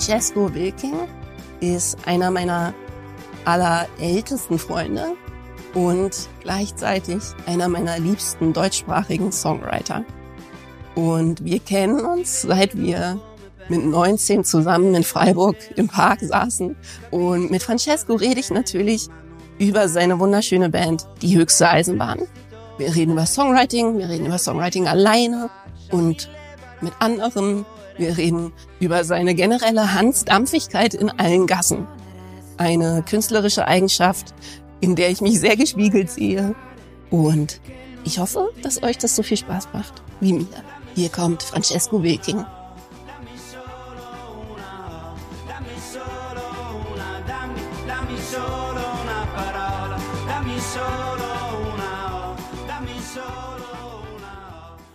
Francesco Wilking ist einer meiner allerältesten Freunde und gleichzeitig einer meiner liebsten deutschsprachigen Songwriter. Und wir kennen uns, seit wir mit 19 zusammen in Freiburg im Park saßen. Und mit Francesco rede ich natürlich über seine wunderschöne Band, die höchste Eisenbahn. Wir reden über Songwriting, wir reden über Songwriting alleine und mit anderen. Wir reden über seine generelle Hansdampfigkeit in allen Gassen. Eine künstlerische Eigenschaft, in der ich mich sehr gespiegelt sehe. Und ich hoffe, dass euch das so viel Spaß macht wie mir. Hier kommt Francesco Wilking.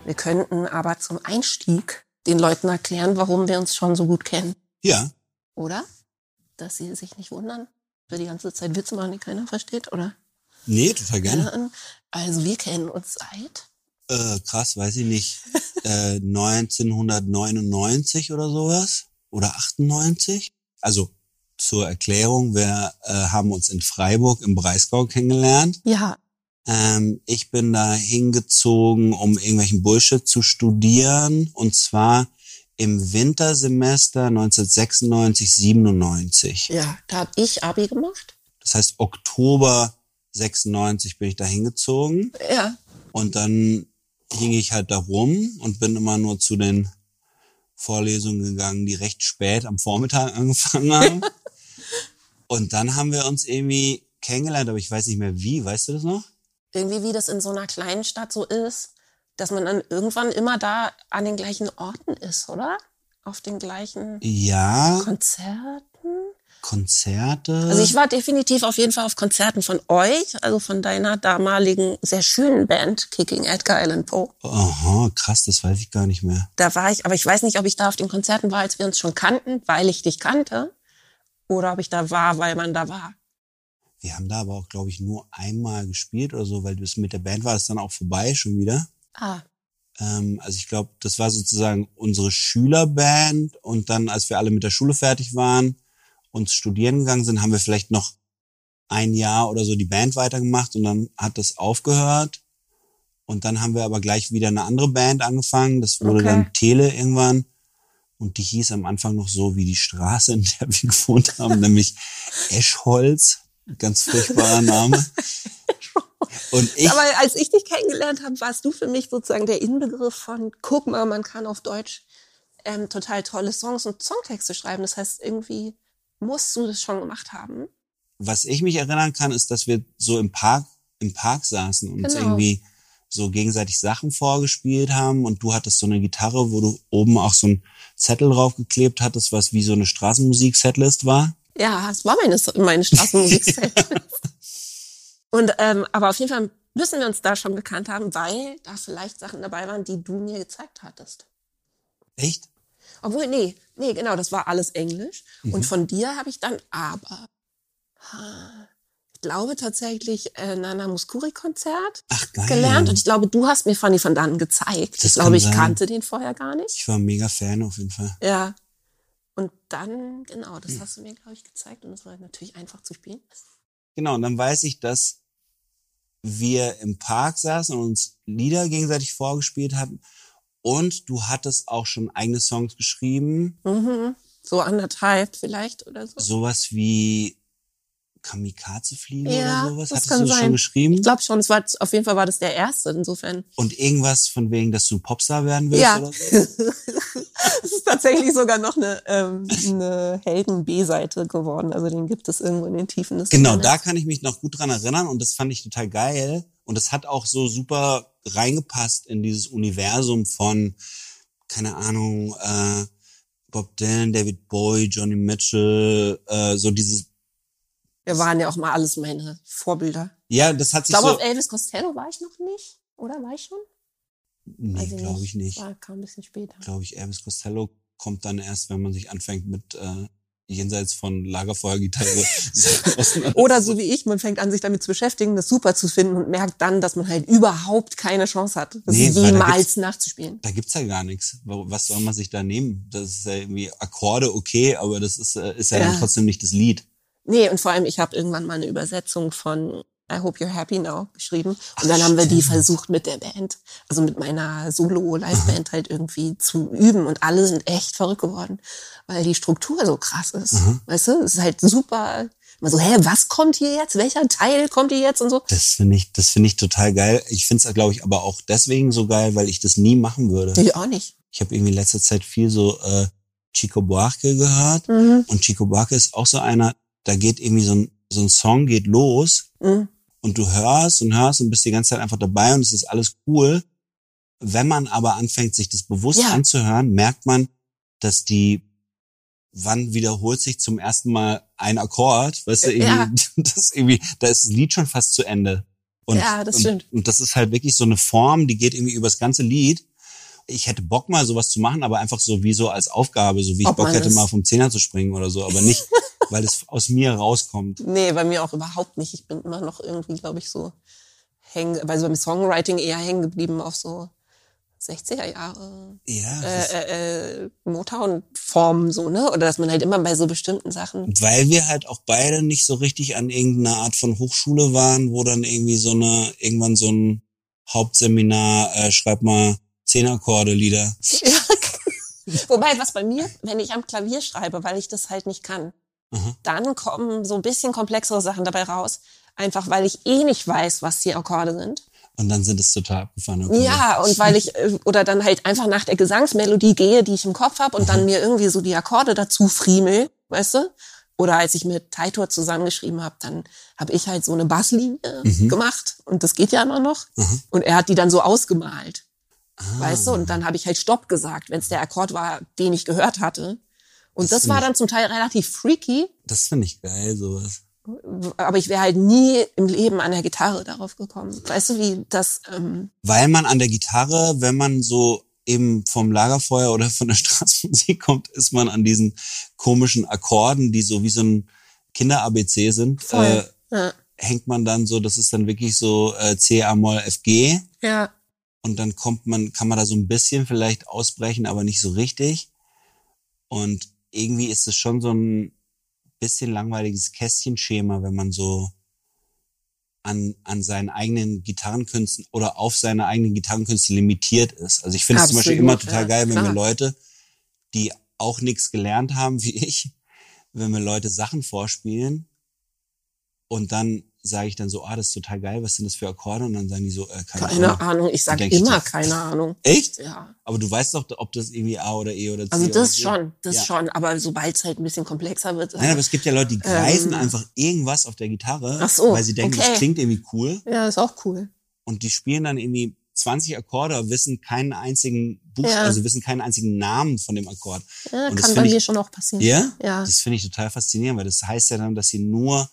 Wir könnten aber zum Einstieg den Leuten erklären, warum wir uns schon so gut kennen. Ja. Oder? Dass sie sich nicht wundern, für die ganze Zeit Witze machen, die keiner versteht, oder? Nee, total gerne. Also wir kennen uns seit. Äh, krass, weiß ich nicht. äh, 1999 oder sowas. Oder 98. Also zur Erklärung, wir äh, haben uns in Freiburg im Breisgau kennengelernt. Ja. Ähm, ich bin da hingezogen, um irgendwelchen Bullshit zu studieren. Und zwar im Wintersemester 1996, 97. Ja, da habe ich Abi gemacht. Das heißt, Oktober 96 bin ich da hingezogen. Ja. Und dann hing ich halt da rum und bin immer nur zu den Vorlesungen gegangen, die recht spät am Vormittag angefangen haben. und dann haben wir uns irgendwie kennengelernt, aber ich weiß nicht mehr wie, weißt du das noch? Irgendwie wie das in so einer kleinen Stadt so ist, dass man dann irgendwann immer da an den gleichen Orten ist, oder? Auf den gleichen ja. Konzerten. Konzerte. Also ich war definitiv auf jeden Fall auf Konzerten von euch, also von deiner damaligen sehr schönen Band Kicking Edgar Allan Poe. Aha, krass, das weiß ich gar nicht mehr. Da war ich, aber ich weiß nicht, ob ich da auf den Konzerten war, als wir uns schon kannten, weil ich dich kannte, oder ob ich da war, weil man da war. Wir haben da aber auch, glaube ich, nur einmal gespielt oder so, weil das mit der Band war es dann auch vorbei schon wieder. Ah. Ähm, also ich glaube, das war sozusagen unsere Schülerband und dann, als wir alle mit der Schule fertig waren, und studieren gegangen sind, haben wir vielleicht noch ein Jahr oder so die Band weitergemacht und dann hat das aufgehört. Und dann haben wir aber gleich wieder eine andere Band angefangen. Das wurde okay. dann Tele irgendwann. Und die hieß am Anfang noch so wie die Straße, in der wir gewohnt haben, nämlich Eschholz. Ganz furchtbarer Name. Und ich, aber als ich dich kennengelernt habe, warst du für mich sozusagen der Inbegriff von, guck mal, man kann auf Deutsch ähm, total tolle Songs und Songtexte schreiben. Das heißt, irgendwie musst du das schon gemacht haben? Was ich mich erinnern kann, ist, dass wir so im Park, im Park saßen und genau. uns irgendwie so gegenseitig Sachen vorgespielt haben und du hattest so eine Gitarre, wo du oben auch so ein Zettel draufgeklebt hattest, was wie so eine Straßenmusik-Setlist war. Ja, es war meine, meine Straßenmusik-Setlist. und ähm, aber auf jeden Fall müssen wir uns da schon gekannt haben, weil da vielleicht Sachen dabei waren, die du mir gezeigt hattest. Echt? Obwohl, nee, nee, genau, das war alles Englisch. Mhm. Und von dir habe ich dann aber, ich glaube tatsächlich, äh, Nana Muskuri-Konzert gelernt. Und ich glaube, du hast mir Fanny van Dannen gezeigt. Das ich glaube, ich sein. kannte den vorher gar nicht. Ich war mega Fan auf jeden Fall. Ja. Und dann, genau, das hast du mir, glaube ich, gezeigt. Und das war natürlich einfach zu spielen. Genau, und dann weiß ich, dass wir im Park saßen und uns Lieder gegenseitig vorgespielt hatten. Und du hattest auch schon eigene Songs geschrieben. Mhm. So anderthalb vielleicht oder so. Sowas wie Kamikaze-Fliege ja, oder sowas? Hattest du sein. schon geschrieben? Ich glaube schon, es war, auf jeden Fall war das der erste, insofern. Und irgendwas von wegen, dass du Popstar werden willst ja. oder so? das ist tatsächlich sogar noch eine, ähm, eine Helden-B-Seite geworden. Also den gibt es irgendwo in den Tiefen des Genau, Internets. da kann ich mich noch gut dran erinnern und das fand ich total geil. Und es hat auch so super reingepasst in dieses Universum von, keine Ahnung, äh, Bob Dylan, David Bowie, Johnny Mitchell, äh, so dieses. Wir waren ja auch mal alles meine Vorbilder. Ja, das hat sich ich glaube, so. auf Elvis Costello war ich noch nicht, oder war ich schon? Nee, glaube ich nicht. War, kam ein bisschen später. Glaube ich, Elvis Costello kommt dann erst, wenn man sich anfängt mit äh, jenseits von Lagerfeuergitarre. Oder so wie ich, man fängt an, sich damit zu beschäftigen, das super zu finden und merkt dann, dass man halt überhaupt keine Chance hat, das Nee, da jemals gibt's- nachzuspielen. da gibt's ja gar nichts. Wa- Was soll man sich da nehmen? Das ist ja irgendwie Akkorde, okay, aber das ist, äh, ist ja, Ja. dann trotzdem nicht das Lied. Nee, und vor allem, ich habe irgendwann mal eine Übersetzung von I Hope You're Happy Now geschrieben. Und dann haben wir die versucht mit der Band, also mit meiner Solo-Live-Band halt irgendwie zu üben. Und alle sind echt verrückt geworden, weil die Struktur so krass ist. Mhm. Weißt du, es ist halt super. Immer so, hä, was kommt hier jetzt? Welcher Teil kommt hier jetzt? Und so. Das finde ich, das finde ich total geil. Ich finde es, glaube ich, aber auch deswegen so geil, weil ich das nie machen würde. Ich auch nicht. Ich habe irgendwie in letzter Zeit viel so äh, Chico Buarque gehört Mhm. und Chico Buarque ist auch so einer, da geht irgendwie so ein, so ein Song geht los Mhm. und du hörst und hörst und bist die ganze Zeit einfach dabei und es ist alles cool. Wenn man aber anfängt, sich das bewusst Ja. anzuhören, merkt man, dass die, wann wiederholt sich zum ersten Mal ein Akkord, weißt du, irgendwie, Ja. das irgendwie, da ist das Lied schon fast zu Ende. Und, Ja, das und, stimmt. Und das ist halt wirklich so eine Form, die geht irgendwie übers ganze Lied. Ich hätte Bock mal sowas zu machen, aber einfach so wie so als Aufgabe, so wie ich Ob Bock man hätte mal vom Zehner zu springen oder so, aber nicht, weil es aus mir rauskommt. Nee, bei mir auch überhaupt nicht. Ich bin immer noch irgendwie, glaube ich, so hängen, weil so beim Songwriting eher hängen geblieben auf so 60er Jahre Ja, äh, äh, äh, Motown-Formen so, ne? Oder dass man halt immer bei so bestimmten Sachen. weil wir halt auch beide nicht so richtig an irgendeiner Art von Hochschule waren, wo dann irgendwie so eine, irgendwann so ein Hauptseminar, äh, schreib mal zehn Akkorde Lieder. Wobei, was bei mir, wenn ich am Klavier schreibe, weil ich das halt nicht kann, Aha. dann kommen so ein bisschen komplexere Sachen dabei raus. Einfach weil ich eh nicht weiß, was die Akkorde sind. Und dann sind es total abgefahrene Akkorde. Ja, und weil ich, äh, oder dann halt einfach nach der Gesangsmelodie gehe, die ich im Kopf habe und dann mir irgendwie so die Akkorde dazu friemel, weißt du? Oder als ich mit Taitor zusammengeschrieben habe, dann habe ich halt so eine Basslinie gemacht und das geht ja immer noch. Und er hat die dann so ausgemalt, weißt du? Und dann habe ich halt Stopp gesagt, wenn es der Akkord war, den ich gehört hatte. Und Das das, war dann zum Teil relativ freaky, Das finde ich geil, sowas. aber ich wäre halt nie im Leben an der Gitarre darauf gekommen. Weißt du, wie das... Ähm, Weil man an der Gitarre, wenn man so eben vom Lagerfeuer oder von der Straßenmusik kommt, ist man an diesen komischen Akkorden, die so wie so ein Kinder-ABC sind, äh, ja. hängt man dann so, das ist dann wirklich so äh, C, A, Moll, F, G. ja. Und dann kommt man, kann man da so ein bisschen vielleicht ausbrechen, aber nicht so richtig. Und irgendwie ist es schon so ein bisschen langweiliges Kästchenschema, wenn man so an, an seinen eigenen Gitarrenkünsten oder auf seine eigenen Gitarrenkünste limitiert ist. Also ich finde es zum Beispiel immer total ja, geil, wenn klar. wir Leute, die auch nichts gelernt haben wie ich, wenn mir Leute Sachen vorspielen und dann sage ich dann so, ah, das ist total geil, was sind das für Akkorde? Und dann sagen die so, äh, keine, Keine Ahnung. Ahnung, ich sage ich immer dir- keine Ahnung. Echt? Ja. Aber du weißt doch, ob das irgendwie A oder E oder C Also oder das schon, das Ja. schon. Aber sobald es halt ein bisschen komplexer wird. Nein, aber es gibt ja Leute, die greifen Ähm. einfach irgendwas auf der Gitarre, Ach so, weil sie denken, okay. das klingt irgendwie cool. ja, ist auch cool. Und die spielen dann irgendwie 20 Akkorde, wissen keinen einzigen Buch, Ja. also wissen keinen einzigen Namen von dem Akkord. Ja, kann bei find mir ich- schon auch passieren. Ja? Ja. Das finde ich total faszinierend, weil das heißt ja dann, dass sie nur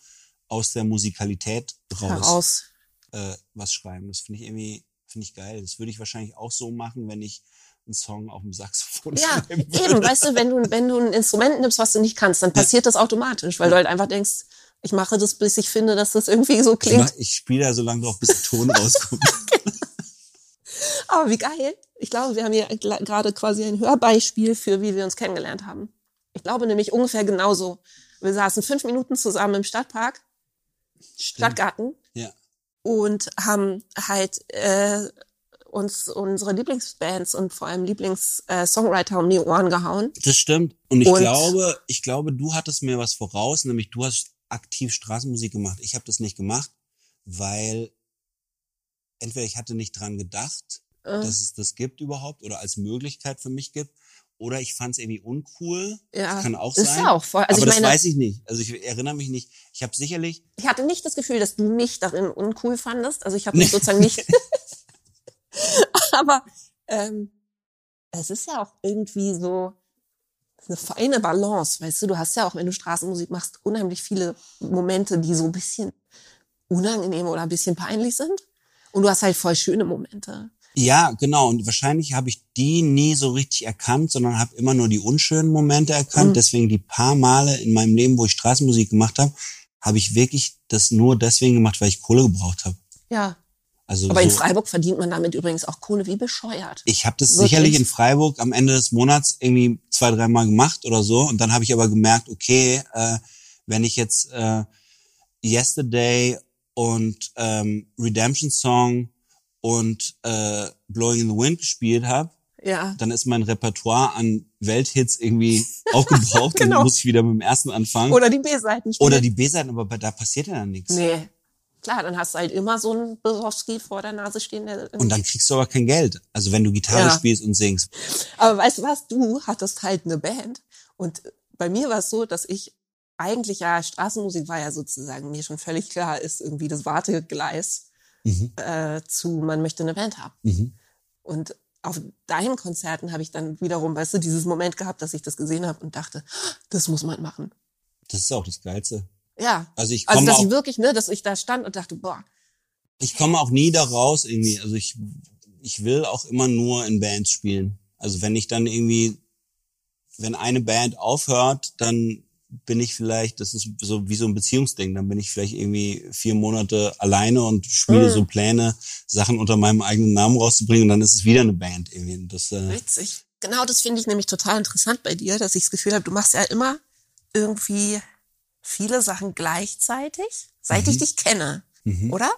aus der Musikalität raus. Äh, was schreiben. Das finde ich irgendwie, finde ich geil. Das würde ich wahrscheinlich auch so machen, wenn ich einen Song auf dem Saxophon Ja, schreiben würde. eben, weißt du, wenn du, wenn du ein Instrument nimmst, was du nicht kannst, dann passiert das automatisch, weil du halt einfach denkst, ich mache das, bis ich finde, dass das irgendwie so Ich, klingt. mach- ich spiele da so lange drauf, bis der Ton rauskommt. Aber wie geil. Ich glaube, wir haben hier gerade quasi ein Hörbeispiel für, wie wir uns kennengelernt haben. Ich glaube nämlich ungefähr genauso. Wir saßen fünf Minuten zusammen im Stadtpark, Stadtgarten, Ja. und haben halt äh, uns unsere Lieblingsbands und vor allem Lieblings-Songwriter um die Ohren gehauen. Das stimmt. Und ich Und- glaube, ich glaube, du hattest mir was voraus, nämlich du hast aktiv Straßenmusik gemacht. Ich habe das nicht gemacht, weil entweder ich hatte nicht dran gedacht, Äh, dass es das gibt überhaupt oder als Möglichkeit für mich gibt, oder ich fand es irgendwie uncool. ja, Das kann auch ist sein. ja auch voll. Also aber ich das meine, weiß ich nicht. Also ich erinnere mich nicht. Ich habe sicherlich, ich hatte nicht das Gefühl, dass du mich darin uncool fandest. Also ich habe mich sozusagen nicht. Aber ähm, es ist ja auch irgendwie so eine feine Balance, weißt du. Du hast ja auch, wenn du Straßenmusik machst, unheimlich viele Momente, die so ein bisschen unangenehm oder ein bisschen peinlich sind. Und du hast halt voll schöne Momente. Ja, genau. Und wahrscheinlich habe ich die nie so richtig erkannt, sondern habe immer nur die unschönen Momente erkannt. Mhm. Deswegen die paar Male in meinem Leben, wo ich Straßenmusik gemacht habe, habe ich wirklich das nur deswegen gemacht, weil ich Kohle gebraucht habe. Ja. Also Aber in so, Freiburg verdient man damit übrigens auch Kohle wie bescheuert. ich habe das Wirklich? sicherlich in Freiburg am Ende des Monats irgendwie zwei, dreimal gemacht oder so. Und dann habe ich aber gemerkt, okay, äh, wenn ich jetzt äh, Yesterday und ähm, Redemption Song und äh, Blowing in the Wind gespielt habe, Ja. dann ist mein Repertoire an Welthits irgendwie aufgebraucht Genau. und muss ich wieder mit dem ersten anfangen. Oder die B-Seiten spielen. Oder die B-Seiten, aber da passiert ja dann nichts. Nee. Klar, dann hast du halt immer so einen Besowski vor der Nase stehen. Der Und dann kriegst du aber kein Geld. Also wenn du Gitarre Ja. spielst und singst. Aber weißt du was? Du hattest halt eine Band. Und bei mir war es so, dass ich eigentlich ja, Straßenmusik war ja sozusagen mir schon völlig klar, ist irgendwie das Wartegleis Mhm. äh, zu, man möchte eine Band haben. Mhm. Und auf deinen Konzerten habe ich dann wiederum, weißt du, dieses Moment gehabt, dass ich das gesehen habe und dachte, das muss man machen. Das ist auch das Geilste. Ja. Also ich Also, komme dass auch, ich wirklich, ne, dass ich da stand und dachte, boah, ich komme auch nie da raus irgendwie. Also ich, ich will auch immer nur in Bands spielen. Also wenn ich dann irgendwie, wenn eine Band aufhört, dann bin ich vielleicht, das ist so wie so ein Beziehungsding, dann bin ich vielleicht irgendwie vier Monate alleine und schmiede Mhm. so Pläne, Sachen unter meinem eigenen Namen rauszubringen und dann ist es wieder eine Band irgendwie. Und Das, äh, witzig. Genau das finde ich nämlich total interessant bei dir, dass ich das Gefühl habe, du machst ja immer irgendwie viele Sachen gleichzeitig, seit ich Mhm. dich kenne, mhm. oder?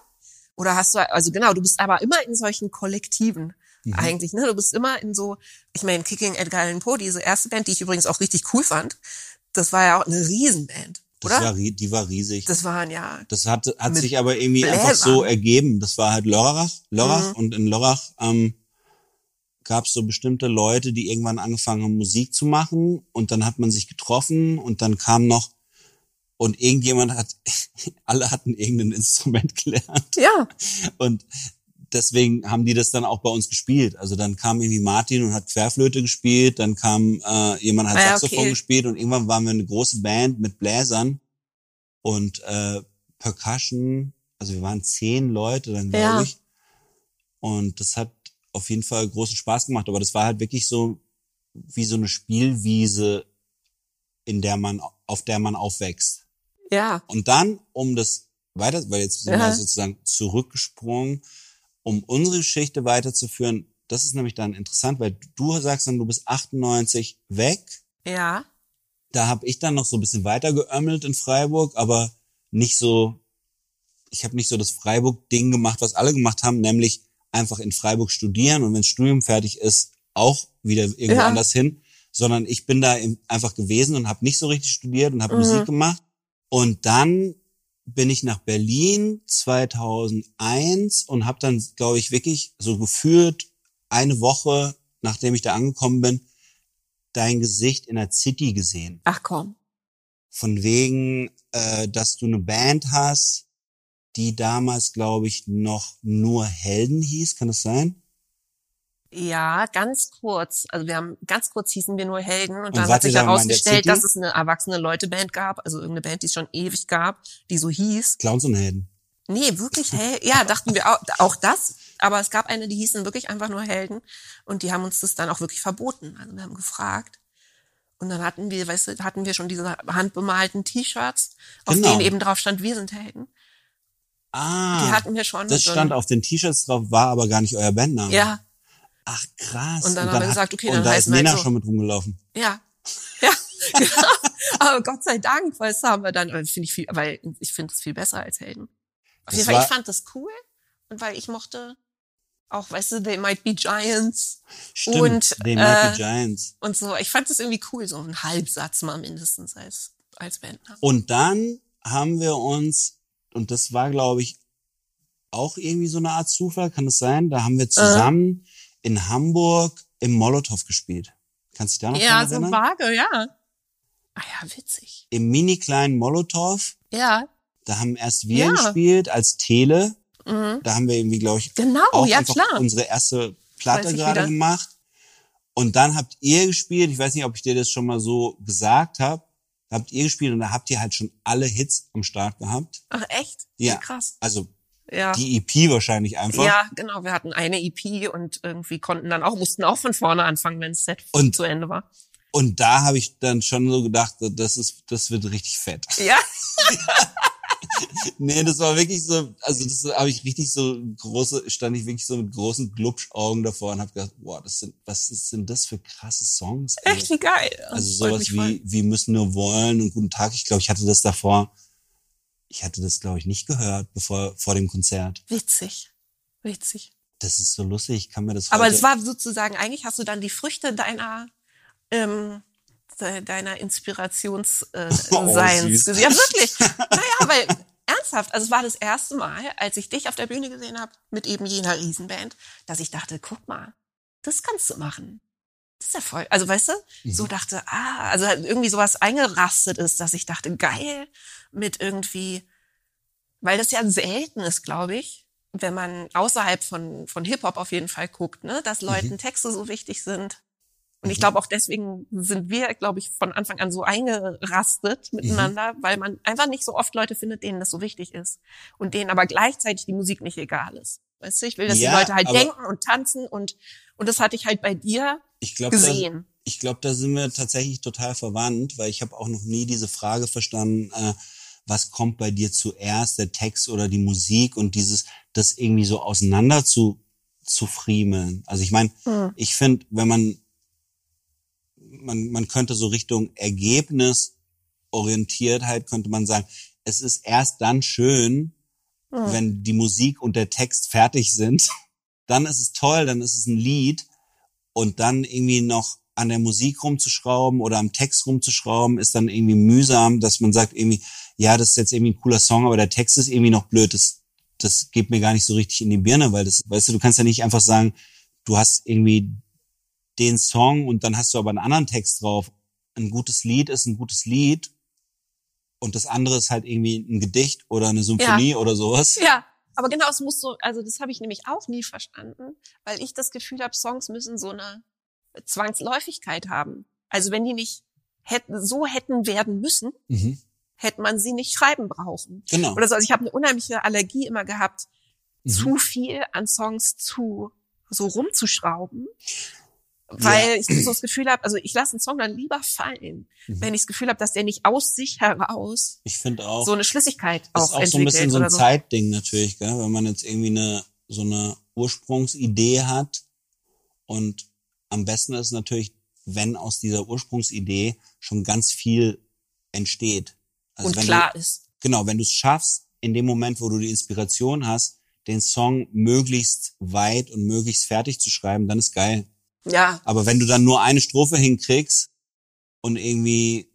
Oder hast du, also genau, du bist aber immer in solchen Kollektiven Mhm. eigentlich, ne? Du bist immer in so, ich meine, Kicking Edgar Allan Poe, diese erste Band, die ich übrigens auch richtig cool fand, das war ja auch eine Riesenband, das oder? war, rie- die war riesig. das waren ja, Das hat, hat sich aber irgendwie einfach Bläsern. so ergeben. Das war halt Lörrach, Lörrach Mhm. und in Lörrach ähm, gab es so bestimmte Leute, die irgendwann angefangen haben, Musik zu machen und dann hat man sich getroffen und dann kam noch und irgendjemand hat, alle hatten irgendein Instrument gelernt ja, und deswegen haben die das dann auch bei uns gespielt. Also dann kam irgendwie Martin und hat Querflöte gespielt, dann kam äh, jemand hat Ah Saxophon okay. gespielt und irgendwann waren wir eine große Band mit Bläsern und äh, Percussion. Also wir waren zehn Leute dann, glaube Ja. ich. Und das hat auf jeden Fall großen Spaß gemacht. Aber das war halt wirklich so wie so eine Spielwiese, in der man, auf der man aufwächst. ja, Und dann, um das weiter, weil jetzt sind Ja. wir sozusagen zurückgesprungen, um unsere Geschichte weiterzuführen, das ist nämlich dann interessant, weil du sagst dann, du bist 98 weg. ja, Da habe ich dann noch so ein bisschen weiter geömmelt in Freiburg, aber nicht so, ich habe nicht so das Freiburg-Ding gemacht, was alle gemacht haben, nämlich einfach in Freiburg studieren und wenn das Studium fertig ist, auch wieder irgendwo Ja. anders hin, sondern ich bin da einfach gewesen und habe nicht so richtig studiert und habe Mhm. Musik gemacht. Und dann bin ich nach Berlin 2001 und habe dann, glaube ich, wirklich so gefühlt eine Woche, nachdem ich da angekommen bin, dein Gesicht in der City gesehen. ach komm. Von wegen, äh, dass du eine Band hast, die damals, glaube ich, noch nur Helden hieß. Kann das sein? Ja, ganz kurz. Also wir haben ganz kurz hießen wir nur Helden und, Und dann hat sich herausgestellt, dass es eine erwachsene Leute-Band gab, also irgendeine Band, die es schon ewig gab, die so hieß. Clowns und Helden. Nee, wirklich Helden. Ja, dachten wir auch, auch das. Aber es gab eine, die hießen wirklich einfach nur Helden und die haben uns das dann auch wirklich verboten. Also wir haben gefragt. Und dann hatten wir, weißt du, hatten wir schon diese handbemalten T-Shirts, auf Genau. denen eben drauf stand, wir sind Helden. Ah, Die hatten wir schon. das stand auf den T-Shirts drauf, war aber gar nicht euer Bandname. Ja, Ach krass. Und dann haben wir gesagt, okay, und dann da ist heißen wir Nena halt so. schon mit rumgelaufen. Ja. Ja. genau. Aber Gott sei Dank, weil das haben wir dann, weil finde ich viel, weil ich finde es viel besser als Helden. Auf jeden Fall, ich fand das cool und weil ich mochte auch, weißt du, They Might Be Giants Stimmt, Und, den Mighty äh, Giants. und so. Ich fand das irgendwie cool, so ein Halbsatz mal mindestens als, als Band. Und dann haben wir uns, und das war, glaube ich, auch irgendwie so eine Art Zufall, kann es sein? Da haben wir zusammen in Hamburg im Molotow gespielt. Kannst du dich da noch Ja, dran so erinnern? vage, ja. Ah ja, witzig. Im mini kleinen Molotow, Ja. da haben erst wir Ja. gespielt als Tele. Mhm. Da haben wir irgendwie, glaube ich, Genau, auch ja einfach klar. unsere erste Platte gerade gemacht. Und dann habt ihr gespielt, ich weiß nicht, ob ich dir das schon mal so gesagt habe, habt ihr gespielt und da habt ihr halt schon alle Hits am Start gehabt. Ach echt? Ja. Krass. Also Ja. Die EP wahrscheinlich einfach. Ja, genau. Wir hatten eine EP und irgendwie konnten dann auch, mussten auch von vorne anfangen, wenn das Set Und- zu Ende war. Und da habe ich dann schon so gedacht, das ist, das wird richtig fett. Ja. Nee, das war wirklich so, also das habe ich richtig so große, stand ich wirklich so mit großen Glubschaugen davor und habe gedacht, boah, das sind, was ist, sind das für krasse Songs? Echt, wie geil. Also sowas wie, wie müssen nur wollen und guten Tag. Ich glaube, ich hatte das davor, ich hatte das glaube ich nicht gehört, bevor, vor dem Konzert. Witzig. Witzig. Das ist so lustig, ich kann mir das Aber es war sozusagen, eigentlich hast du dann die Früchte deiner, ähm, de- deiner Inspirationsseins äh, Oh, Seins. Ja, wirklich. naja, weil ernsthaft, also es war das erste Mal, als ich dich auf der Bühne gesehen habe mit eben jener Riesenband, dass ich dachte, guck mal, das kannst du machen. Das ist ja voll. Also weißt du, Mhm. so dachte, ah, also irgendwie sowas eingerastet ist, dass ich dachte, geil, mit irgendwie, weil das ja selten ist, glaube ich, wenn man außerhalb von, von Hip-Hop auf jeden Fall guckt, ne, dass Leuten Mhm. Texte so wichtig sind. Und ich Mhm. glaube auch deswegen sind wir, glaube ich, von Anfang an so eingerastet Mhm. miteinander, weil man einfach nicht so oft Leute findet, denen das so wichtig ist. Und denen aber gleichzeitig die Musik nicht egal ist. Weißt du, ich will, dass Ja, die Leute halt denken und tanzen und, und das hatte ich halt bei dir ich glaube, da, gesehen. ich glaube, da sind wir tatsächlich total verwandt, weil ich habe auch noch nie diese Frage verstanden, äh, was kommt bei dir zuerst, der Text oder die Musik und dieses, das irgendwie so auseinander zu, zu friemeln. Also ich meine, Hm. ich finde, wenn man, man, man könnte so Richtung Ergebnis Orientiertheit könnte man sagen, es ist erst dann schön, Hm. wenn die Musik und der Text fertig sind, dann ist es toll, dann ist es ein Lied und dann irgendwie noch an der Musik rumzuschrauben oder am Text rumzuschrauben, ist dann irgendwie mühsam, dass man sagt irgendwie, ja, das ist jetzt irgendwie ein cooler Song, aber der Text ist irgendwie noch blöd. Das, das geht mir gar nicht so richtig in die Birne, weil das, weißt du, du kannst ja nicht einfach sagen, du hast irgendwie den Song und dann hast du aber einen anderen Text drauf. Ein gutes Lied ist ein gutes Lied und das andere ist halt irgendwie ein Gedicht oder eine Symphonie oder sowas. Ja, aber genau, es muss so, also das habe ich nämlich auch nie verstanden, weil ich das Gefühl habe, Songs müssen so eine Zwangsläufigkeit haben. Also wenn die nicht hätten, so hätten werden müssen, Mhm. hätte man sie nicht schreiben brauchen. Genau. Oder so. Also ich habe eine unheimliche Allergie immer gehabt, Mhm. zu viel an Songs zu so rumzuschrauben. Weil ich so das Gefühl habe, also ich lasse einen Song dann lieber fallen, Mhm. wenn ich das Gefühl habe, dass der nicht aus sich heraus Ich finde auch. so eine Schlüssigkeit ist auch auch so ein bisschen so ein so. Zeitding natürlich, gell? wenn man jetzt irgendwie eine so eine Ursprungsidee hat und am besten ist natürlich, wenn aus dieser Ursprungsidee schon ganz viel entsteht. Also und klar du, ist. genau, wenn du es schaffst, in dem Moment, wo du die Inspiration hast, den Song möglichst weit und möglichst fertig zu schreiben, dann ist geil. Ja, Aber wenn du dann nur eine Strophe hinkriegst und irgendwie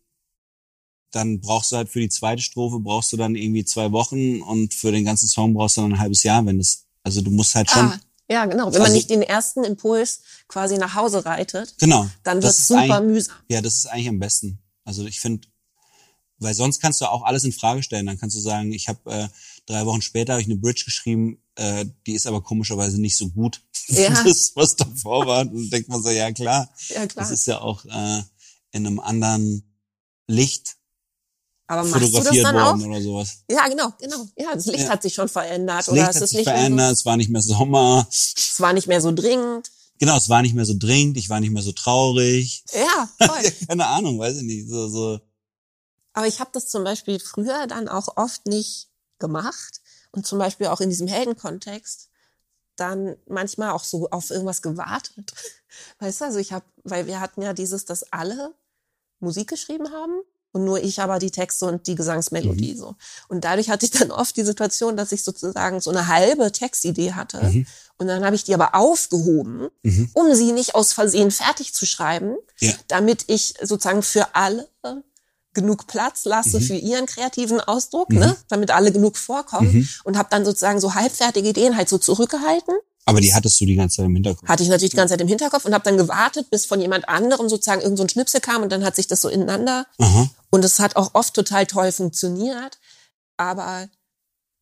dann brauchst du halt für die zweite Strophe brauchst du dann irgendwie zwei Wochen und für den ganzen Song brauchst du dann ein halbes Jahr, wenn es also du musst halt schon Ah, ja, genau. Wenn man Also- nicht den ersten Impuls quasi nach Hause reitet, genau. dann wird super mühsam. Ja, das ist eigentlich am besten. Also ich finde, weil sonst kannst du auch alles in Frage stellen. Dann kannst du sagen, ich habe äh, drei Wochen später habe ich eine Bridge geschrieben, äh, die ist aber komischerweise nicht so gut, Ja. das was davor war. Und dann denkt man so, ja klar, Ja, klar. das ist ja auch äh, in einem anderen Licht Aber machst du das fotografiert dann auch? worden oder sowas. Ja, genau, genau. Ja, das Licht Ja. hat sich schon verändert. Das oder Licht es hat ist sich nicht verändert, es war nicht mehr Sommer. Es war nicht mehr so dringend. Genau, es war nicht mehr so dringend, ich war nicht mehr so traurig. Ja, voll. Keine Ahnung, weiß ich nicht. So, so. Aber ich habe das zum Beispiel früher dann auch oft nicht gemacht und zum Beispiel auch in diesem Heldenkontext dann manchmal auch so auf irgendwas gewartet. Weißt du, also ich habe, weil wir hatten ja dieses, dass alle Musik geschrieben haben und nur ich aber die Texte und die Gesangsmelodie so. Und dadurch hatte ich dann oft die Situation, dass ich sozusagen so eine halbe Textidee hatte Mhm. und dann habe ich die aber aufgehoben, Mhm. um sie nicht aus Versehen fertig zu schreiben, Ja. damit ich sozusagen für alle genug Platz lasse Mhm. für ihren kreativen Ausdruck, Mhm. ne? damit alle genug vorkommen Mhm. und habe dann sozusagen so halbfertige Ideen halt so zurückgehalten. Aber die hattest du die ganze Zeit im Hinterkopf. Hatte ich natürlich die ganze Zeit im Hinterkopf und habe dann gewartet, bis von jemand anderem sozusagen irgend so ein Schnipsel kam und dann hat sich das so ineinander Aha. und es hat auch oft total toll funktioniert, aber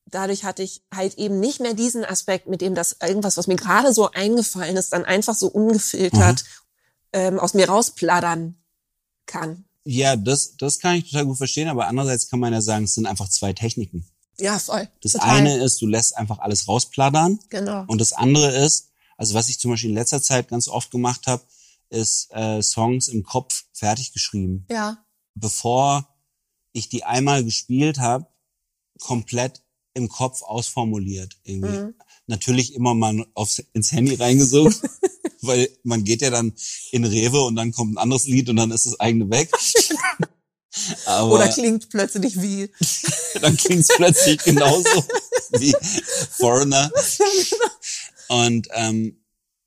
dadurch hatte ich halt eben nicht mehr diesen Aspekt, mit dem das irgendwas, was mir gerade so eingefallen ist, dann einfach so ungefiltert ähm, aus mir rauspladdern kann. Ja, das, das kann ich total gut verstehen, aber andererseits kann man ja sagen, es sind einfach zwei Techniken. Ja, voll. Das Total. eine ist, du lässt einfach alles rauspladdern. Genau. Und das andere ist, also was ich zum Beispiel in letzter Zeit ganz oft gemacht habe, ist äh, Songs im Kopf fertig geschrieben. Ja. Bevor ich die einmal gespielt habe, komplett im Kopf ausformuliert. Irgendwie. Mhm. Natürlich immer mal aufs, ins Handy reingesungen, weil man geht ja dann in Rewe und dann kommt ein anderes Lied und dann ist das eigene weg. Aber Oder klingt plötzlich wie. dann klingt's plötzlich genauso wie Foreigner. Und ähm,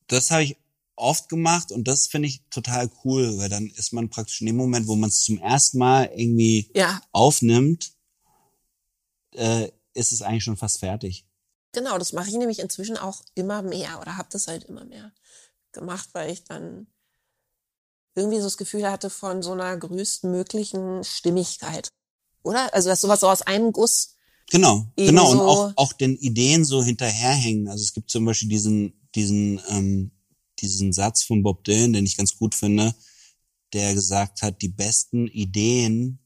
das habe ich oft gemacht und das finde ich total cool, weil dann ist man praktisch in dem Moment, wo man es zum ersten Mal irgendwie Ja, aufnimmt, äh, ist es eigentlich schon fast fertig. genau. Das mache ich nämlich inzwischen auch immer mehr oder habe das halt immer mehr gemacht, weil ich dann irgendwie so das Gefühl hatte von so einer größtmöglichen Stimmigkeit. Oder? Also, dass sowas so aus einem Guss. Genau, genau. Und auch, auch den Ideen so hinterherhängen. Also es gibt zum Beispiel diesen, diesen, ähm, diesen Satz von Bob Dylan, den ich ganz gut finde, der gesagt hat, die besten Ideen,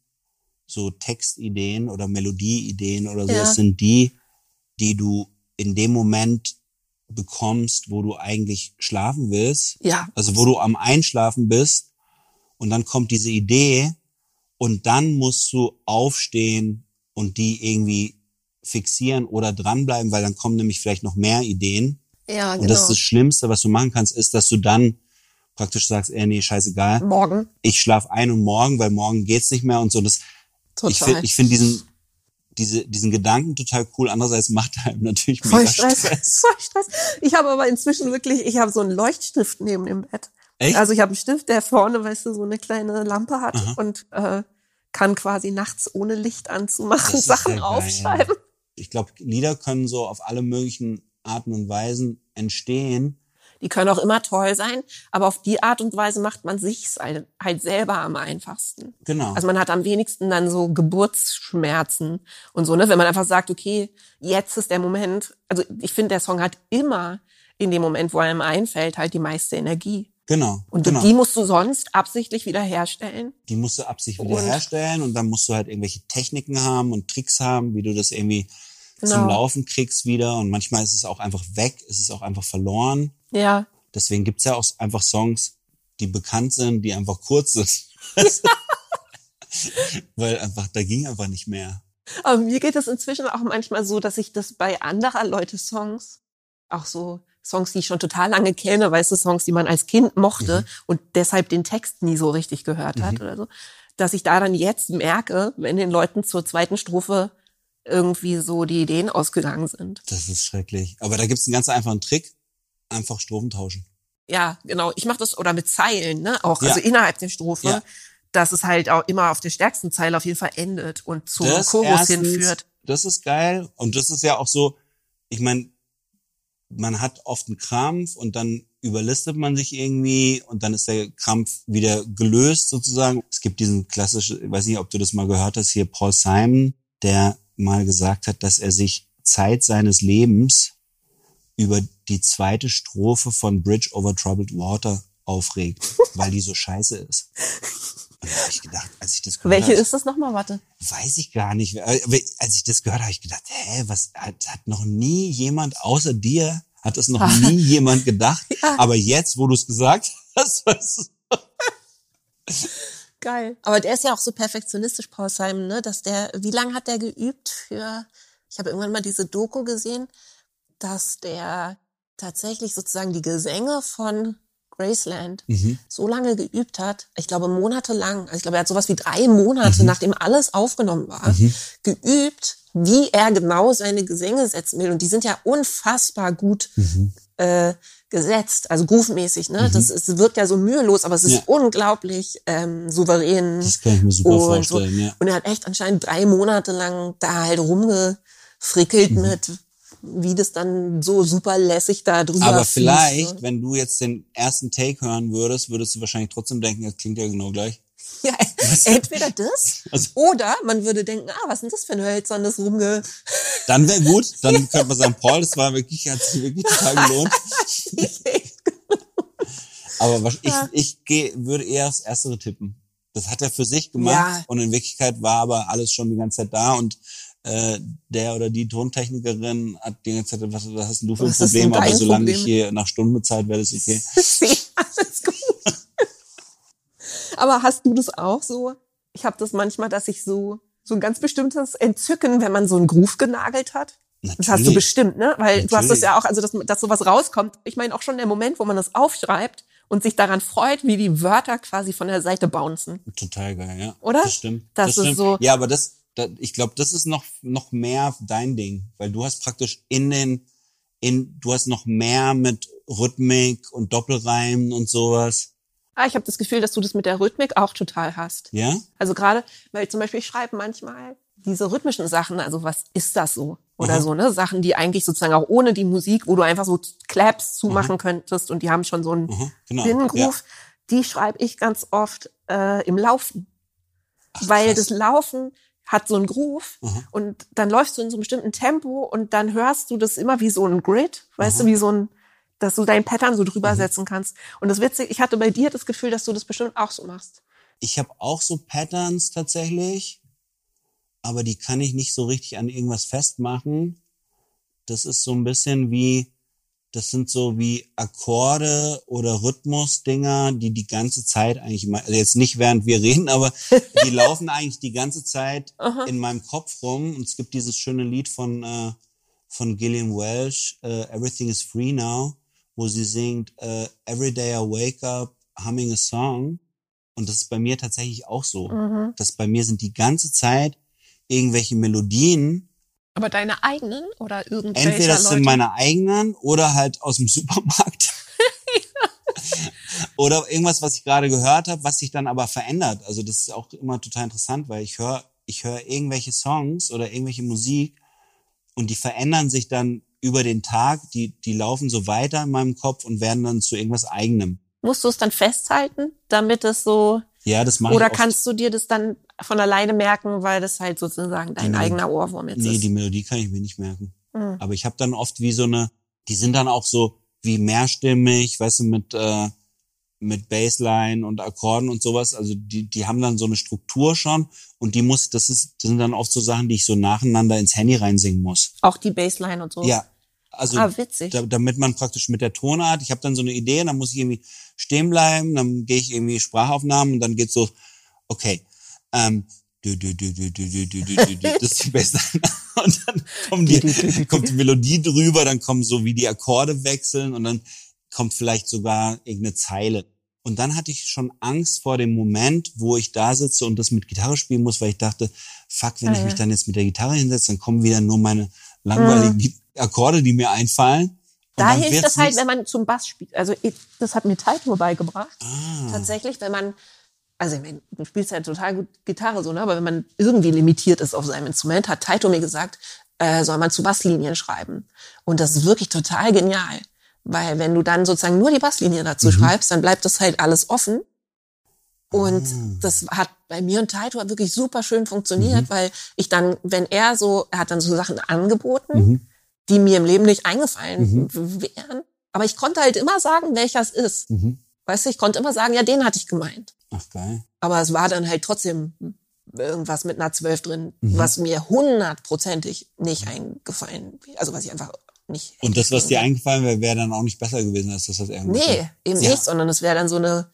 so Textideen oder Melodieideen oder so, Ja. sind die, die du in dem Moment bekommst, wo du eigentlich schlafen willst. Ja. Also wo du am Einschlafen bist und dann kommt diese Idee und dann musst du aufstehen und die irgendwie fixieren oder dranbleiben, weil dann kommen nämlich vielleicht noch mehr Ideen. Ja, Und genau. das ist das Schlimmste, was du machen kannst, ist, dass du dann praktisch sagst, äh, nee, scheißegal, Morgen. ich schlaf ein und morgen, weil morgen geht's nicht mehr und so. Das, Total. ich finde ich find diesen, diese, diesen Gedanken total cool. Andererseits macht er einem natürlich Voll mega Stress. Stress. Voll Stress. Ich habe aber inzwischen wirklich, ich habe so einen Leuchtstift neben dem Bett. Echt? Also ich habe einen Stift, der vorne, weißt du, so eine kleine Lampe hat Aha. und äh, kann quasi nachts ohne Licht anzumachen Sachen aufschreiben. Ich glaube, Lieder können so auf alle möglichen Arten und Weisen entstehen. Die können auch immer toll sein, aber auf die Art und Weise macht man sich's halt, halt selber am einfachsten. Genau. Also man hat am wenigsten dann so Geburtsschmerzen und so, ne? Wenn man einfach sagt, okay, jetzt ist der Moment. Also ich finde, der Song hat immer in dem Moment, wo er ihm einfällt, halt die meiste Energie. genau. Und genau. die musst du sonst absichtlich wiederherstellen. die musst du absichtlich Und- wieder herstellen und dann musst du halt irgendwelche Techniken haben und Tricks haben, wie du das irgendwie zum Genau. Laufen kriegst wieder. Und manchmal ist es auch einfach weg, ist es auch einfach verloren. Ja. Deswegen gibt's ja auch einfach Songs, die bekannt sind, die einfach kurz sind. Weil einfach, da ging einfach nicht mehr. Aber mir geht es inzwischen auch manchmal so, dass ich das bei anderer Leute Songs, auch so Songs, die ich schon total lange kenne, weißt du, Songs, die man als Kind mochte Mhm. und deshalb den Text nie so richtig gehört hat oder so, dass ich da dann jetzt merke, wenn den Leuten zur zweiten Strophe irgendwie so die Ideen ausgegangen sind. Das ist schrecklich. Aber da gibt's einen ganz einfachen Trick. Einfach Strophen tauschen. Ja, genau. Ich mache das oder mit Zeilen, ne? Auch Ja. also innerhalb der Strophe, Ja. dass es halt auch immer auf der stärksten Zeile auf jeden Fall endet und zum das Chorus erstens, hinführt. Das ist geil. Und das ist ja auch so, ich meine, man hat oft einen Krampf und dann überlistet man sich irgendwie und dann ist der Krampf wieder gelöst sozusagen. Es gibt diesen klassischen, ich weiß nicht, ob du das mal gehört hast, hier Paul Simon, der mal gesagt hat, dass er sich Zeit seines Lebens über die zweite Strophe von Bridge over Troubled Water aufregt, weil die so scheiße ist. Und da hab ich gedacht, als ich das gehört Welche habe, ist das nochmal? Warte. Weiß ich gar nicht. Aber Als ich das gehört habe, habe ich gedacht, hä, was hat, hat noch nie jemand außer dir, hat das noch nie jemand gedacht. Ja. Aber jetzt, wo du es gesagt hast, weißt du, Geil. Aber der ist ja auch so perfektionistisch, Paul Simon, ne? Dass der, wie lange hat der geübt für, ich habe irgendwann mal diese Doku gesehen, dass der tatsächlich sozusagen die Gesänge von Graceland Mhm. so lange geübt hat, ich glaube monatelang, also ich glaube, er hat sowas wie drei Monate, Mhm. nachdem alles aufgenommen war, geübt, wie er genau seine Gesänge setzen will. Und die sind ja unfassbar gut Mhm. äh, gesetzt, also groove-mäßig, ne? Das ist, wirkt ja so mühelos, aber es ist Ja. unglaublich ähm, souverän. das kann ich mir super und so. vorstellen. Ja. Und er hat echt anscheinend drei Monate lang da halt rumgefrickelt Mhm. mit, wie das dann so super lässig da drüber Aber fließt, vielleicht, ne? wenn du jetzt den ersten Take hören würdest, würdest du wahrscheinlich trotzdem denken, das klingt ja genau gleich. Ja, entweder das Also- oder man würde denken, ah, was ist denn das für ein hölzernes Rumge... Dann wäre gut, dann könnte man sagen, Paul, das war wirklich, hat sich wirklich total gelohnt. Aber was- ich, ich geh, würde eher aufs Erstere tippen. Das hat er für sich gemacht Ja. und in Wirklichkeit war aber alles schon die ganze Zeit da und äh, der oder die Tontechnikerin hat die ganze Zeit, was, was hast denn du für ein Was ist Problem? Aber dein solange Problem? ich hier nach Stunden bezahlt werde, ist okay. Nee, alles gut. Aber hast du das auch so? Ich habe das manchmal, dass ich so so ein ganz bestimmtes Entzücken, wenn man so einen Groove genagelt hat. Das hast du Natürlich. bestimmt, ne? Weil du hast das Natürlich. ja auch, also dass, dass sowas rauskommt. Ich meine auch schon der Moment, wo man das aufschreibt und sich daran freut, wie die Wörter quasi von der Seite bouncen. Total geil, ja. Oder? Das stimmt. Das das ist stimmt. so- Ja, aber das, das ich glaube, das ist noch noch mehr dein Ding, weil du hast praktisch in den in du hast noch mehr mit Rhythmik und Doppelreimen und sowas. Ah, ich habe das Gefühl, dass du das mit der Rhythmik auch total hast. Ja? Also gerade, weil zum Beispiel ich schreibe manchmal diese rhythmischen Sachen, also was ist das so? Oder Mhm. so, ne? Sachen, die eigentlich sozusagen auch ohne die Musik, wo du einfach so Claps zumachen könntest und die haben schon so einen Mhm, genau. Binnengroove, die schreibe ich ganz oft äh, im Laufen. Ach, weil krass. das Laufen hat so einen Groove Mhm. und dann läufst du in so einem bestimmten Tempo und dann hörst du das immer wie so ein Grid, weißt du, wie so ein, dass du dein Pattern so drüber setzen kannst. Und das Witzige, ich hatte bei dir das Gefühl, dass du das bestimmt auch so machst. Ich habe auch so Patterns tatsächlich, aber die kann ich nicht so richtig an irgendwas festmachen. Das ist so ein bisschen wie, das sind so wie Akkorde oder Rhythmusdinger, die die ganze Zeit eigentlich, also jetzt nicht während wir reden, aber die laufen eigentlich die ganze Zeit in meinem Kopf rum. Und es gibt dieses schöne Lied von, äh, von Gillian Welsh, äh, Everything is Free Now, wo sie singt, äh, Every day I wake up humming a song. Und das ist bei mir tatsächlich auch so. Mhm. Dass bei mir sind die ganze Zeit irgendwelche Melodien, Aber deine eigenen oder irgendwelche entweder das Leute? sind meine eigenen oder halt aus dem Supermarkt. oder irgendwas, was ich gerade gehört habe, was sich dann aber verändert. Also das ist auch immer total interessant, weil ich höre ich höre irgendwelche Songs oder irgendwelche Musik und die verändern sich dann über den Tag, die die laufen so weiter in meinem Kopf und werden dann zu irgendwas eigenem. Musst du es dann festhalten, damit es so, Ja, das mache ich oder kannst du dir das dann von alleine merken, weil das halt sozusagen dein Die eigener Ohrwurm jetzt Nee, ist? die Melodie kann ich mir nicht merken. Mhm. Aber ich habe dann oft wie so eine, die sind dann auch so wie mehrstimmig, weißt du, mit äh, mit Bassline und Akkorden und sowas. Also die die haben dann so eine Struktur schon und die muss, das ist, das sind dann oft so Sachen, die ich so nacheinander ins Handy reinsingen muss. Auch die Bassline und so? Ja, also Ah, witzig. da, damit man praktisch mit der Tonart, ich habe dann so eine Idee, dann muss ich irgendwie stehen bleiben, dann gehe ich irgendwie Sprachaufnahmen und dann geht's so, okay, ähm, du, du, du, du, du, du, du, du, das ist die Bassline. Und dann die, kommt die Melodie drüber, dann kommen so wie die Akkorde wechseln und dann kommt vielleicht sogar irgendeine Zeile. Und dann hatte ich schon Angst vor dem Moment, wo ich da sitze und das mit Gitarre spielen muss, weil ich dachte, fuck, wenn Ah, ich ja. mich dann jetzt mit der Gitarre hinsetze, dann kommen wieder nur meine langweiligen Akkorde, die mir einfallen. Und Da hilft das halt, nichts- wenn man zum Bass spielt. Also das hat mir Taito beigebracht. Ah, Tatsächlich, wenn man, also du spielst ja total gut Gitarre so, ne? aber wenn man irgendwie limitiert ist auf seinem Instrument, hat Taito mir gesagt, äh, soll man zu Basslinien schreiben. Und das ist wirklich total genial. Weil wenn du dann sozusagen nur die Basslinie dazu schreibst, dann bleibt das halt alles offen. Und Ah. das hat bei mir und Taito wirklich super schön funktioniert, weil ich dann, wenn er so, er hat dann so Sachen angeboten, Mhm. die mir im Leben nicht eingefallen wären. Aber ich konnte halt immer sagen, welcher es ist. Mhm. Weißt du, ich konnte immer sagen, ja, den hatte ich gemeint. Ach geil. Aber es war dann halt trotzdem irgendwas mit einer Zwölf drin, Mhm. was mir hundertprozentig nicht eingefallen, also was ich einfach nicht. Und das, was dir eingefallen wäre, wäre dann auch nicht besser gewesen, als das, was er gemacht Nee, hat. eben Ja. nicht, sondern es wäre dann so eine.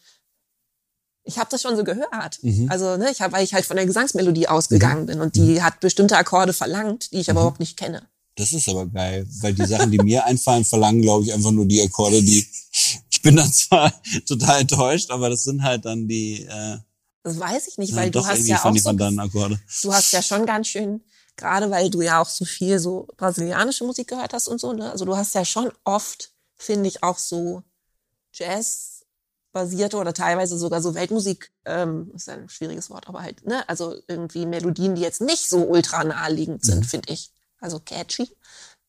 Ich habe das schon so gehört. Mhm. Also, ne, ich habe, weil ich halt von der Gesangsmelodie ausgegangen bin und die hat bestimmte Akkorde verlangt, die ich Mhm. aber überhaupt nicht kenne. Das ist aber geil, weil die Sachen, die mir einfallen, verlangen, glaube ich, einfach nur die Akkorde, die ich bin dann zwar total enttäuscht, aber das sind halt dann die äh, Das weiß ich nicht, weil dann du hast ja auch so du hast ja schon ganz schön, gerade weil du ja auch so viel so brasilianische Musik gehört hast und so, ne? Also du hast ja schon oft, finde ich, auch so Jazz-basierte oder teilweise sogar so Weltmusik, ähm, ist ein schwieriges Wort, aber halt, ne? Also irgendwie Melodien, die jetzt nicht so ultra naheliegend sind, finde ich. Also catchy,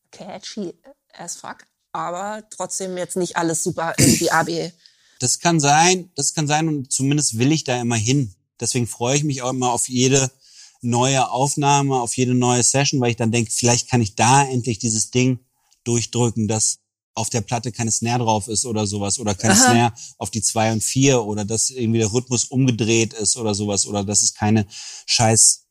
catchy as fuck, aber trotzdem jetzt nicht alles super irgendwie AB. Das kann sein, das kann sein und zumindest will ich da immer hin. Deswegen freue ich mich auch immer auf jede neue Aufnahme, auf jede neue Session, weil ich dann denke, vielleicht kann ich da endlich dieses Ding durchdrücken, das auf der Platte keine Snare drauf ist oder sowas oder keine Aha. Snare auf die zwei und vier oder dass irgendwie der Rhythmus umgedreht ist oder sowas oder dass es keine scheiß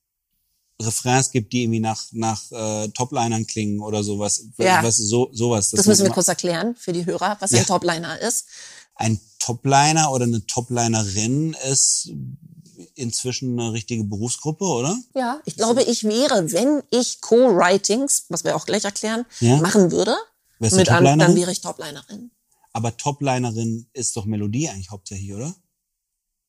Refrains gibt, die irgendwie nach nach äh, Toplinern klingen oder sowas. Ja. Du, so sowas. Das müssen wir kurz erklären für die Hörer, was Ja. ein Topliner ist. ein Topliner oder eine Toplinerin ist inzwischen eine richtige Berufsgruppe, oder? Ja, ich glaube, ich wäre, wenn ich Co-Writings, was wir auch gleich erklären, Ja. machen würde, Wärst mit an, dann wäre ich Toplinerin. Aber Toplinerin ist doch Melodie eigentlich hauptsächlich, oder?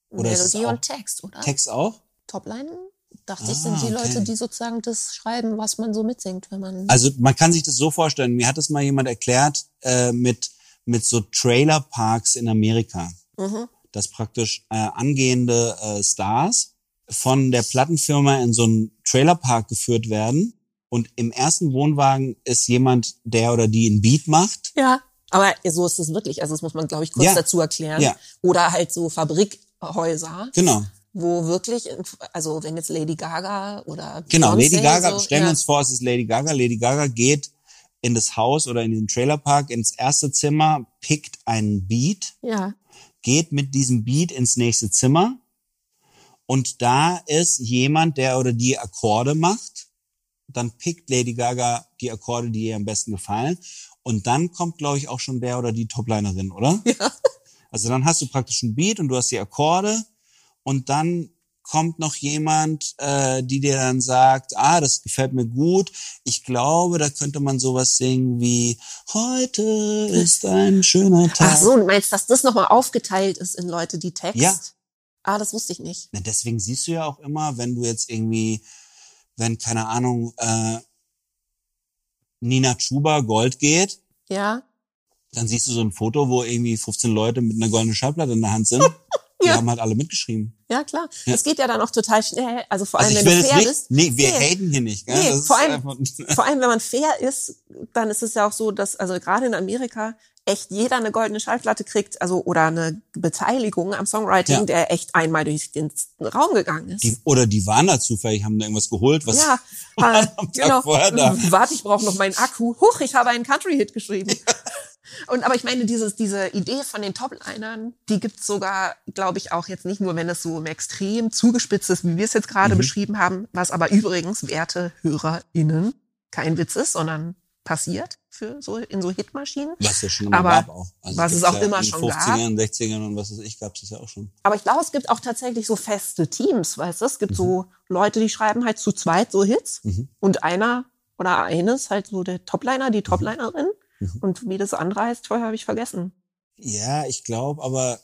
Oder Melodie und Text, oder? Text auch? Toplinen, dachte ich, Ah, sind die okay. Leute, die sozusagen das schreiben, was man so mitsingt, wenn man. Also man kann sich das so vorstellen, mir hat es mal jemand erklärt äh, mit, mit so Trailerparks in Amerika, mhm. dass praktisch äh, angehende äh, Stars von der Plattenfirma in so einen Trailerpark geführt werden und im ersten Wohnwagen ist jemand, der oder die einen Beat macht. Ja. Aber so ist es wirklich. Also das muss man, glaube ich, kurz Ja. dazu erklären. Ja. Oder halt so Fabrikhäuser, Genau. Wo wirklich, also wenn jetzt Lady Gaga oder Genau, Lady Gaga, so, stellen wir ja. uns vor, es ist Lady Gaga. Lady Gaga geht in das Haus oder in den Trailerpark ins erste Zimmer, pickt einen Beat, Ja. geht mit diesem Beat ins nächste Zimmer und da ist jemand, der oder die Akkorde macht. Dann pickt Lady Gaga die Akkorde, die ihr am besten gefallen. Und dann kommt, glaube ich, auch schon der oder die Toplinerin, oder? Ja. Also dann hast du praktisch einen Beat und du hast die Akkorde und dann kommt noch jemand, äh, die dir dann sagt, ah, das gefällt mir gut. Ich glaube, da könnte man sowas singen wie Heute ist ein schöner Tag. Ach so, du meinst, dass das nochmal aufgeteilt ist in Leute, die Text? Ja. Ah, das wusste ich nicht. Na, deswegen siehst du ja auch immer, wenn du jetzt irgendwie, wenn, keine Ahnung, äh, Nina Chuba Gold geht, Ja. dann siehst du so ein Foto, wo irgendwie 15 Leute mit einer goldenen Schallplatte in der Hand sind. Die Ja. haben halt alle mitgeschrieben. Ja, klar. Ja. Es geht ja dann auch total schnell. Also vor allem, Also wenn du fair bist. nee, wir Nee. haten hier nicht, gell? Nee, das vor allem- Vor allem, wenn man fair ist, dann ist es ja auch so, dass, also gerade in Amerika, echt jeder eine goldene Schallplatte kriegt, also, oder eine Beteiligung am Songwriting, Ja. der echt einmal durch den Raum gegangen ist. die, oder die waren da zufällig, haben da irgendwas geholt, was ja, äh, da. Warte, ich brauche noch meinen Akku. Huch, ich habe einen Country-Hit geschrieben. Und aber ich meine, dieses, diese Idee von den Top-Linern, die gibt's sogar, glaube ich, auch jetzt nicht nur, wenn es so extrem zugespitzt ist, wie wir es jetzt gerade Mhm. beschrieben haben, was aber übrigens, werte HörerInnen, kein Witz ist, sondern passiert für so in so Hitmaschinen. was es schon immer Aber gab auch. Also was es auch ja immer in schon 50ern, 60ern und was weiß ich, gab's das ja auch schon. Aber ich glaube, es gibt auch tatsächlich so feste Teams, weißt du? Es gibt so Mhm. Leute, die schreiben halt zu zweit so Hits Mhm. und einer oder eines halt so der Topliner, die Toplinerin. Mhm. Und wie das andere heißt, vorher habe ich vergessen. Ja, ich glaube, aber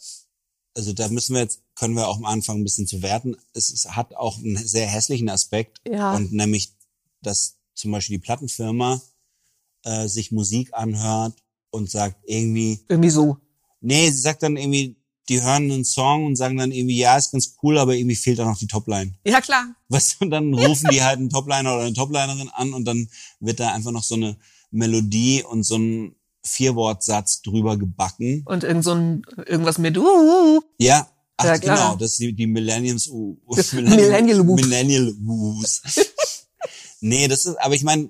also da müssen wir jetzt können wir auch am Anfang ein bisschen zu werten. Es, es hat auch einen sehr hässlichen Aspekt Ja. und nämlich, dass zum Beispiel die Plattenfirma äh, sich Musik anhört und sagt irgendwie, Irgendwie so. nee, sie sagt dann irgendwie, die hören einen Song und sagen dann irgendwie, ja, ist ganz cool, aber irgendwie fehlt da noch die Topline. Ja, klar. Weißt du, und dann rufen die halt einen Topliner oder eine Toplinerin an und dann wird da einfach noch so eine Melodie und so ein Vierwortsatz drüber gebacken. Und irgend so ein, irgendwas mit, uh, Ja, ach Ja, klar. genau, das ist die, die Millenniums uh, Millennial Woos. Millennial Woos. nee, das ist, aber ich meine,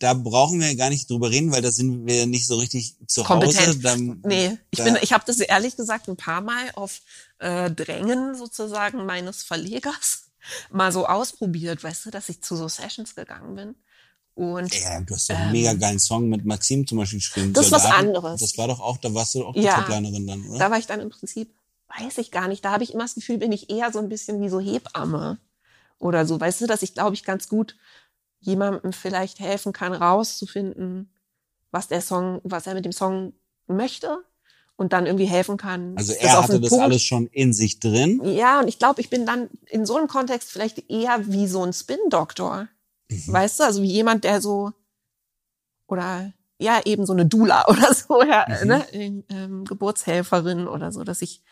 da brauchen wir gar nicht drüber reden, weil da sind wir nicht so richtig zu Hause. kompetent. Da, nee, ich da, bin, ich habe das ehrlich gesagt ein paar Mal auf äh, Drängen sozusagen meines Verlegers mal so ausprobiert, weißt du, dass ich zu so Sessions gegangen bin. Und Ja, du hast doch einen mega geilen Song mit Maxim zum Beispiel geschrieben. Ähm. Das ist was anderes. Das war doch auch, da warst du auch die Ja. Toplinerin dann, oder? Da war ich dann im Prinzip, weiß ich gar nicht, da habe ich immer das Gefühl, bin ich eher so ein bisschen wie so Hebamme oder so. Weißt du, dass ich, glaube ich, ganz gut jemandem vielleicht helfen kann, rauszufinden, was der Song, was er mit dem Song möchte und dann irgendwie helfen kann. also er hatte das Punkt- alles schon in sich drin. Ja, und ich glaube, ich bin dann in so einem Kontext vielleicht eher wie so ein Spin-Doktor. Mhm. Weißt du, also wie jemand, der so, oder ja, eben so eine Dula oder so, ja, Mhm. ne, ähm, Geburtshelferin oder so, dass ich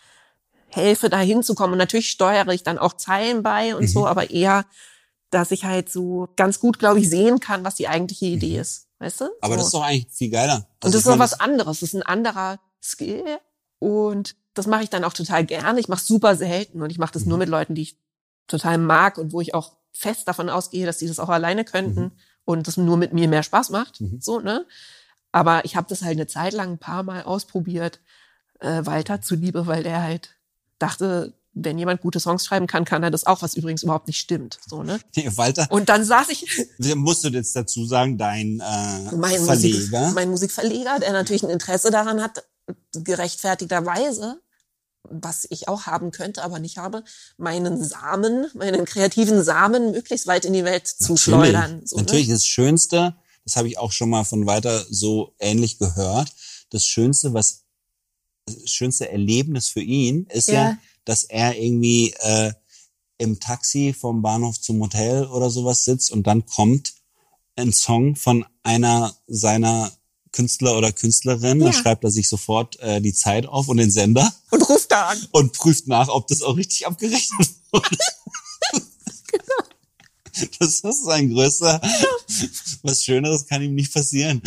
helfe, da hinzukommen. Und natürlich steuere ich dann auch Zeilen bei und Mhm. so, aber eher, dass ich halt so ganz gut, glaube ich, sehen kann, was die eigentliche Idee ist. Weißt du? Mhm. Aber so. das ist doch eigentlich viel geiler. Und Also das ich ist noch meine, was anderes. Das ist ein anderer Skill. Und das mache ich dann auch total gerne. Ich mache super selten und ich mache das Mhm. nur mit Leuten, die ich total mag und wo ich auch fest davon ausgehe, dass die das auch alleine könnten Mhm. und das nur mit mir mehr Spaß macht. Mhm. So, ne? Aber ich habe das halt eine Zeit lang ein paar Mal ausprobiert, äh, Walter zuliebe, weil der halt dachte, wenn jemand gute Songs schreiben kann, kann er das auch, was übrigens überhaupt nicht stimmt. So, ne? Nee, Walter, Und dann saß ich, musst du jetzt dazu sagen, dein äh, mein, Verleger. Musik, mein Musikverleger, der natürlich ein Interesse daran hat, gerechtfertigterweise, was ich auch haben könnte, aber nicht habe, meinen Samen, meinen kreativen Samen möglichst weit in die Welt zu Natürlich. schleudern. So, ne? Natürlich das Schönste, das habe ich auch schon mal von weiter so ähnlich gehört. Das Schönste, was das schönste Erlebnis für ihn ist ja, Ja. dass er irgendwie äh, im Taxi vom Bahnhof zum Hotel oder sowas sitzt und dann kommt ein Song von einer seiner Künstler oder Künstlerin, Ja. schreibt er sich sofort äh, die Zeit auf und den Sender Und ruft da an. und prüft nach, ob das auch richtig abgerechnet wurde. Das ist sein größter, was Schöneres kann ihm nicht passieren.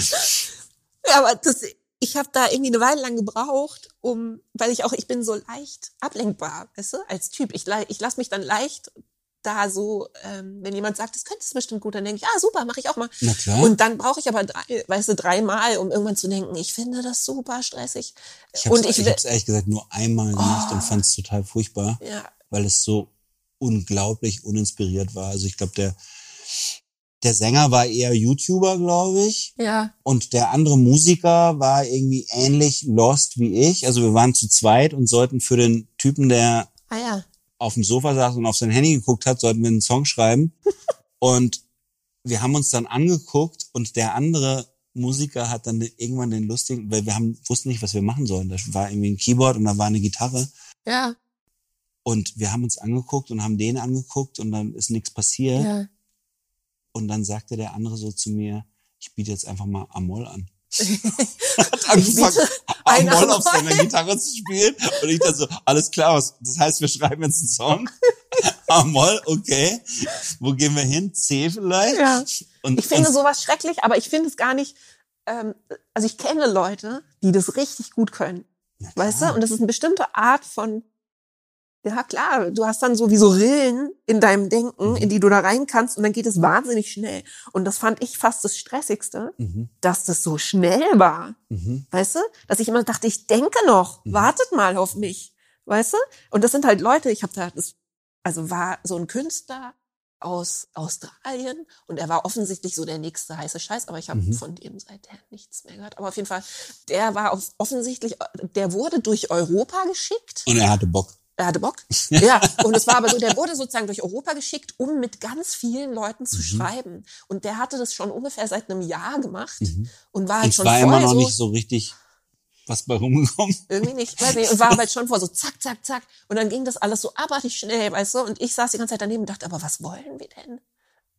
Ja, aber das, ich habe da irgendwie eine Weile lang gebraucht, um, weil ich auch, ich bin so leicht ablenkbar, weißt du, als Typ. Ich, ich lasse mich dann leicht da so, ähm, wenn jemand sagt, das könntest du bestimmt gut, dann denke ich, ja, super, mache ich auch mal. Na klar. Und dann brauche ich aber drei, weißt du, dreimal, um irgendwann zu denken, ich finde das super stressig. ich habe und ich, ich will- hab's ehrlich gesagt nur einmal gemacht Oh. und fand es total furchtbar, ja, weil es so unglaublich uninspiriert war. Also ich glaube, der, der Sänger war eher YouTuber, glaube ich. ja, Und der andere Musiker war irgendwie ähnlich lost wie ich. Also wir waren zu zweit und sollten für den Typen, der ah ja, auf dem Sofa saß und auf sein Handy geguckt hat, sollten wir einen Song schreiben. und wir haben uns dann angeguckt und der andere Musiker hat dann irgendwann den lustigen, weil wir haben, wussten nicht, was wir machen sollen. Da war irgendwie ein Keyboard und da war eine Gitarre. ja, Und wir haben uns angeguckt und haben den angeguckt und dann ist nichts passiert. ja. Und dann sagte der andere so zu mir, ich biete jetzt einfach mal Amol an. hat angefangen, ein Amol auf seiner Gitarre zu spielen. Und ich dann so, alles klar, was, das heißt, wir schreiben jetzt einen Song. Amol, okay. Wo gehen wir hin? C vielleicht? Ja. Und, Ich finde sowas schrecklich, aber ich finde es gar nicht, ähm, also ich kenne Leute, die das richtig gut können. Weißt du? Und das ist eine bestimmte Art von, ja klar, du hast dann so wie so Rillen in deinem Denken, Mhm. in die du da rein kannst und dann geht es wahnsinnig schnell. Und das fand ich fast das Stressigste, Mhm, dass das so schnell war. mhm. Weißt du? Dass ich immer dachte, ich denke noch, Mhm. wartet mal auf mich. Weißt du? Und das sind halt Leute, ich habe da, das, also war so ein Künstler aus Australien und er war offensichtlich so der nächste heiße Scheiß, aber ich habe Mhm. von dem seither nichts mehr gehört. Aber auf jeden Fall, der war offensichtlich, der wurde durch Europa geschickt. Und er hatte Bock. Er hatte Bock. Ja, und es war aber so, der wurde sozusagen durch Europa geschickt, um mit ganz vielen Leuten Mhm. zu schreiben. Und der hatte das schon ungefähr seit einem Jahr gemacht und war halt Und schon war immer noch so, nicht so richtig was bei rumgekommen. irgendwie nicht, weiß nicht, und war halt schon vor so zack, zack, zack. Und dann ging das alles so abartig schnell, weißt du? Und ich saß die ganze Zeit daneben und dachte, aber was wollen wir denn?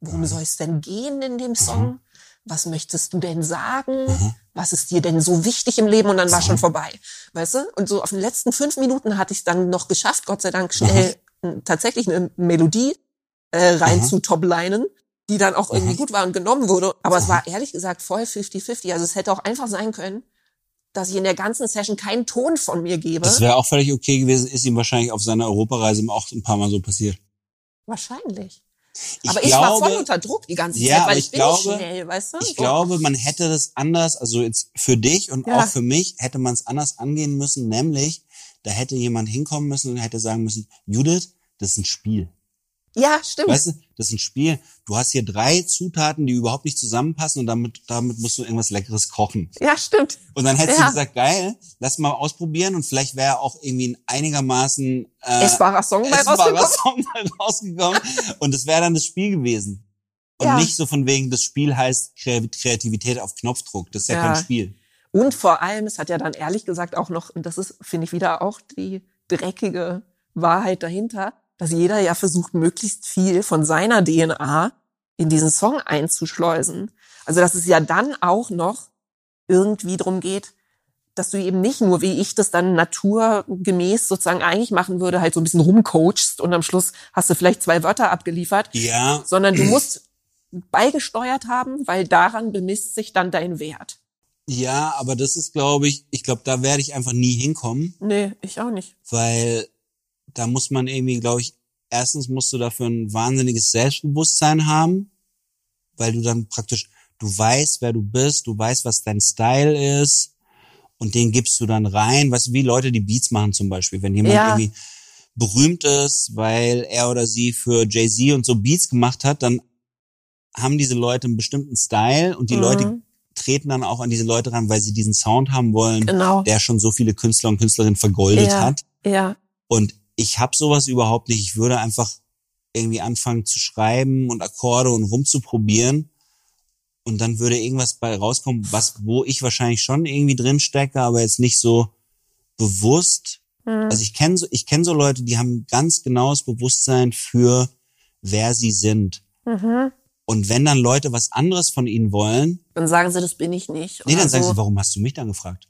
Worum soll es denn gehen in dem Song? Was möchtest du denn sagen? Was ist dir denn so wichtig im Leben? Und dann war schon vorbei, weißt du? Und so auf den letzten fünf Minuten hatte ich es dann noch geschafft, Gott sei Dank schnell n- tatsächlich eine Melodie äh, rein Aha. zu toplinen, die dann auch irgendwie Aha. gut war und genommen wurde. Aber es war ehrlich gesagt voll 50-50. Also es hätte auch einfach sein können, dass ich in der ganzen Session keinen Ton von mir gebe. Das wäre auch völlig okay gewesen, ist ihm wahrscheinlich auf seiner Europareise auch ein paar Mal so passiert. Wahrscheinlich. Ich aber ich glaube, war voll unter Druck die ganze Ja, Zeit, aber weil ich ich, bin glaube- schnell, weißt du? Ich So. glaube, man hätte das anders, also jetzt für dich und Ja. auch für mich hätte man es anders angehen müssen, nämlich da hätte jemand hinkommen müssen und hätte sagen müssen, Judith, das ist ein Spiel. Ja, stimmt. Weißt du, das ist ein Spiel. Du hast hier drei Zutaten, die überhaupt nicht zusammenpassen und damit, damit musst du irgendwas Leckeres kochen. ja, stimmt. Und dann hättest Ja. du gesagt, geil, lass mal ausprobieren und vielleicht wäre auch irgendwie ein einigermaßen äh, Essbarer Song bei rausgekommen. Song rausgekommen und es wäre dann das Spiel gewesen. Und Ja. nicht so von wegen, das Spiel heißt Kre- Kreativität auf Knopfdruck. Das ist ja, Ja. kein Spiel. Und vor allem, es hat ja dann ehrlich gesagt auch noch, und das ist, finde ich, wieder auch die dreckige Wahrheit dahinter, dass jeder ja versucht, möglichst viel von seiner DNA in diesen Song einzuschleusen. Also, dass es ja dann auch noch irgendwie drum geht, dass du eben nicht nur, wie ich das dann naturgemäß sozusagen eigentlich machen würde, halt so ein bisschen rumcoachst und am Schluss hast du vielleicht zwei Wörter abgeliefert, Ja, sondern du musst beigesteuert haben, weil daran bemisst sich dann dein Wert. ja, aber das ist, glaube ich, ich glaube, da werde ich einfach nie hinkommen, Nee, ich auch nicht. weil da muss man irgendwie, glaube ich, erstens musst du dafür ein wahnsinniges Selbstbewusstsein haben, weil du dann praktisch, du weißt, wer du bist, du weißt, was dein Style ist und den gibst du dann rein. Weißt du, wie Leute die Beats machen zum Beispiel, wenn jemand Ja. irgendwie berühmt ist, weil er oder sie für Jay-Z und so Beats gemacht hat, dann haben diese Leute einen bestimmten Style und die Mhm. Leute treten dann auch an diese Leute ran, weil sie diesen Sound haben wollen, Genau. der schon so viele Künstler und Künstlerinnen vergoldet Ja. hat. Ja. Und ich habe sowas überhaupt nicht. Ich würde einfach irgendwie anfangen zu schreiben und Akkorde und rumzuprobieren. Und dann würde irgendwas bei rauskommen, was, wo ich wahrscheinlich schon irgendwie drin stecke, aber jetzt nicht so bewusst. Mhm. Also ich kenne so, ich kenne so Leute, die haben ganz genaues Bewusstsein für wer sie sind. Mhm. Und wenn dann Leute was anderes von ihnen wollen, Dann sagen sie, das bin ich nicht. nee, oder dann sagen so. sie, warum hast du mich dann gefragt?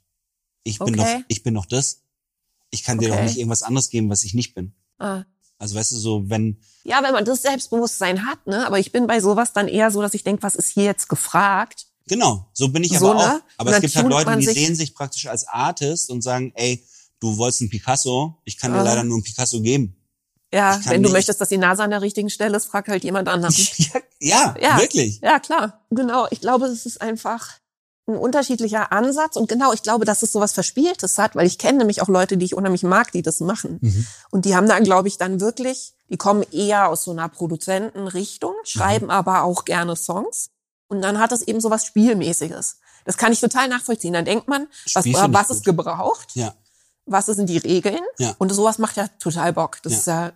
Ich bin Okay. doch, ich bin doch das. Ich kann dir doch Okay. nicht irgendwas anderes geben, was ich nicht bin. Ah. Also weißt du, so wenn, Ja, wenn man das Selbstbewusstsein hat, ne? Aber ich bin bei sowas dann eher so, dass ich denke, was ist hier jetzt gefragt? genau, so bin ich So, aber auch. ne? Aber Und es gibt halt Leute, die sich- sehen sich praktisch als Artist und sagen, ey, du wolltest einen Picasso, ich kann dir Ah. leider nur einen Picasso geben. Ja, wenn du nicht- möchtest, dass die Nase an der richtigen Stelle ist, frag halt jemand anderen. ja, ja, Ja. wirklich. Ja, klar. Genau. Ich glaube, es ist einfach ein unterschiedlicher Ansatz. Und genau, ich glaube, dass es sowas Verspieltes hat, weil ich kenne nämlich auch Leute, die ich unheimlich mag, die das machen. Mhm. Und die haben dann, glaube ich, dann wirklich, die kommen eher aus so einer Produzentenrichtung, schreiben aber auch gerne Songs. Und dann hat es eben sowas Spielmäßiges. Das kann ich total nachvollziehen. Dann denkt man, was, ich was ist gut. gebraucht? Ja, was sind die Regeln? Ja. Und sowas macht ja total Bock. Das Ja. ist ja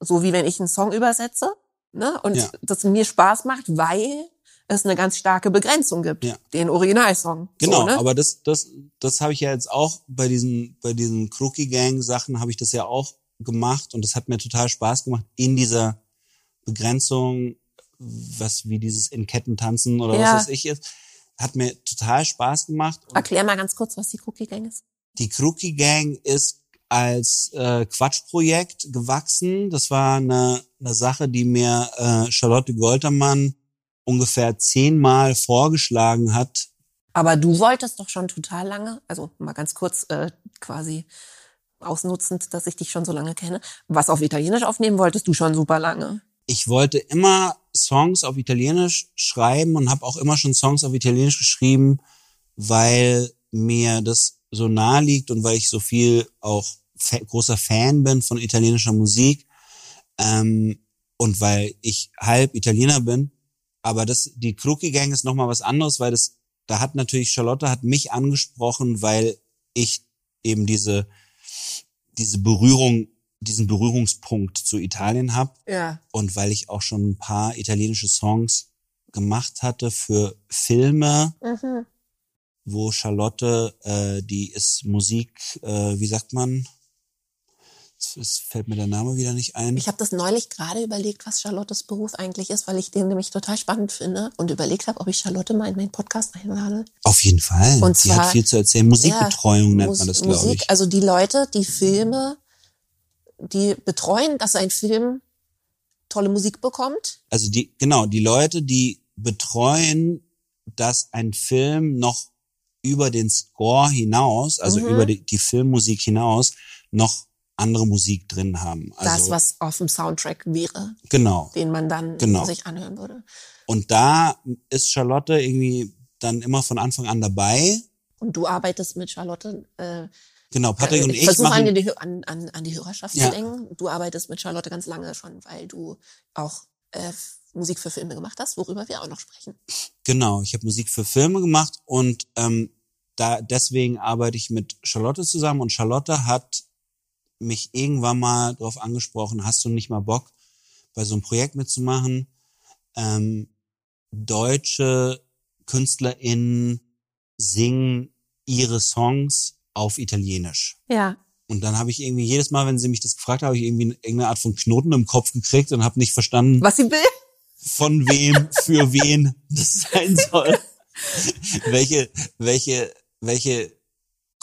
so wie wenn ich einen Song übersetze, ne? Und das mir Spaß macht, weil es eine ganz starke Begrenzung gibt, Ja. den Originalsong. genau. So, ne? Aber das, das, das habe ich ja jetzt auch bei diesen, bei diesen Crookie Gang Sachen habe ich das ja auch gemacht und das hat mir total Spaß gemacht in dieser Begrenzung, was wie dieses in Ketten tanzen oder Ja. was weiß ich ist, hat mir total Spaß gemacht. Erklär mal ganz kurz, was die Cookie Gang ist. Die Crookie Gang ist als äh, Quatschprojekt gewachsen. Das war eine, eine Sache, die mir äh, Charlotte Goltermann ungefähr zehnmal vorgeschlagen hat. Aber du wolltest doch schon total lange, also mal ganz kurz äh, quasi ausnutzend, dass ich dich schon so lange kenne, was auf Italienisch aufnehmen wolltest du schon super lange. Ich wollte immer Songs auf Italienisch schreiben und habe auch immer schon Songs auf Italienisch geschrieben, weil mir das so nahe liegt und weil ich so viel auch fa großer Fan bin von italienischer Musik ähm, und weil ich halb Italiener bin. Aber das, die Crookie Gang ist nochmal was anderes, weil das, da hat natürlich Charlotte hat mich angesprochen, weil ich eben diese, diese Berührung, diesen Berührungspunkt zu Italien habe Ja. und weil ich auch schon ein paar italienische Songs gemacht hatte für Filme, Mhm. wo Charlotte, äh, die ist Musik, äh, wie sagt man? Es- fällt mir der Name wieder nicht ein. Ich habe das neulich gerade überlegt, was Charlottes Beruf eigentlich ist, weil ich den nämlich total spannend finde und überlegt habe, ob ich Charlotte mal in meinen Podcast einlade. Auf jeden Fall. Und die zwar- hat viel zu erzählen. Musikbetreuung nennt Mus- man das, glaube Musik, ich. also die Leute, die Filme, die betreuen, dass ein Film tolle Musik bekommt. Also die, genau, die Leute, die betreuen, dass ein Film noch über den Score hinaus, also Mhm. über die, die Filmmusik hinaus, noch andere Musik drin haben. Also, das, was auf dem Soundtrack wäre, genau. den man dann Genau. sich anhören würde. Und da ist Charlotte irgendwie dann immer von Anfang an dabei. Und du arbeitest mit Charlotte. Äh, Genau, Patrick und ich versuche an die, an, an, an die Hörerschaft Ja. zu denken. Du arbeitest mit Charlotte ganz lange schon, weil du auch äh, Musik für Filme gemacht hast, worüber wir auch noch sprechen. Genau, ich habe Musik für Filme gemacht und ähm, da deswegen arbeite ich mit Charlotte zusammen und Charlotte hat mich irgendwann mal darauf angesprochen, hast du nicht mal Bock, bei so einem Projekt mitzumachen? Ähm, deutsche KünstlerInnen singen ihre Songs auf Italienisch. Ja. Und dann habe ich irgendwie jedes Mal, wenn sie mich das gefragt haben, habe ich irgendwie irgendeine Art von Knoten im Kopf gekriegt und habe nicht verstanden, Was sie will. von wem, für wen das sein soll. welche, welche, welche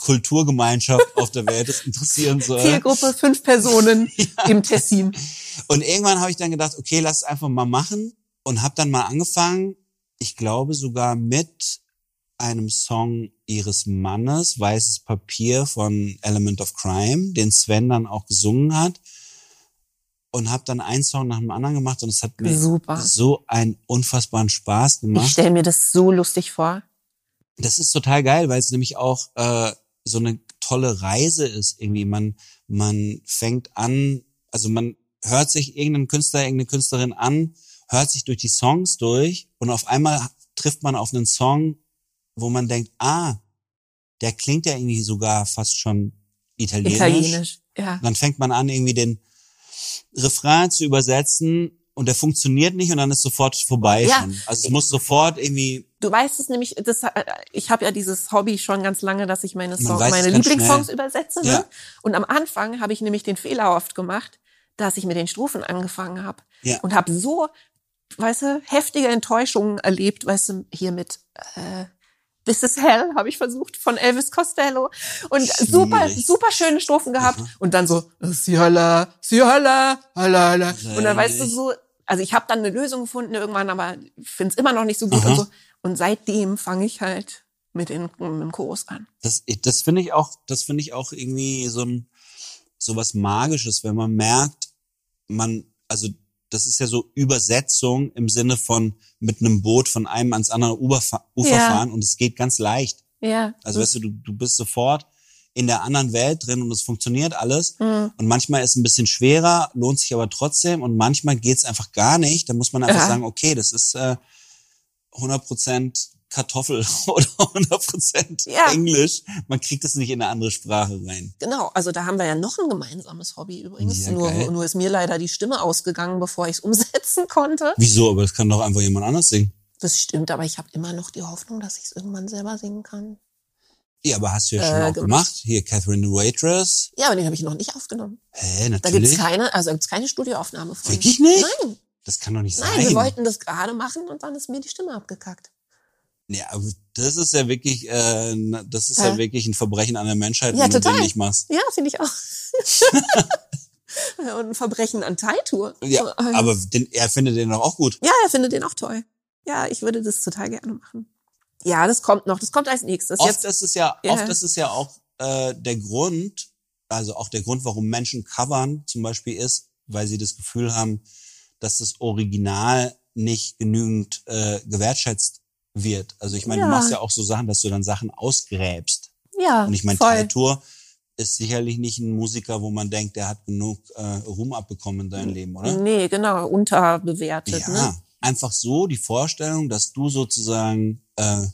Kulturgemeinschaft auf der Welt es interessieren soll. Zielgruppe fünf Personen im Tessin. Und irgendwann habe ich dann gedacht, okay, lass es einfach mal machen und habe dann mal angefangen, ich glaube sogar mit einem Song ihres Mannes, Weißes Papier von Element of Crime, den Sven dann auch gesungen hat. und habe dann einen Song nach dem anderen gemacht und es hat mir Super. so einen unfassbaren Spaß Ich gemacht. stelle mir das so lustig vor. Das ist total geil, weil es nämlich auch äh, so eine tolle Reise ist irgendwie. Man man fängt an, also man hört sich irgendeinen Künstler, irgendeine Künstlerin an, hört sich durch die Songs durch und auf einmal trifft man auf einen Song, wo man denkt, ah, der klingt ja irgendwie sogar fast schon italienisch. Italienisch. Ja. Dann fängt man an, irgendwie den Refrain zu übersetzen und der funktioniert nicht und dann ist sofort vorbei Ja. schon. Also es muss sofort irgendwie, Du weißt es nämlich, das, äh, ich habe ja dieses Hobby schon ganz lange, dass ich meine, Song, weiß es meine Lieblingssongs übersetze. Ja. Ne? Und am Anfang habe ich nämlich den Fehler oft gemacht, dass ich mit den Strophen angefangen habe. Ja. Und habe so, weißt du, heftige Enttäuschungen erlebt, weißt du, hier mit äh, This is Hell habe ich versucht von Elvis Costello und super Schwierig. super schöne Strophen gehabt Aha. und dann so si Hölle, si Hölle, Hölle, Hölle. und dann weißt du so, also ich habe dann eine Lösung gefunden irgendwann, aber finde es immer noch nicht so gut Aha. und so und seitdem fange ich halt mit, den, mit dem Chorus an. das, das finde ich auch, das finde ich auch irgendwie so ein, so was Magisches, wenn man merkt, man, also das ist ja so Übersetzung im Sinne von mit einem Boot von einem ans andere Ufer, Ufer Ja. fahren und es geht ganz leicht. Ja. Also weißt du, du, du bist sofort in der anderen Welt drin und es funktioniert alles. Mhm. Und manchmal ist es ein bisschen schwerer, lohnt sich aber trotzdem. Und manchmal geht's einfach gar nicht. Da muss man einfach Ja. sagen, okay, das ist äh, 100% Kartoffel oder 100% Ja. Englisch. Man kriegt das nicht in eine andere Sprache rein. Genau, also da haben wir ja noch ein gemeinsames Hobby übrigens. Ja, nur, geil. nur ist mir leider die Stimme ausgegangen, bevor ich es umsetzen konnte. Wieso? Aber das kann doch einfach jemand anders singen. Das stimmt, aber ich habe immer noch die Hoffnung, dass ich es irgendwann selber singen kann. Ja, aber hast du ja schon Äh, auch gemacht. gemacht. Hier, Catherine the Waitress. Ja, aber den habe ich noch nicht aufgenommen. Hä, Da natürlich. gibt's keine, also gibt's keine Studioaufnahme von. Wirklich nicht? Nein, das kann doch nicht nein, sein. wir wollten das gerade machen und dann ist mir die Stimme abgekackt. Ja, aber das ist ja wirklich, äh, das ist ja Hä? wirklich ein Verbrechen an der Menschheit, Ja, wenn du total. den nicht machst. Ja, finde ich auch. und ein Verbrechen an Taitour. Ja, aber den, er findet den doch auch gut. Ja, er findet den auch toll. Ja, ich würde das total gerne machen. Ja, das kommt noch. Das kommt als nächstes. Oft Jetzt, ist es ja, Ja. oft ist es ja auch äh, der Grund, also auch der Grund, warum Menschen covern zum Beispiel ist, weil sie das Gefühl haben, dass das Original nicht genügend äh, gewertschätzt wird. Also ich meine, Ja. du machst ja auch so Sachen, dass du dann Sachen ausgräbst. ja, Und ich meine. Taito ist sicherlich nicht ein Musiker, wo man denkt, der hat genug äh, Ruhm abbekommen in seinem Leben, oder? Nee, genau, unterbewertet. Ja, Ne? Einfach so die Vorstellung, dass du sozusagen, äh,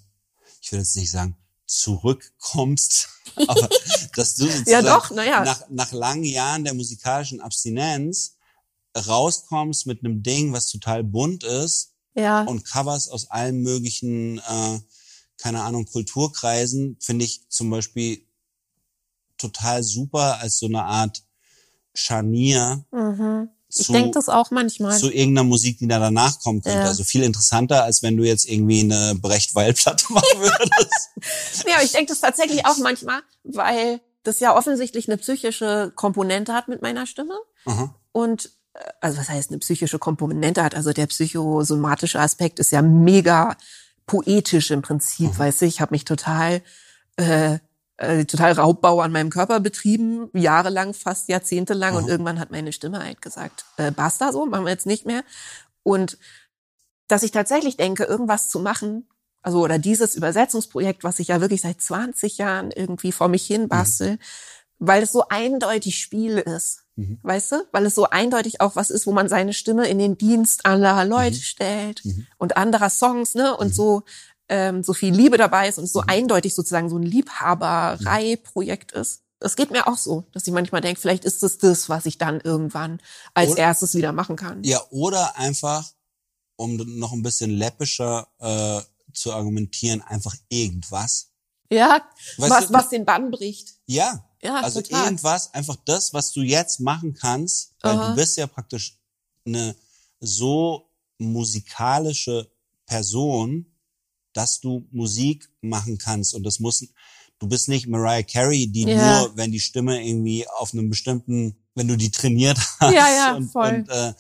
ich will jetzt nicht sagen, zurückkommst, aber dass du sozusagen Ja, doch, na ja. nach, nach langen Jahren der musikalischen Abstinenz rauskommst mit einem Ding, was total bunt ist Ja, und Covers aus allen möglichen, äh, keine Ahnung, Kulturkreisen, finde ich zum Beispiel total super als so eine Art Scharnier mhm. Ich zu, denke das auch manchmal. zu irgendeiner Musik, die da danach könnte. Ja. Also viel interessanter, als wenn du jetzt irgendwie eine Brecht-Weil-Platte machen würdest. Ja, ich denke das tatsächlich auch manchmal, weil das ja offensichtlich eine psychische Komponente hat mit meiner Stimme. Aha. Und äh, also was heißt eine psychische Komponente hat? Also der psychosomatische Aspekt ist ja mega poetisch im Prinzip, weißt du. Ich habe mich total äh, äh, total Raubbau an meinem Körper betrieben, jahrelang, fast jahrzehntelang. Und Aha. irgendwann hat meine Stimme halt gesagt, äh, basta so, machen wir jetzt nicht mehr. Und dass ich tatsächlich denke, irgendwas zu machen, also oder dieses Übersetzungsprojekt, was ich ja wirklich seit 20 Jahren irgendwie vor mich hin bastel, weil es so eindeutig Spiel ist. Mhm. Weißt du? Weil es so eindeutig auch was ist, wo man seine Stimme in den Dienst anderer Leute Mhm. stellt und anderer Songs, ne? Und so ähm, so viel Liebe dabei ist und Mhm. es so eindeutig sozusagen so ein Liebhaberei-Projekt ist. Das geht mir auch so, dass ich manchmal denke, vielleicht ist es das, was ich dann irgendwann als Oder- erstes wieder machen kann. Ja, oder einfach, um noch ein bisschen läppischer äh, zu argumentieren, einfach irgendwas. Ja, Weißt was, du- was den Bann bricht. Ja, Ja, also total. irgendwas, einfach das, was du jetzt machen kannst, weil Aha. du bist ja praktisch eine so musikalische Person, dass du Musik machen kannst und das muss, du bist nicht Mariah Carey, die Ja. nur, wenn die Stimme irgendwie auf einem bestimmten, wenn du die trainiert hast Ja, ja, und, voll. und äh,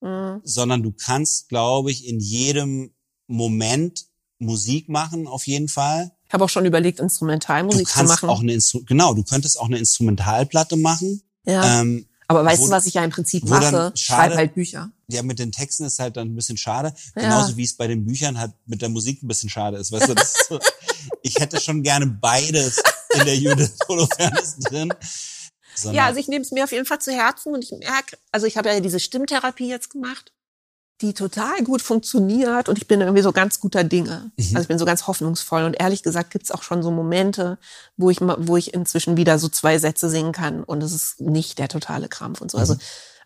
Mhm. sondern du kannst, glaube ich, in jedem Moment Musik machen, auf jeden Fall. Ich habe auch schon überlegt, Du Instrumentalmusik zu kannst machen. auch eine Instru genau, du könntest auch eine Instrumentalplatte machen. ja. Ähm, Aber weißt Wo- du, was ich ja im Prinzip mache? Schreibe halt Bücher. Ja, mit den Texten ist halt dann ein bisschen schade. Ja. Genauso wie es bei den Büchern halt mit der Musik ein bisschen schade ist. Weißt du, ist so, ich hätte schon gerne beides in der Judith Holofernes drin. Sondern, Ja, also ich nehme es mir auf jeden Fall zu Herzen und ich merke, also ich habe ja diese Stimmtherapie jetzt gemacht, die total gut funktioniert und ich bin irgendwie so ganz guter Dinge. Mhm. Also ich bin so ganz hoffnungsvoll und ehrlich gesagt gibt's auch schon so Momente, wo ich wo ich inzwischen wieder so zwei Sätze singen kann und es ist nicht der totale Krampf und so. Also,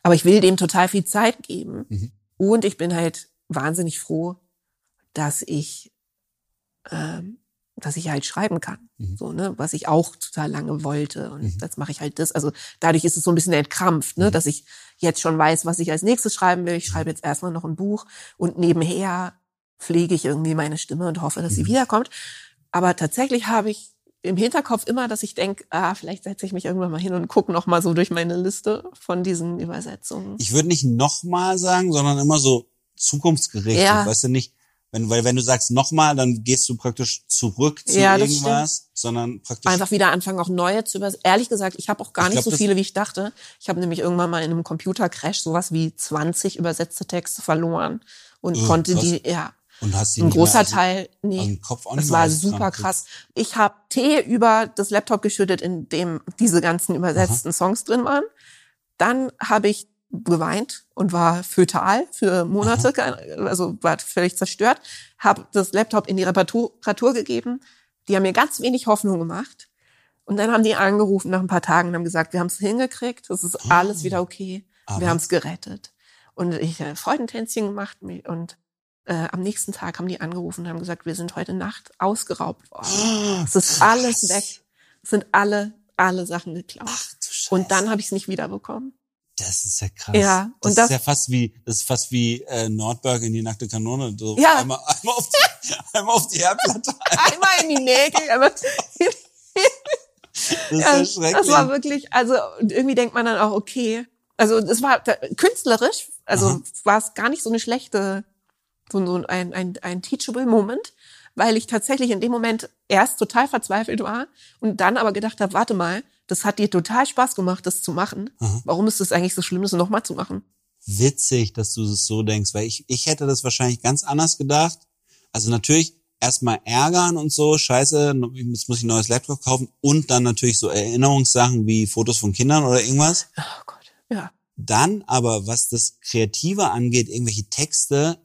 aber ich will dem total viel Zeit geben Mhm. und ich bin halt wahnsinnig froh, dass ich ähm, dass ich halt schreiben kann, Mhm. so ne, was ich auch total lange wollte und jetzt mache ich halt das. Also dadurch ist es so ein bisschen entkrampft, ne, Mhm. dass ich jetzt schon weiß, was ich als nächstes schreiben will. Ich schreibe jetzt erstmal noch ein Buch und nebenher pflege ich irgendwie meine Stimme und hoffe, dass sie Mhm. wiederkommt. Aber tatsächlich habe ich im Hinterkopf immer, dass ich denke, ah, vielleicht setze ich mich irgendwann mal hin und gucke noch mal so durch meine Liste von diesen Übersetzungen. ich würde nicht nochmal sagen, sondern immer so zukunftsgerichtet. Ja. Weißt du nicht, wenn, weil wenn du sagst nochmal, dann gehst du praktisch zurück zu Ja, irgendwas, sondern praktisch. einfach wieder anfangen, auch neue zu übersetzen. Ehrlich gesagt, ich habe auch gar Ich nicht glaub, so viele, wie ich dachte. Ich habe nämlich irgendwann mal in einem Computercrash sowas wie 20 übersetzte Texte verloren und Oh, konnte krass. die, ja, und hast die ein großer dem- Teil, nee, Kopf das war super krass. Ich habe Tee über das Laptop geschüttet, in dem diese ganzen übersetzten Songs drin waren. Dann habe ich geweint und war fötal für Monate, also war völlig zerstört, habe das Laptop in die Reparatur, gegeben. Die haben mir ganz wenig Hoffnung gemacht. Und dann haben die angerufen nach ein paar Tagen und haben gesagt, wir haben es hingekriegt, es ist alles wieder okay, Aber- wir haben es gerettet. Und ich habe Freudentänzchen gemacht und äh, am nächsten Tag haben die angerufen und haben gesagt, wir sind heute Nacht ausgeraubt worden. Es ist alles weg. Es sind alle, alle Sachen geklaut. und dann habe ich es nicht wiederbekommen. Das ist ja krass. Ja, das, und das- ist ja fast wie, das ist fast wie äh, Nordberg in die nackte Kanone. So Ja. einmal, einmal, auf die, einmal auf die Herdplatte. Einmal in die Nägel, aber Das ist Ja, das war wirklich, also irgendwie denkt man dann auch, okay, also das war da, künstlerisch, also war es gar nicht so eine schlechte, so, so ein, ein, ein teachable Moment, weil ich tatsächlich in dem Moment erst total verzweifelt war und dann aber gedacht habe, warte mal, das hat dir total Spaß gemacht, das zu machen. Aha. Warum ist es eigentlich so schlimm, das nochmal zu machen? witzig, dass du es so denkst, weil ich, ich hätte das wahrscheinlich ganz anders gedacht. Also natürlich erstmal ärgern und so, scheiße, jetzt muss ich ein neues Laptop kaufen und dann natürlich so Erinnerungssachen wie Fotos von Kindern oder irgendwas. Oh Gott, ja. Dann aber, was das Kreative angeht, irgendwelche Texte,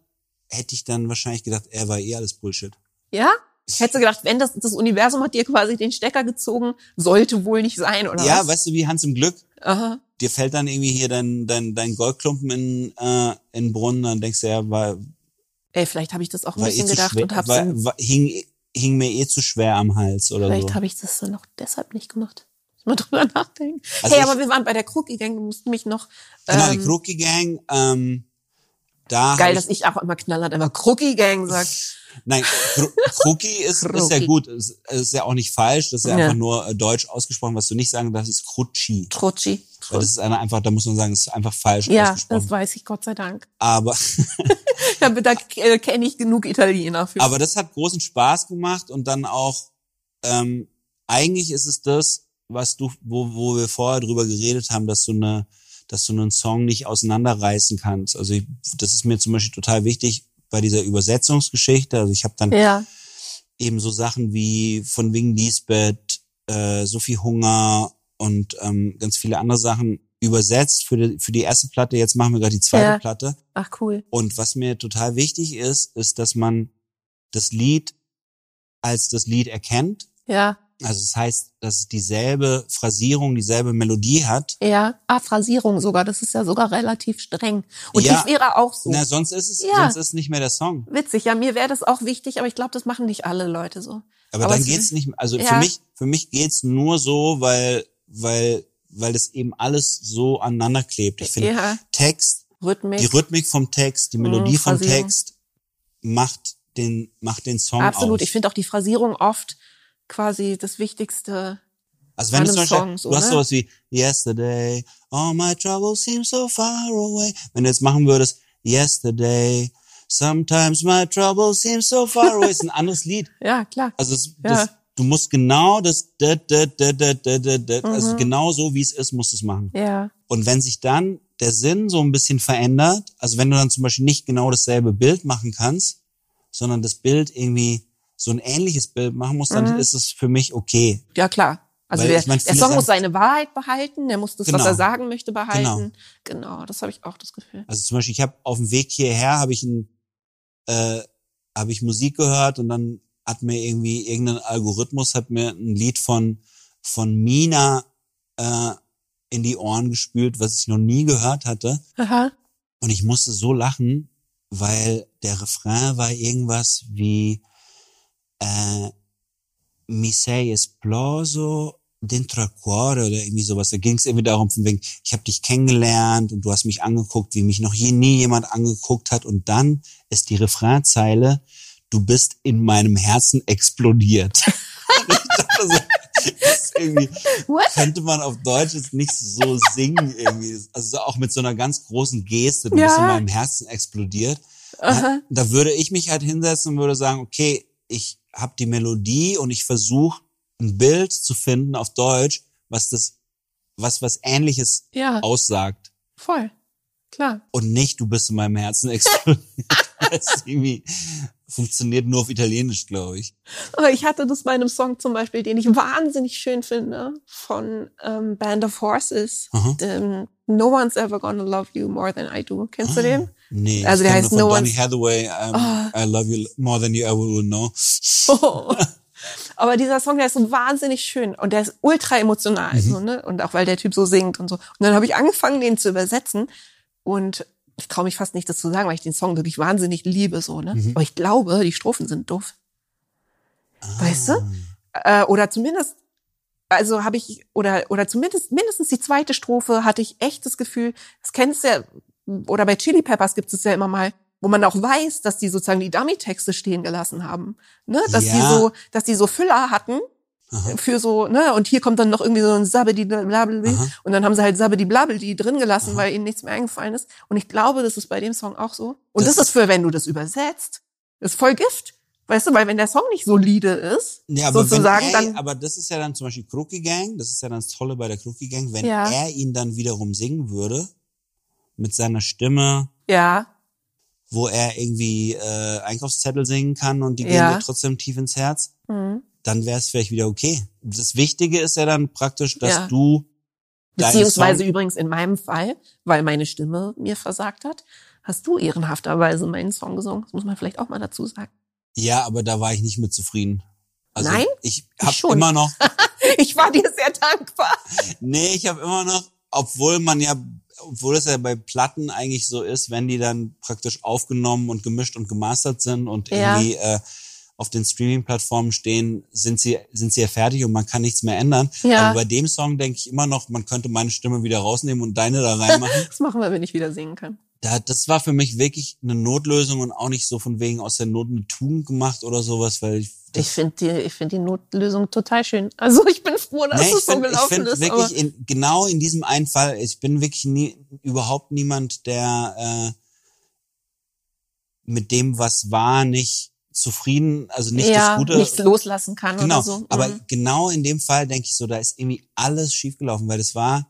hätte ich dann wahrscheinlich gedacht, er war eh alles Bullshit. Ja? Ich hätte gedacht, wenn das, das Universum hat dir quasi den Stecker gezogen, sollte wohl nicht sein, oder ja, was? weißt du, wie Hans im Glück, Aha. dir fällt dann irgendwie hier dein, dein, dein Goldklumpen in, äh, in den Brunnen, dann denkst du, ja, war, Ey, vielleicht habe ich das auch ein eh bisschen zu gedacht schwer, und hab's war, war, hing, hing mir eh zu schwer am Hals oder vielleicht so. habe ich das dann noch deshalb nicht gemacht. Muss mal drüber nachdenken. Also hey, ich- aber wir waren bei der Crookie Gang, du musst mich noch Genau, die ähm, Crookie Gang, ähm, da geil, hab dass ich auch immer knallhart immer Crookie Gang sag. Nein, Crookie ist, ist ja gut, ist, ist ja auch nicht falsch, das ist ja, Ja. einfach nur äh, deutsch ausgesprochen, was du nicht sagen darfst, ist Crucci. Trutschi. Weil das ist eine, einfach, da muss man sagen, es ist einfach falsch Ja, ausgesprochen. das weiß ich, Gott sei Dank. Aber, Da, da äh, kenne ich genug Italiener für. aber das hat großen Spaß gemacht und dann auch, ähm, eigentlich ist es das, was du, wo, wo wir vorher drüber geredet haben, dass du eine, dass du einen Song nicht auseinanderreißen kannst. Also ich, das ist mir zum Beispiel total wichtig bei dieser Übersetzungsgeschichte. Also ich habe dann ja, eben so Sachen wie von wegen Lisbeth, äh, Sophie Hunger und ähm, ganz viele andere Sachen übersetzt für die, für die erste Platte. Jetzt machen wir gerade die zweite Ja. Platte. ach cool. Und was mir total wichtig ist, ist, dass man das Lied als das Lied erkennt. Ja, Also das heißt, dass es dieselbe Phrasierung, dieselbe Melodie hat. ja. Ah, Phrasierung sogar, das ist ja sogar relativ streng. Und Ja. ich wäre auch so. Na, sonst ist es, Ja. sonst ist nicht mehr der Song. Witzig, ja, mir wäre das auch wichtig, aber ich glaube, das machen nicht alle Leute so. Aber, Aber dann es- geht's nicht, also für Ja. mich, für mich geht's nur so, weil, weil, weil das eben alles so aneinander klebt. Ich finde, Ja, Text, Rhythmik. die Rhythmik vom Text, die Melodie vom Phrasierung. Text macht den, macht den Song Absolut. aus. Ich finde auch die Phrasierung oft quasi das Wichtigste. also wenn du zum Beispiel, Song so, du hast sowas wie Yesterday, all my troubles seem so far away. Wenn du jetzt machen würdest, Yesterday, sometimes my troubles seem so far away, ist ein anderes Lied. Ja, klar. Also es, Ja. das, du musst genau das, da, da, da, da, da, da, da, Mhm. also genau so wie es ist, musst du es machen. Ja. Und wenn sich dann der Sinn so ein bisschen verändert, also wenn du dann zum Beispiel nicht genau dasselbe Bild machen kannst, sondern das Bild irgendwie so ein ähnliches Bild machen musst, dann Mhm. ist es für mich okay. Ja, klar. Also der, ich mein, der Song sagen- muss seine Wahrheit behalten, der muss das, was Genau. er sagen möchte, behalten. Genau, das habe ich auch das Gefühl. Also zum Beispiel, ich habe auf dem Weg hierher habe ich ein, äh, habe ich Musik gehört und dann hat mir irgendwie irgendein Algorithmus hat mir ein Lied von von Mina äh, in die Ohren gespült, was ich noch nie gehört hatte. Aha. Und ich musste so lachen, weil der Refrain war irgendwas wie äh, Mi sei esploso dentro al cuore oder irgendwie sowas. Da ging es irgendwie darum, von wegen, ich habe dich kennengelernt und du hast mich angeguckt, wie mich noch je nie jemand angeguckt hat. Und dann ist die Refrainzeile, du bist in meinem Herzen explodiert. Irgendwie, What? könnte man auf Deutsch jetzt nicht so singen irgendwie. Also auch mit so einer ganz großen Geste, du Ja. bist in meinem Herzen explodiert. Aha. Da würde ich mich halt hinsetzen und würde sagen, okay, ich habe die Melodie und ich versuche ein Bild zu finden auf Deutsch, was das, was was Ähnliches Ja, aussagt voll. Klar. und nicht, du bist in meinem Herzen explodiert. das irgendwie funktioniert nur auf Italienisch, glaube ich. Aber ich hatte das bei einem Song zum Beispiel, den ich wahnsinnig schön finde, von ähm, Band of Horses. Dem no one's ever gonna love you more than I do. Kennst du Ah. den? Nee, Also der heißt No Donny One's- Hathaway, um, Ah. I love you more than you ever will know. Oh. Aber dieser Song, der ist so wahnsinnig schön und der ist ultra emotional, Mhm. so, ne? Und auch weil der Typ so singt und so. Und dann habe ich angefangen, den zu übersetzen und ich traue mich fast nicht, das zu sagen, weil ich den Song wirklich wahnsinnig liebe, so, ne? Mhm. Aber ich glaube, die Strophen sind doof. Weißt du? Ah. Äh, oder zumindest, also habe ich, oder, oder zumindest, mindestens die zweite Strophe hatte ich echt das Gefühl, das kennst du ja, oder bei Chili Peppers gibt es ja immer mal, wo man auch weiß, dass die sozusagen die Dummy-Texte stehen gelassen haben. Ne? Dass Ja. die so, dass die so Füller hatten Aha. für so, ne, und hier kommt dann noch irgendwie so ein Sabedi Aha. und dann haben sie halt Sabedi blablabla drin gelassen, Aha. weil ihnen nichts mehr eingefallen ist. Und ich glaube, das ist bei dem Song auch so. Und Das das, ist für, wenn du das übersetzt, ist voll Gift. Weißt du, weil wenn der Song nicht solide ist, Ja, aber sozusagen, er, dann, aber das ist ja dann zum Beispiel Crookie Gang, das ist ja dann das Tolle bei der Crookie Gang, wenn Ja. er ihn dann wiederum singen würde, mit seiner Stimme, ja, wo er irgendwie äh, Einkaufszettel singen kann und die gehen Ja. dir trotzdem tief ins Herz, mhm. dann wäre es vielleicht wieder okay. Das Wichtige ist ja dann praktisch, dass Ja. du Beziehungsweise übrigens in meinem Fall, weil meine Stimme mir versagt hat, hast du ehrenhafterweise meinen Song gesungen. Das muss man vielleicht auch mal dazu sagen. ja, aber da war ich nicht mit zufrieden. Also Nein? ich habe immer noch, Ich war dir sehr dankbar. nee, ich habe immer noch, obwohl man ja, obwohl es ja bei Platten eigentlich so ist, wenn die dann praktisch aufgenommen und gemischt und gemastert sind und Ja. irgendwie äh, auf den Streaming-Plattformen stehen, sind sie, sind sie ja fertig und man kann nichts mehr ändern. Ja. Aber bei dem Song denke ich immer noch, man könnte meine Stimme wieder rausnehmen und deine da reinmachen. Das machen wir, wenn ich wieder singen kann. Da, das war für mich wirklich eine Notlösung und auch nicht so von wegen aus der Not eine Tugend gemacht oder sowas, weil ich, Ich finde die, ich finde die Notlösung total schön. Also ich bin froh, dass Nee, ich es so finde gelaufen find ist. wirklich in, genau in diesem einen Fall, ich bin wirklich nie, überhaupt niemand, der äh, mit dem, was war, nicht zufrieden, also nicht ja, das Gute. nichts loslassen kann genau, oder so. aber Mhm. genau in dem Fall denke ich so, da ist irgendwie alles schiefgelaufen, weil das war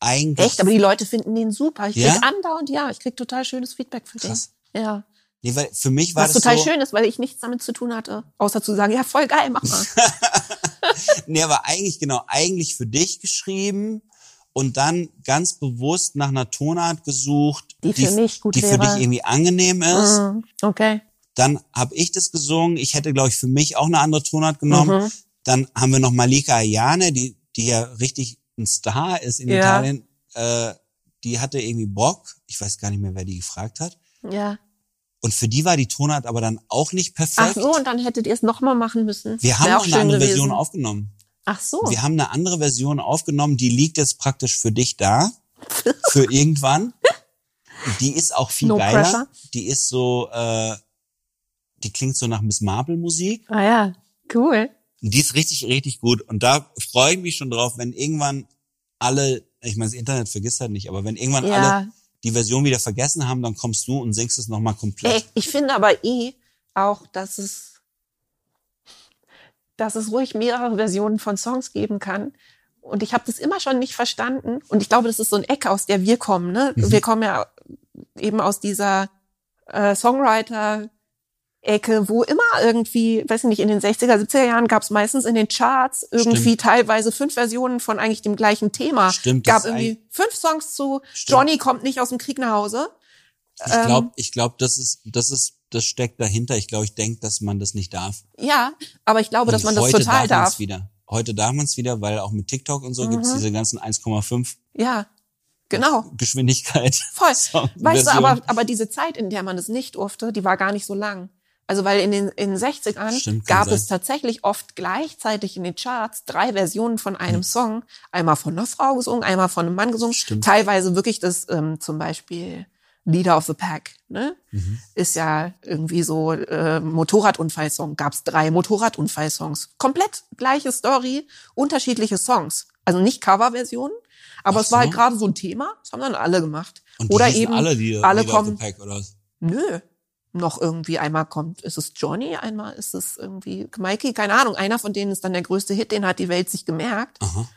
eigentlich Echt, aber die Leute finden den super. Ich krieg Ja? andauernd, ja, ich krieg total schönes Feedback für Krass. den. Ja. nee, weil für mich war Was das total so, schön ist, weil ich nichts damit zu tun hatte, außer zu sagen, ja, voll geil, mach mal. Nee, aber eigentlich, genau, eigentlich für dich geschrieben und dann ganz bewusst nach einer Tonart gesucht, Die für mich gut die für wäre. dich irgendwie angenehm ist. Mhm. Okay. Dann habe ich das gesungen. Ich hätte, glaube ich, für mich auch eine andere Tonart genommen. Mhm. Dann haben wir noch Malika Ayane, die, die ja richtig ein Star ist in Ja. Italien. Äh, die hatte irgendwie Bock. Ich weiß gar nicht mehr, wer die gefragt hat. Ja. Und für die war die Tonart aber dann auch nicht Ach perfekt. so, und dann hättet ihr es nochmal machen müssen. wir haben auch eine andere gewesen. Version aufgenommen. Ach so. Wir haben eine andere Version aufgenommen, die liegt jetzt praktisch für dich da. Für irgendwann. Die ist auch viel No geiler. pressure. Die ist so, äh, die klingt so nach Miss Marple Musik. Ah ja, cool. Und die ist richtig, richtig gut. Und da freue ich mich schon drauf, wenn irgendwann alle, ich meine, das Internet vergisst halt nicht, aber wenn irgendwann alle Ja. die Version wieder vergessen haben, dann kommst du und singst es nochmal komplett. Ey, ich finde aber eh auch, dass es dass es ruhig mehrere Versionen von Songs geben kann. Und ich habe das immer schon nicht verstanden. Und ich glaube, das ist so ein Eck, aus der wir kommen. Ne? Mhm. Wir kommen ja eben aus dieser äh, Songwriter- Ecke, wo immer irgendwie, weiß ich nicht, in den 60er, 70er Jahren gab es meistens in den Charts irgendwie Stimmt. teilweise fünf Versionen von eigentlich dem gleichen Thema. Stimmt, gab irgendwie fünf Songs zu Stimmt. Johnny kommt nicht aus dem Krieg nach Hause. Ich Ähm, glaube, ich glaube, das ist, das ist, das steckt dahinter. Ich glaube, ich denke, dass man das nicht darf. Ja, aber ich glaube, dass Und man das heute total darf. man's darf. wieder. Heute darf man es wieder, weil auch mit TikTok und so gibt's Mhm. diese ganzen 1,5 Ja, genau. Geschwindigkeit. Voll. Weißt du, aber, aber diese Zeit, in der man das nicht durfte, die war gar nicht so lang. Also weil in den, in den 60ern Stimmt, gab sein. es tatsächlich oft gleichzeitig in den Charts drei Versionen von einem Song. Einmal von einer Frau gesungen, einmal von einem Mann gesungen. Stimmt. Teilweise wirklich das ähm, zum Beispiel Leader of the Pack. Ne? Mhm. Ist ja irgendwie so äh, Motorradunfallsong. Gab es drei Motorradunfallsongs. Komplett gleiche Story, unterschiedliche Songs. Also nicht Coverversionen, aber Ach es war halt so. gerade so ein Thema. Das haben dann alle gemacht. Und die Oder eben alle, die alle Leader of the kommen. Pack, oder? Nö. Noch irgendwie einmal kommt, ist es Johnny, einmal ist es irgendwie Mikey, keine Ahnung. Einer von denen ist dann der größte Hit, den hat die Welt sich gemerkt. Aha.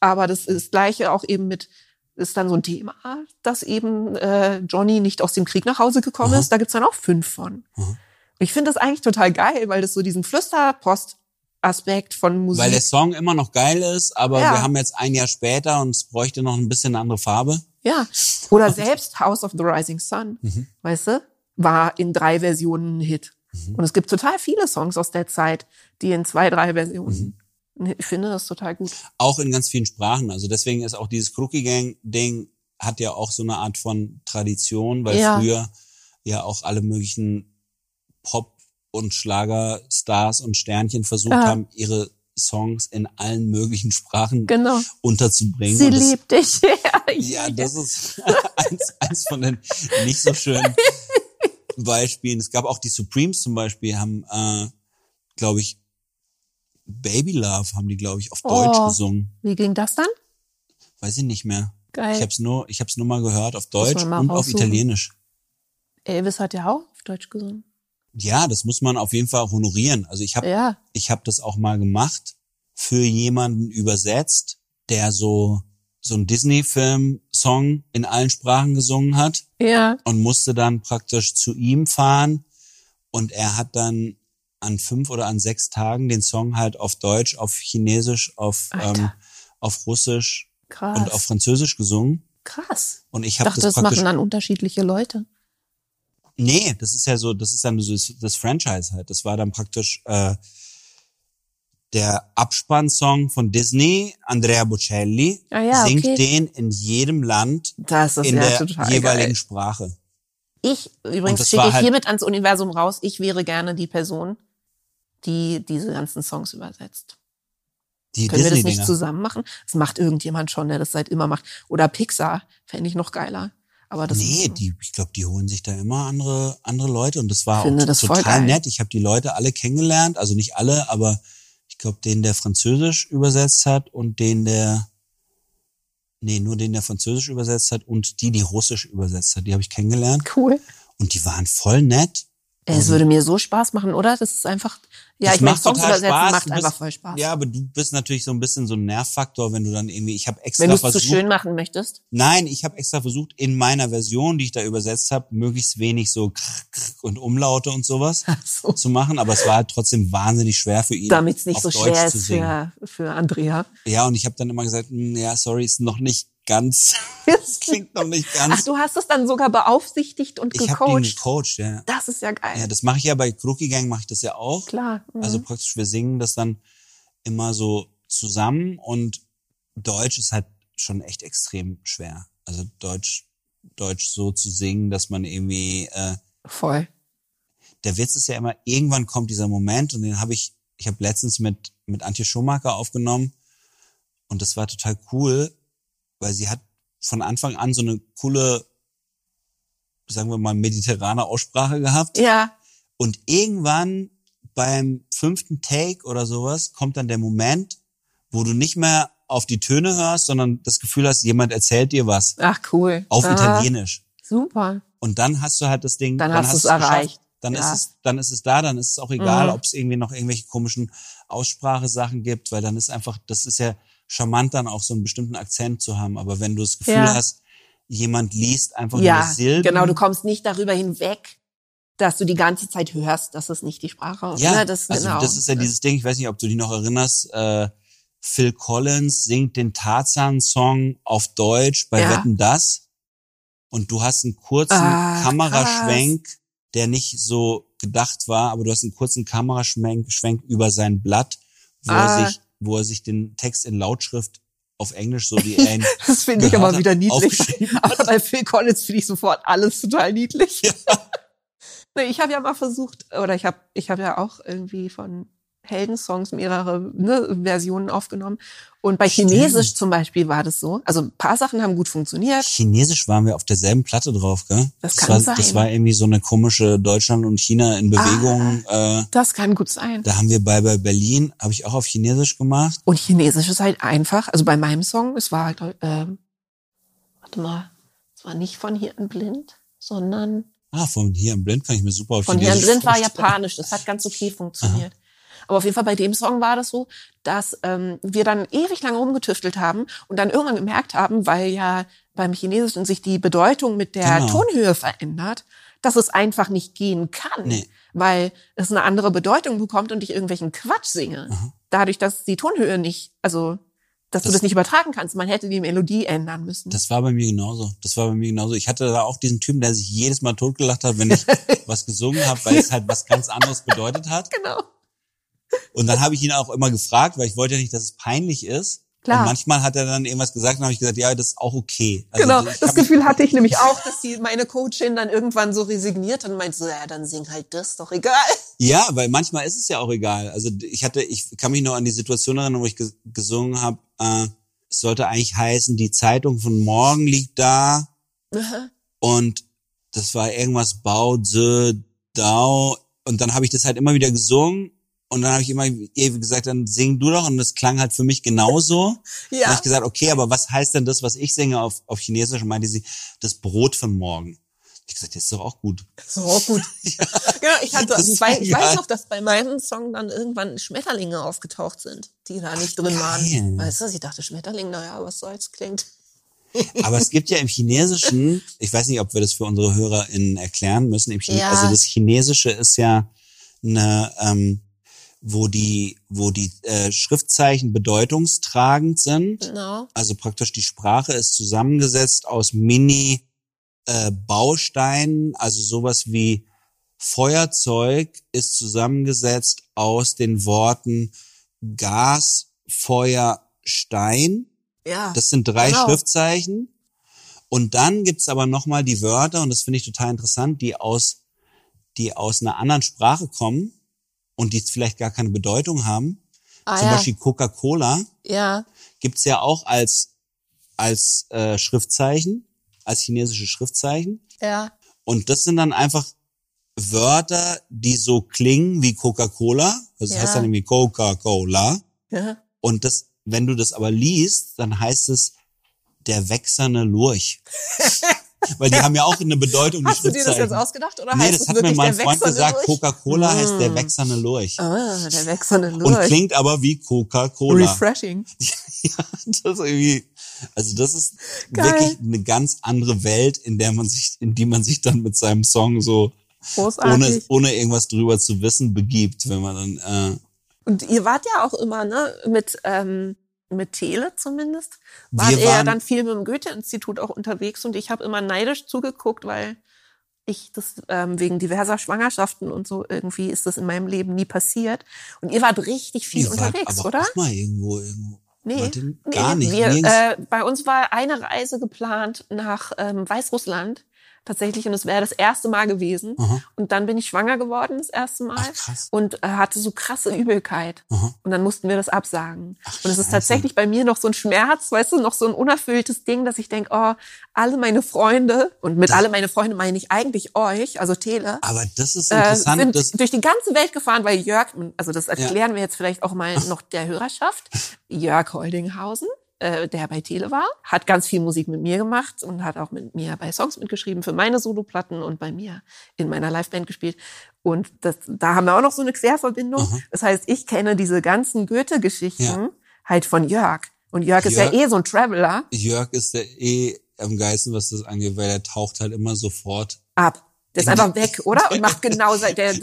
Aber das ist das Gleiche auch eben mit, ist dann so ein Thema, dass eben äh, Johnny nicht aus dem Krieg nach Hause gekommen Aha. ist. Da gibt's dann auch fünf von. Aha. Ich finde das eigentlich total geil, weil das so diesen Flüsterpost-Aspekt von Musik. Weil der Song immer noch geil ist, aber Ja. wir haben jetzt ein Jahr später und es bräuchte noch ein bisschen eine andere Farbe. ja. Oder selbst House of the Rising Sun, Mhm. weißt du, war in drei Versionen ein Hit. Mhm. Und es gibt total viele Songs aus der Zeit, die in zwei, drei Versionen. Mhm. Ich finde das total gut. Auch in ganz vielen Sprachen. Also deswegen ist auch dieses Crookie Gang Ding hat ja auch so eine Art von Tradition, weil Ja. früher ja auch alle möglichen Pop- und Schlagerstars und Sternchen versucht Ja. haben, ihre Songs in allen möglichen Sprachen Genau. unterzubringen. Sie das, liebt dich. Ja, das ist eins, eins von den nicht so schönen Beispielen. Es gab auch die Supremes zum Beispiel, haben, äh, glaube ich, Baby Love haben die, glaube ich, auf Deutsch Oh. gesungen. Wie ging das dann? Weiß ich nicht mehr. Geil. Ich habe es nur, ich habe es nur mal gehört auf Deutsch und auf raussuchen. Italienisch. Elvis hat ja auch auf Deutsch gesungen. Ja, das muss man auf jeden Fall honorieren. Also ich habe, Ja. ich habe das auch mal gemacht für jemanden übersetzt, der so so ein Disney-Film-Song in allen Sprachen gesungen hat. Ja. und musste dann praktisch zu ihm fahren und er hat dann an fünf oder an sechs Tagen den Song halt auf Deutsch, auf Chinesisch, auf Alter. ähm, auf Russisch Krass. und auf Französisch gesungen Krass. und ich habe dachte, das das machen dann unterschiedliche Leute. nee, das ist ja so, das ist dann so das, das Franchise halt. Das war dann praktisch äh, der Abspannsong von Disney, Andrea Bocelli, Ah ja, singt okay. den in jedem Land Das ist in ja der jeweiligen geil. Sprache. Ich, übrigens schicke ich halt- hiermit ans Universum raus, ich wäre gerne die Person, die diese ganzen Songs übersetzt. Die Können wir das nicht zusammen machen? Das macht irgendjemand schon, der das seit immer macht. Oder Pixar, fände ich noch geiler. Aber das nee, die, ich glaube, die holen sich da immer andere andere Leute und das war auch total nett. Ich habe die Leute alle kennengelernt, also nicht alle, aber ich glaube, den der Französisch übersetzt hat und den der nee, nur den der Französisch übersetzt hat und die die Russisch übersetzt hat, die habe ich kennengelernt cool. und die waren voll nett. Es würde mir so Spaß machen, oder? Das ist einfach, ja, Das ich macht Songs übersetzen Spaß. macht Du einfach bist- voll Spaß. Ja, aber du bist natürlich so ein bisschen so ein Nervfaktor, wenn du dann irgendwie ich habe extra Wenn du es zu versucht schön machen möchtest. Nein, ich habe extra versucht, in meiner Version, die ich da übersetzt habe, möglichst wenig so und Umlaute und sowas So. zu machen, aber es war halt trotzdem wahnsinnig schwer für ihn. Damit es nicht so Deutsch schwer ist für, für Andrea. Ja, und ich habe dann immer gesagt, "Hm, ja, sorry, ist noch nicht ganz, das klingt noch nicht Ach, ganz. du hast es dann sogar beaufsichtigt und ich habe den gecoacht. gecoacht, ja. Das ist ja geil. Ja, das mache ich ja bei Crookie Gang, mache ich das ja auch. Klar. Mhm. Also praktisch, wir singen das dann immer so zusammen und Deutsch ist halt schon echt extrem schwer. Also Deutsch, Deutsch so zu singen, dass man irgendwie äh, Voll. der Witz ist ja immer, irgendwann kommt dieser Moment und den habe ich, ich habe letztens mit, mit Antje Schumacher aufgenommen und das war total cool, weil sie hat von Anfang an so eine coole, sagen wir mal, mediterrane Aussprache gehabt Ja. und irgendwann beim fünften Take oder sowas kommt dann der Moment, wo du nicht mehr auf die Töne hörst, sondern das Gefühl hast, jemand erzählt dir was Ach, cool. auf Aha. Italienisch. Super. Und dann hast du halt das Ding, Dann hast du es erreicht. dann Ja. ist es, dann ist es da, dann ist es auch egal, Mhm. ob es irgendwie noch irgendwelche komischen Aussprachesachen gibt, weil dann ist einfach, das ist ja charmant dann auch so einen bestimmten Akzent zu haben. Aber wenn du das Gefühl Ja. hast, jemand liest einfach Ja, nur Silben. genau, du kommst nicht darüber hinweg, dass du die ganze Zeit hörst, dass es nicht die Sprache ist. Ja, ne? das, also genau. das ist ja dieses Ding, ich weiß nicht, ob du dich noch erinnerst, äh, Phil Collins singt den Tarzan-Song auf Deutsch bei Ja. Wetten, das? Und du hast einen kurzen Ah, Kameraschwenk, der nicht so gedacht war, aber du hast einen kurzen Kameraschwenk Schwenk über sein Blatt, wo Ah. er sich, wo er sich den Text in Lautschrift auf Englisch, so wie ihn Das finde ich aber wieder niedlich. Aber bei Phil Collins finde ich sofort alles total niedlich. nee, ich habe ja mal versucht, oder ich habe ich hab ja auch irgendwie von Heldensongs mehrere ne, Versionen aufgenommen. Und bei Stimmt. Chinesisch zum Beispiel war das so. Also ein paar Sachen haben gut funktioniert. Chinesisch waren wir auf derselben Platte drauf, gell? Das kann war, sein. Das war irgendwie so eine komische Deutschland und China in Bewegung. Äh, Das kann gut sein. Da haben wir bei, bei Berlin, habe ich auch auf Chinesisch gemacht. Und Chinesisch ist halt einfach. Also bei meinem Song, es war, glaub- ähm, warte mal, es war nicht von hier in Blind, sondern Ah, von hier im Blind kann ich mir super auf Von hier in Chinesisch Blind war japanisch. Das hat ganz okay funktioniert. Aber auf jeden Fall bei dem Song war das so, dass ähm, wir dann ewig lange rumgetüftelt haben und dann irgendwann gemerkt haben, weil ja beim Chinesischen sich die Bedeutung mit der Genau. Tonhöhe verändert, dass es einfach nicht gehen kann, Nee. weil es eine andere Bedeutung bekommt und ich irgendwelchen Quatsch singe. Dadurch, dass die Tonhöhe nicht, also dass du Das- das nicht übertragen kannst. Man hätte die Melodie ändern müssen. Das war bei mir genauso. Das war bei mir genauso. Ich hatte da auch diesen Typen, der sich jedes Mal totgelacht hat, wenn ich was gesungen habe, weil es halt was ganz anderes bedeutet hat. genau. Und dann habe ich ihn auch immer gefragt, weil ich wollte ja nicht, dass es peinlich ist. Klar. Und manchmal hat er dann irgendwas gesagt und habe ich gesagt, ja, das ist auch okay. Also Genau, das Gefühl hatte ich nämlich auch, dass die meine Coachin dann irgendwann so resigniert und meint so, ja, dann sing halt das, doch egal. Ja, weil manchmal ist es ja auch egal. Also ich hatte, ich kann mich noch an die Situation erinnern, wo ich ges gesungen habe, äh, es sollte eigentlich heißen, die Zeitung von morgen liegt da und das war irgendwas Bau, Dau und dann habe ich das halt immer wieder gesungen und dann habe ich immer ihr gesagt, dann sing du doch und das klang halt für mich genauso. Dann habe Ja. ich gesagt, okay, aber was heißt denn das, was ich singe auf, auf Chinesisch? Und meinte sie, das Brot von morgen. Ich gesagt, das ist doch auch gut. So gut. Genau, ich, hatte, Das ich, ist weiß, ich weiß noch, dass bei meinem Song dann irgendwann Schmetterlinge aufgetaucht sind, die da nicht drin geil. waren. Weißt du, ich dachte, Schmetterling, naja, was soll's, klingt. Aber es gibt ja im Chinesischen, ich weiß nicht, ob wir das für unsere HörerInnen erklären müssen. Im Ja. Also das Chinesische ist ja eine, ähm, wo die, wo die äh, Schriftzeichen bedeutungstragend sind. Genau. Also praktisch die Sprache ist zusammengesetzt aus Mini äh, Bausteinen, also sowas wie Feuerzeug ist zusammengesetzt aus den Worten Gas, Feuer, Stein. Ja. Das sind drei Genau. Schriftzeichen. Und dann gibt's aber nochmal die Wörter, und das finde ich total interessant, die aus, die aus einer anderen Sprache kommen und die vielleicht gar keine Bedeutung haben. ah, Zum ja. Beispiel Coca-Cola ja. gibt's ja auch als, als äh, Schriftzeichen, als chinesische Schriftzeichen. Ja. Und das sind dann einfach Wörter, die so klingen wie Coca-Cola. Das Ja. heißt dann irgendwie Coca-Cola. ja. Und das, wenn du das aber liest, dann heißt es der wächserne Lurch. Weil die haben ja auch eine Bedeutung, die Hast du dir das jetzt ausgedacht oder Nee, heißt das hat mir mein Freund wechselnde gesagt? Coca-Cola heißt der Mm. wächserne Lurch. Ah, der wechselnde Und Lurch. klingt aber wie Coca-Cola. Refreshing. ja, das ist irgendwie, also das ist Geil. wirklich eine ganz andere Welt, in der man sich, in die man sich dann mit seinem Song so Großartig. ohne, ohne irgendwas drüber zu wissen begibt, wenn man dann, äh, Und ihr wart ja auch immer, ne, mit, ähm, mit Tele zumindest, wart Wir ihr ja dann viel mit dem Goethe-Institut auch unterwegs und ich habe immer neidisch zugeguckt, weil ich das ähm, wegen diverser Schwangerschaften und so irgendwie ist das in meinem Leben nie passiert. Und ihr wart richtig viel ihr wart unterwegs, aber oder? auch mal irgendwo, irgendwo. Nee, Wart nee gar nicht, wir, äh, bei uns war eine Reise geplant nach ähm, Weißrussland tatsächlich und es wäre das erste Mal gewesen. Aha. Und dann bin ich schwanger geworden das erste Mal Ach, krass. und äh, hatte so krasse Übelkeit. Aha. Und dann mussten wir das absagen. Ach, und es ist tatsächlich bei mir noch so ein Schmerz, weißt du, noch so ein unerfülltes Ding, dass ich denke, oh, alle meine Freunde, und mit alle meine Freunde meine ich eigentlich euch, also Tele, Aber das ist äh, interessant, sind das, durch die ganze Welt gefahren, weil Jörg, also das erklären wir jetzt vielleicht auch mal noch der Hörerschaft, Jörg Holdinghausen, äh, der bei Tele war, hat ganz viel Musik mit mir gemacht und hat auch mit mir bei Songs mitgeschrieben für meine Soloplatten und bei mir in meiner Liveband gespielt. Und das, da haben wir auch noch so eine Querverbindung. Aha. Das heißt, ich kenne diese ganzen Goethe-Geschichten Ja. halt von Jörg. Und Jörg, ist ja Jörg- eh so ein Traveler Jörg ist der eh am geilsten, was das angeht, weil er taucht halt immer sofort. ab. Der ist In einfach weg, oder? Und macht genau sein, der,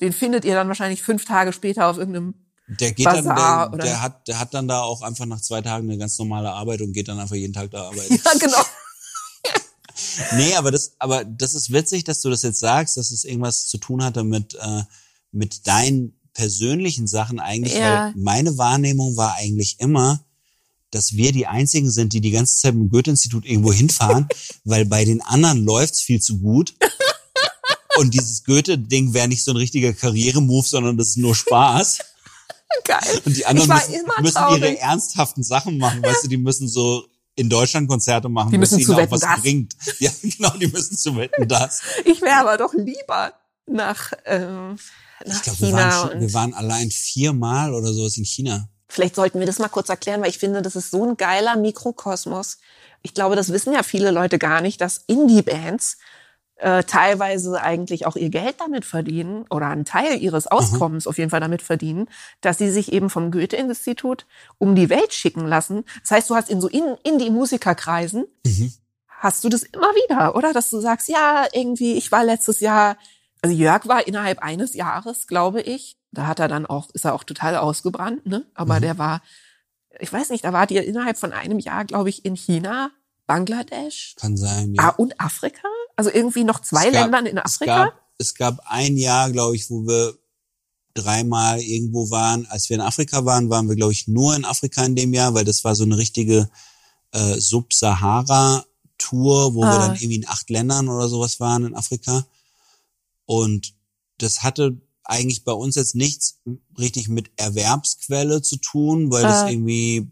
den findet ihr dann wahrscheinlich fünf Tage später auf irgendeinem, Der geht Bazar dann, der, der hat, der hat dann da auch einfach nach zwei Tagen eine ganz normale Arbeit und geht dann einfach jeden Tag da arbeiten. ja genau. Nee, aber das, aber das ist witzig, dass du das jetzt sagst, dass es irgendwas zu tun hatte mit, äh, mit deinen persönlichen Sachen eigentlich, Ja. weil meine Wahrnehmung war eigentlich immer, dass wir die einzigen sind, die die ganze Zeit dem Goethe-Institut irgendwo hinfahren, weil bei den anderen läuft's viel zu gut. Und dieses Goethe-Ding wäre nicht so ein richtiger Karrieremove, sondern das ist nur Spaß. Geil. Und die anderen müssen, müssen ihre ernsthaften Sachen machen, weißt du, die müssen so in Deutschland Konzerte machen, Die müssen zu ihnen auch Wetten, was dass. bringt. Ja, genau, die müssen zu wetten das. Ich wäre aber doch lieber nach, ähm, nach Ich glaube, wir, China. waren schon- wir waren allein viermal oder sowas in China. Vielleicht sollten wir das mal kurz erklären, weil ich finde, das ist so ein geiler Mikrokosmos. Ich glaube, das wissen ja viele Leute gar nicht, dass Indie-Bands äh, teilweise eigentlich auch ihr Geld damit verdienen oder einen Teil ihres Auskommens auf jeden Fall damit verdienen, dass sie sich eben vom Goethe-Institut um die Welt schicken lassen. Das heißt, du hast in so in- Indie-Musikerkreisen Mhm. hast du das immer wieder, oder? Dass du sagst, ja, irgendwie, ich war letztes Jahr, also Jörg war innerhalb eines Jahres, glaube ich. Da hat er dann auch, ist er auch total ausgebrannt, ne? Aber Mhm. der war, ich weiß nicht, da wart ihr innerhalb von einem Jahr, glaube ich, in China, Bangladesch Kann sein, ah, ja. und Afrika. Also irgendwie noch zwei Es gab- Ländern in Es Afrika. gab, es gab ein Jahr, glaube ich, wo wir dreimal irgendwo waren. Als wir in Afrika waren, waren wir, glaube ich, nur in Afrika in dem Jahr, weil das war so eine richtige äh, Sub-Sahara-Tour, wo wir Ah. dann irgendwie in acht Ländern oder sowas waren in Afrika. Und das hatte eigentlich bei uns jetzt nichts richtig mit Erwerbsquelle zu tun, weil das Ah. irgendwie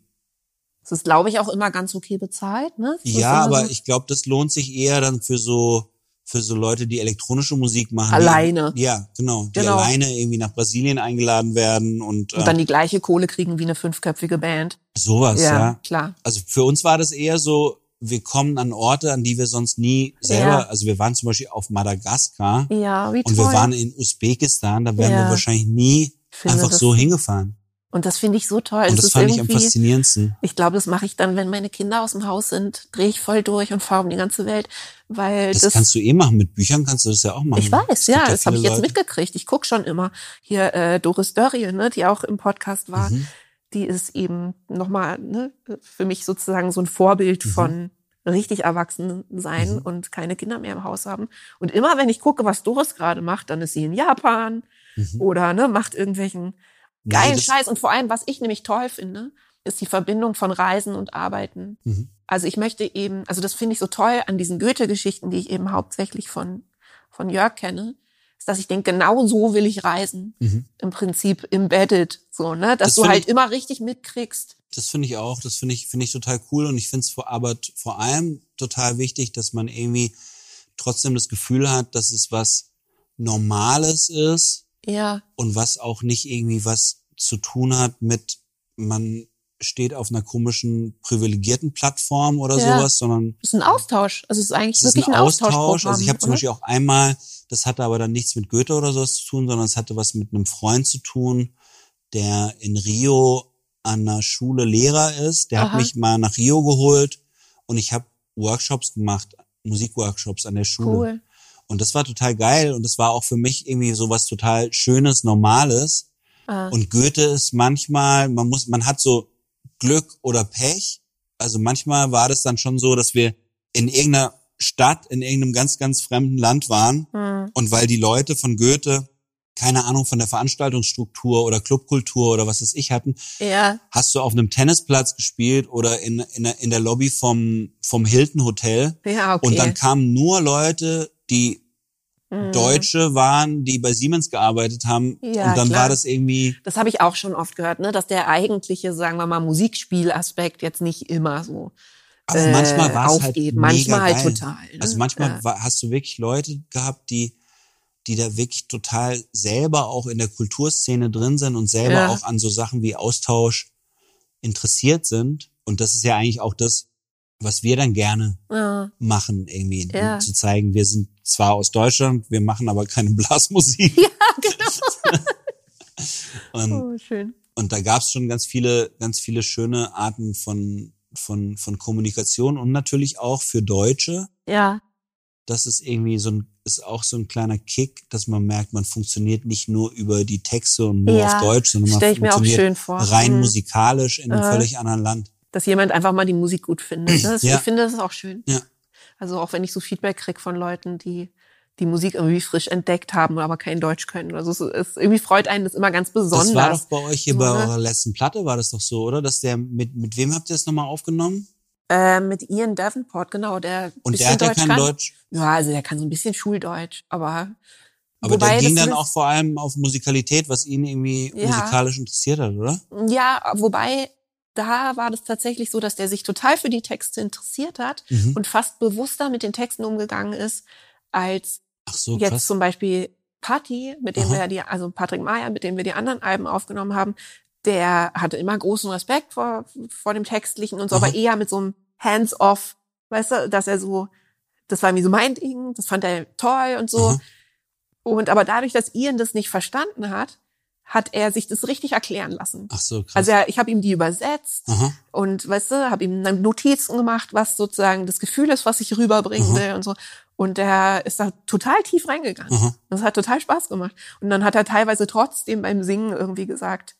Das ist, glaube ich, auch immer ganz okay bezahlt, ne? Das Ja, aber so- ich glaube, das lohnt sich eher dann für so für so Leute, die elektronische Musik machen. Alleine. Die, ja, genau. Die Genau. alleine irgendwie nach Brasilien eingeladen werden und, und äh, dann die gleiche Kohle kriegen wie eine fünfköpfige Band. sowas, ja. klar. Also für uns war das eher so, wir kommen an Orte, an die wir sonst nie selber, Ja. also wir waren zum Beispiel auf Madagaskar Ja, wie und toll. wir waren in Usbekistan, da wären Ja. wir wahrscheinlich nie finde einfach so hingefahren. Und das finde ich so toll. Und das ist fand ich am faszinierendsten. Ich glaube, das mache ich dann, wenn meine Kinder aus dem Haus sind, drehe ich voll durch und fahre um die ganze Welt, weil Das, das, kannst du eh machen. Mit Büchern kannst du das ja auch machen. ich weiß, ja, das habe ich jetzt Leute- mitgekriegt. Ich guck schon immer. Hier äh, Doris Dörrie, ne, die auch im Podcast war, Mhm. die ist eben nochmal ne, für mich sozusagen so ein Vorbild Mhm. von richtig erwachsen sein Mhm. und keine Kinder mehr im Haus haben. Und immer wenn ich gucke, was Doris gerade macht, dann ist sie in Japan Mhm. oder ne, macht irgendwelchen geilen Scheiß. Und vor allem, was ich nämlich toll finde, ist die Verbindung von Reisen und Arbeiten. Mhm. Also ich möchte eben, also das finde ich so toll an diesen Goethe-Geschichten, die ich eben hauptsächlich von, von Jörg kenne, ist, dass ich denke, genau so will ich reisen. Mhm. Im Prinzip embedded, so, ne? Dass Das du halt ich- immer richtig mitkriegst. Das finde ich auch, das finde ich, finde ich total cool und ich finde es vor, aber vor allem total wichtig, dass man irgendwie trotzdem das Gefühl hat, dass es was Normales ist Ja, und was auch nicht irgendwie was zu tun hat mit, man steht auf einer komischen privilegierten Plattform oder Ja. sowas, sondern das ist ein Austausch. Also es ist eigentlich es ist wirklich ein ein, Austausch. Austauschprogramm. Also ich habe zum? Beispiel auch einmal, das hatte aber dann nichts mit Goethe oder sowas zu tun, sondern es hatte was mit einem Freund zu tun, der in Rio an einer Schule Lehrer ist. Der Aha. hat mich mal nach Rio geholt und ich habe Workshops gemacht, Musikworkshops an der Schule. Cool. Und das war total geil und das war auch für mich irgendwie so was total Schönes, Normales. Ah, Und Goethe ist manchmal, man muss, man hat so Glück oder Pech. Also manchmal war das dann schon so, dass wir in irgendeiner Stadt, in irgendeinem ganz, ganz fremden Land waren. hm, Und weil die Leute von Goethe keine Ahnung von der Veranstaltungsstruktur oder Clubkultur oder was weiß ich hatten, ja, hast du auf einem Tennisplatz gespielt oder in, in, der, in der Lobby vom, vom Hilton Hotel. ja, okay. Und dann kamen nur Leute, die Hm. Deutsche waren, die bei Siemens gearbeitet haben. Ja, und dann klar. war das irgendwie, Das habe ich auch schon oft gehört, ne, dass der eigentliche, sagen wir mal, Musikspielaspekt jetzt nicht immer so aber äh, manchmal war es halt mega manchmal halt geil. total. Ne? Also manchmal ja. hast du wirklich Leute gehabt, die, die da wirklich total selber auch in der Kulturszene drin sind und selber Ja. auch an so Sachen wie Austausch interessiert sind. und das ist ja eigentlich auch das, was wir dann gerne Ja. machen, irgendwie. Ja. Zu zeigen, wir sind zwar aus Deutschland, wir machen aber keine Blasmusik. Ja, genau. Und, Oh, schön. und da gab es schon ganz viele, ganz viele schöne Arten von, von, von Kommunikation und natürlich auch für Deutsche. Ja. Das ist irgendwie so ein, ist auch so ein kleiner Kick, dass man merkt, man funktioniert nicht nur über die Texte und nur Ja, auf Deutsch, sondern man funktioniert schön vor. rein Mhm. musikalisch in einem Äh. völlig anderen Land. Dass jemand einfach mal die Musik gut findet. Ne? Das, Ja. Ich finde das ist auch schön. Ja. Also auch wenn ich so Feedback krieg von Leuten, die die Musik irgendwie frisch entdeckt haben, aber kein Deutsch können. Also es, es irgendwie freut einen das immer ganz besonders. Das war doch bei euch hier So, bei ne? eurer letzten Platte, war das doch so, oder? Dass der, mit, mit wem habt ihr das nochmal aufgenommen? äh, mit Ian Davenport, genau, der Und der hat ja Deutsch kein kann. Deutsch. Ja, also der kann so ein bisschen Schuldeutsch, aber Aber wobei der ging dann auch vor allem auf Musikalität, was ihn irgendwie Ja. musikalisch interessiert hat, oder? Ja, wobei da war das tatsächlich so, dass der sich total für die Texte interessiert hat Mhm. und fast bewusster mit den Texten umgegangen ist, als so, jetzt krass. zum Beispiel Patti, mit dem Aha. wir die, also Patrick Meyer, mit dem wir die anderen Alben aufgenommen haben, der hatte immer großen Respekt vor, vor dem Textlichen und so, Aha. aber eher mit so einem Hands-off, weißt du, dass er so, das war irgendwie so mein Ding, das fand er toll und so. Aha. Und aber dadurch, dass Ian das nicht verstanden hat, hat er sich das richtig erklären lassen. Ach so, krass. Also er, ich habe ihm die übersetzt Aha. und weißt du, habe ihm dann Notizen gemacht, was sozusagen das Gefühl ist, was ich rüberbringen Aha. will und so. Und der ist da total tief reingegangen. Aha. Das hat total Spaß gemacht. Und dann hat er teilweise trotzdem beim Singen irgendwie gesagt,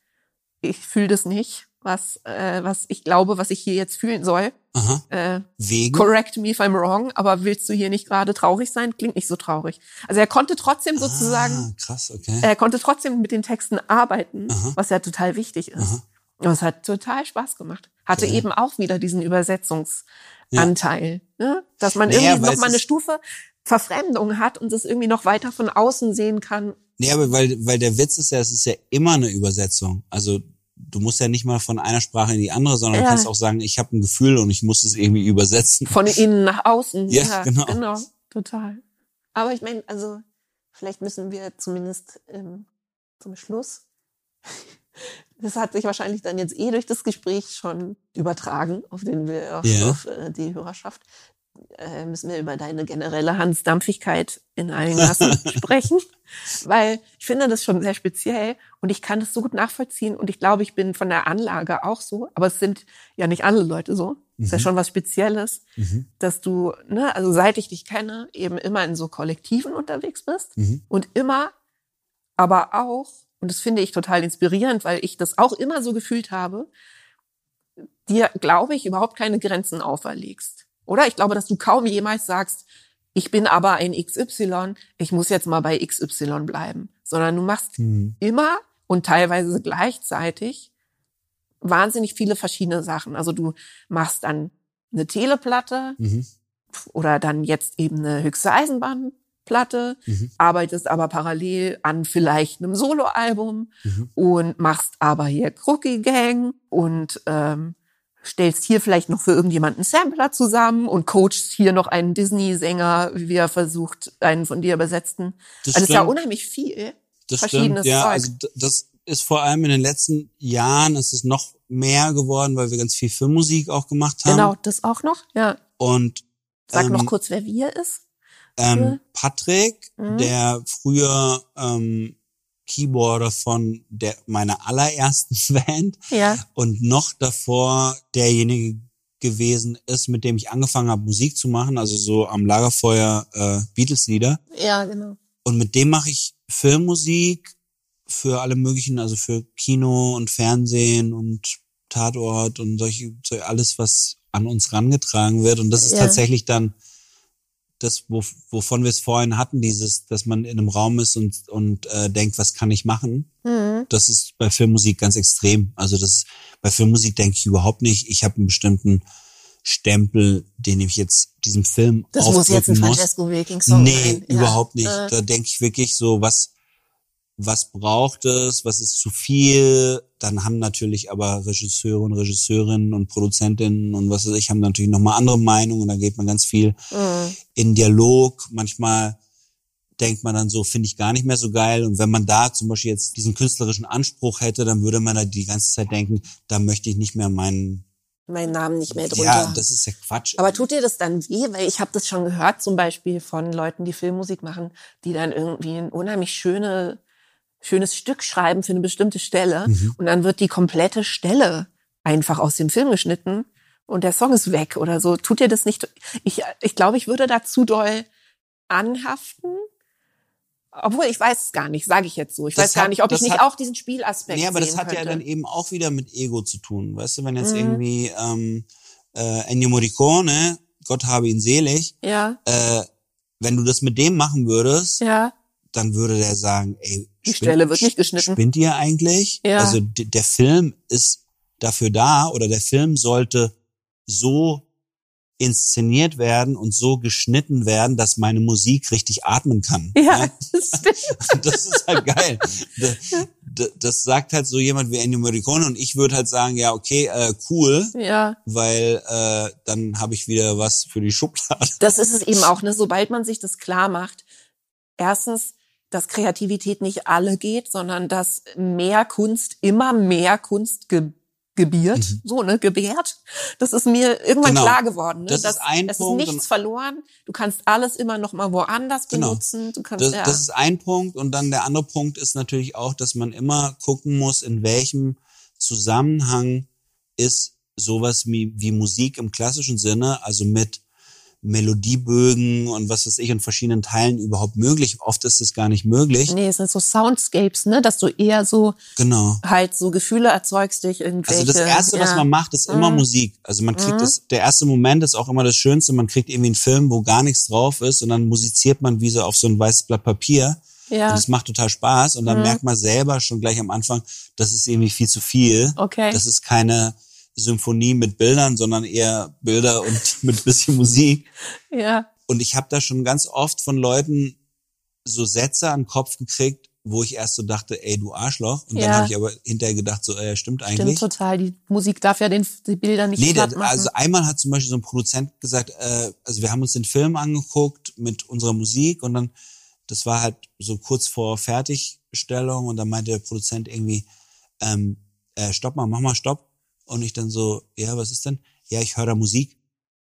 ich fühle das nicht, was äh, was ich glaube, was ich hier jetzt fühlen soll. Aha. Äh, Wegen? correct me if I'm wrong, aber willst du hier nicht gerade traurig sein? Klingt nicht so traurig. Also er konnte trotzdem sozusagen Ah, krass, okay. er konnte trotzdem mit den Texten arbeiten, Aha. was ja total wichtig ist. Aha. Und es hat total Spaß gemacht. Hatte Ja. eben auch wieder diesen Übersetzungsanteil, ne? dass man Naja, irgendwie noch mal eine Stufe Verfremdung hat und es irgendwie noch weiter von außen sehen kann. Nee, aber weil, weil der Witz ist ja, es ist ja immer eine Übersetzung. Also du musst ja nicht mal von einer Sprache in die andere, sondern Ja. du kannst auch sagen, ich habe ein Gefühl und ich muss es irgendwie übersetzen. Von innen nach außen. Ja, genau. Genau, total. Aber ich meine, also vielleicht müssen wir zumindest ähm, zum Schluss, das hat sich wahrscheinlich dann jetzt eh durch das Gespräch schon übertragen auf den wir auf, Ja. auf äh, die Hörerschaft. Äh, müssen wir über deine generelle Hansdampfigkeit in allen Gassen sprechen, weil ich finde das schon sehr speziell und ich kann das so gut nachvollziehen und ich glaube, ich bin von der Anlage auch so, aber es sind ja nicht alle Leute so. Ist ja Mhm. schon was Spezielles Mhm. dass du, ne, also seit ich dich kenne, eben immer in so Kollektiven unterwegs bist Mhm. und immer, aber auch, und das finde ich total inspirierend, weil ich das auch immer so gefühlt habe, dir, glaube ich, überhaupt keine Grenzen auferlegst. Oder? Ich glaube, dass du kaum jemals sagst, ich bin aber ein XY, ich muss jetzt mal bei XY bleiben, sondern du machst Mhm. immer und teilweise gleichzeitig wahnsinnig viele verschiedene Sachen. Also du machst dann eine Teleplatte Mhm. oder dann jetzt eben eine höchste Eisenbahnplatte, Mhm. arbeitest aber parallel an vielleicht einem Soloalbum Mhm. und machst aber hier Crookie Gang und ähm, stellst hier vielleicht noch für irgendjemanden einen Sampler zusammen und coachst hier noch einen Disney-Sänger, wie er versucht, einen von dir übersetzten. Das also es ist ja stimmt. unheimlich viel. Das verschiedenes stimmt, ja. Zeug. Also das ist vor allem in den letzten Jahren ist es noch mehr geworden, weil wir ganz viel Filmmusik auch gemacht haben. Genau, das auch noch. Ja. Und Sag ähm, noch kurz, wer wir ist. ähm. Patrick, Mhm. der früher ähm, Keyboarder von der meiner allerersten Band Ja. und noch davor derjenige gewesen ist, mit dem ich angefangen habe, Musik zu machen, also so am Lagerfeuer äh, Beatles-Lieder. Ja, genau. Und mit dem mache ich Filmmusik für alle möglichen, also für Kino und Fernsehen und Tatort und solche, so alles, was an uns rangetragen wird. Und das ist Ja. tatsächlich dann das, wo, wovon wir es vorhin hatten, dieses, dass man in einem Raum ist und, und äh, denkt, was kann ich machen? Mhm. Das ist bei Filmmusik ganz extrem. Also das bei Filmmusik denke ich überhaupt nicht. Ich habe einen bestimmten Stempel, den ich jetzt diesem Film Das muss jetzt ein. Francesco Wilking Song Nee, sein. Ja. überhaupt nicht. Äh, Da denke ich wirklich so, was, was braucht es, was ist zu viel. Dann haben natürlich aber Regisseure und Regisseurinnen und Produzentinnen und was weiß ich, haben natürlich nochmal andere Meinungen. Da geht man ganz viel Mhm. in Dialog. Manchmal denkt man dann so, finde ich gar nicht mehr so geil. Und wenn man da zum Beispiel jetzt diesen künstlerischen Anspruch hätte, dann würde man da die ganze Zeit denken, da möchte ich nicht mehr meinen meinen Namen nicht mehr drunter. Ja, das ist ja Quatsch. Aber tut dir das dann weh? Weil ich habe das schon gehört, zum Beispiel von Leuten, die Filmmusik machen, die dann irgendwie ein unheimlich schöne, schönes Stück schreiben für eine bestimmte Stelle Mhm. und dann wird die komplette Stelle einfach aus dem Film geschnitten und der Song ist weg oder so. Tut dir das nicht? Ich, ich glaube, ich würde da zu doll anhaften. Obwohl, ich weiß es gar nicht, sage ich jetzt so. Ich Das weiß gar hat- nicht, ob ich nicht hat- auch diesen Spielaspekt Nee, aber das hat ja könnte. dann eben auch wieder mit Ego zu tun. Weißt du, wenn jetzt Mhm. irgendwie ähm, äh, Ennio Morricone, Gott habe ihn selig, Ja, äh, wenn du das mit dem machen würdest, ja. dann würde der sagen, ey, Die Stelle wird nicht geschnitten. Spinnt ihr eigentlich? Ja. Also der Film ist dafür da oder der Film sollte so inszeniert werden und so geschnitten werden, dass meine Musik richtig atmen kann. Ja, das stimmt. Das ist halt geil. Das, das- das sagt halt so jemand wie Ennio Morricone und ich würde halt sagen, ja, okay, äh, cool, Ja, weil äh, dann habe ich wieder was für die Schublade. das ist es eben auch, ne? Sobald man sich das klar macht, erstens, dass Kreativität nicht alle geht, sondern dass mehr Kunst immer mehr Kunst ge gebiert, so, ne, gebärt. Das ist mir irgendwann Mhm. Genau. klar geworden. Ne? Das ist dass, ein es Punkt ist nichts verloren. Du kannst alles immer noch mal woanders Genau. benutzen. Du kannst, Das, ja. das ist ein Punkt. Und dann der andere Punkt ist natürlich auch, dass man immer gucken muss, in welchem Zusammenhang ist sowas wie, wie Musik im klassischen Sinne, also mit Melodiebögen und was weiß ich in verschiedenen Teilen überhaupt möglich. Oft ist es gar nicht möglich. nee, es sind so Soundscapes, ne, dass du eher so Genau. halt so Gefühle erzeugst durch irgendwelche. Also das erste, was ja. man macht, ist immer Mhm. Musik. Also man kriegt das, der erste Moment ist auch immer das Schönste. Man kriegt irgendwie einen Film, wo gar nichts drauf ist und dann musiziert man wie so auf so ein weißes Blatt Papier. Ja. Und es macht total Spaß und dann merkt man selber schon gleich am Anfang, das ist irgendwie viel zu viel. Okay. Das ist keine Symphonie mit Bildern, sondern eher Bilder und mit bisschen Musik. ja. Und ich habe da schon ganz oft von Leuten so Sätze an den Kopf gekriegt, wo ich erst so dachte, ey, du Arschloch. Und dann Ja. habe ich aber hinterher gedacht, so, äh, stimmt eigentlich. Stimmt total. Die Musik darf ja den, die Bilder nicht Nee, platt machen. also einmal hat zum Beispiel so ein Produzent gesagt, äh, also wir haben uns den Film angeguckt mit unserer Musik und dann, das war halt so kurz vor Fertigstellung und dann meinte der Produzent irgendwie, ähm, äh, stopp mal, mach mal Stopp. Und ich dann so, ja, was ist denn? Ja, ich höre da Musik.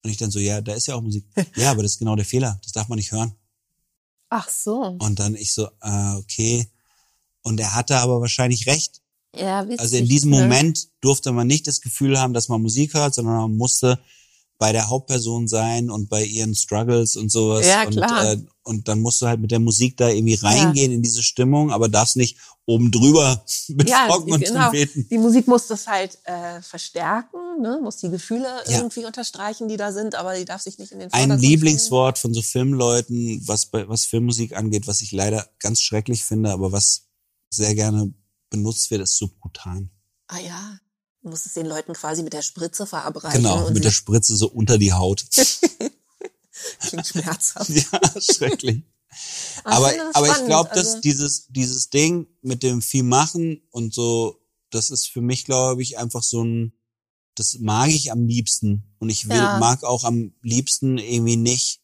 Und ich dann so, ja, da ist ja auch Musik. ja, aber das ist genau der Fehler. Das darf man nicht hören. Ach so. Und dann ich so, äh, okay. Und er hatte aber wahrscheinlich recht. Ja, witzig, Also in diesem ne? Moment durfte man nicht das Gefühl haben, dass man Musik hört, sondern man musste bei der Hauptperson sein und bei ihren Struggles und sowas. Ja, und, klar. Äh, und dann musst du halt mit der Musik da irgendwie reingehen in diese Stimmung, aber darfst nicht oben drüber mit Ja, Flocken und genau. Trompeten. Die Musik muss das halt äh, verstärken, ne? muss die Gefühle Ja. irgendwie unterstreichen, die da sind, aber die darf sich nicht in den Ein Vordergrund Lieblingswort von so Filmleuten, was bei, was Filmmusik angeht, was ich leider ganz schrecklich finde, aber was sehr gerne benutzt wird, ist subkutan. Ah ja, du musst es den Leuten quasi mit der Spritze verabreichen. Genau, mit der Spritze so unter die Haut. klingt schmerzhaft. ja, schrecklich. Aber aber ich glaube, dass also- dieses dieses Ding mit dem viel machen und so, das ist für mich, glaube ich, einfach so ein, das mag ich am liebsten. Und ich will, Ja. mag auch am liebsten irgendwie nicht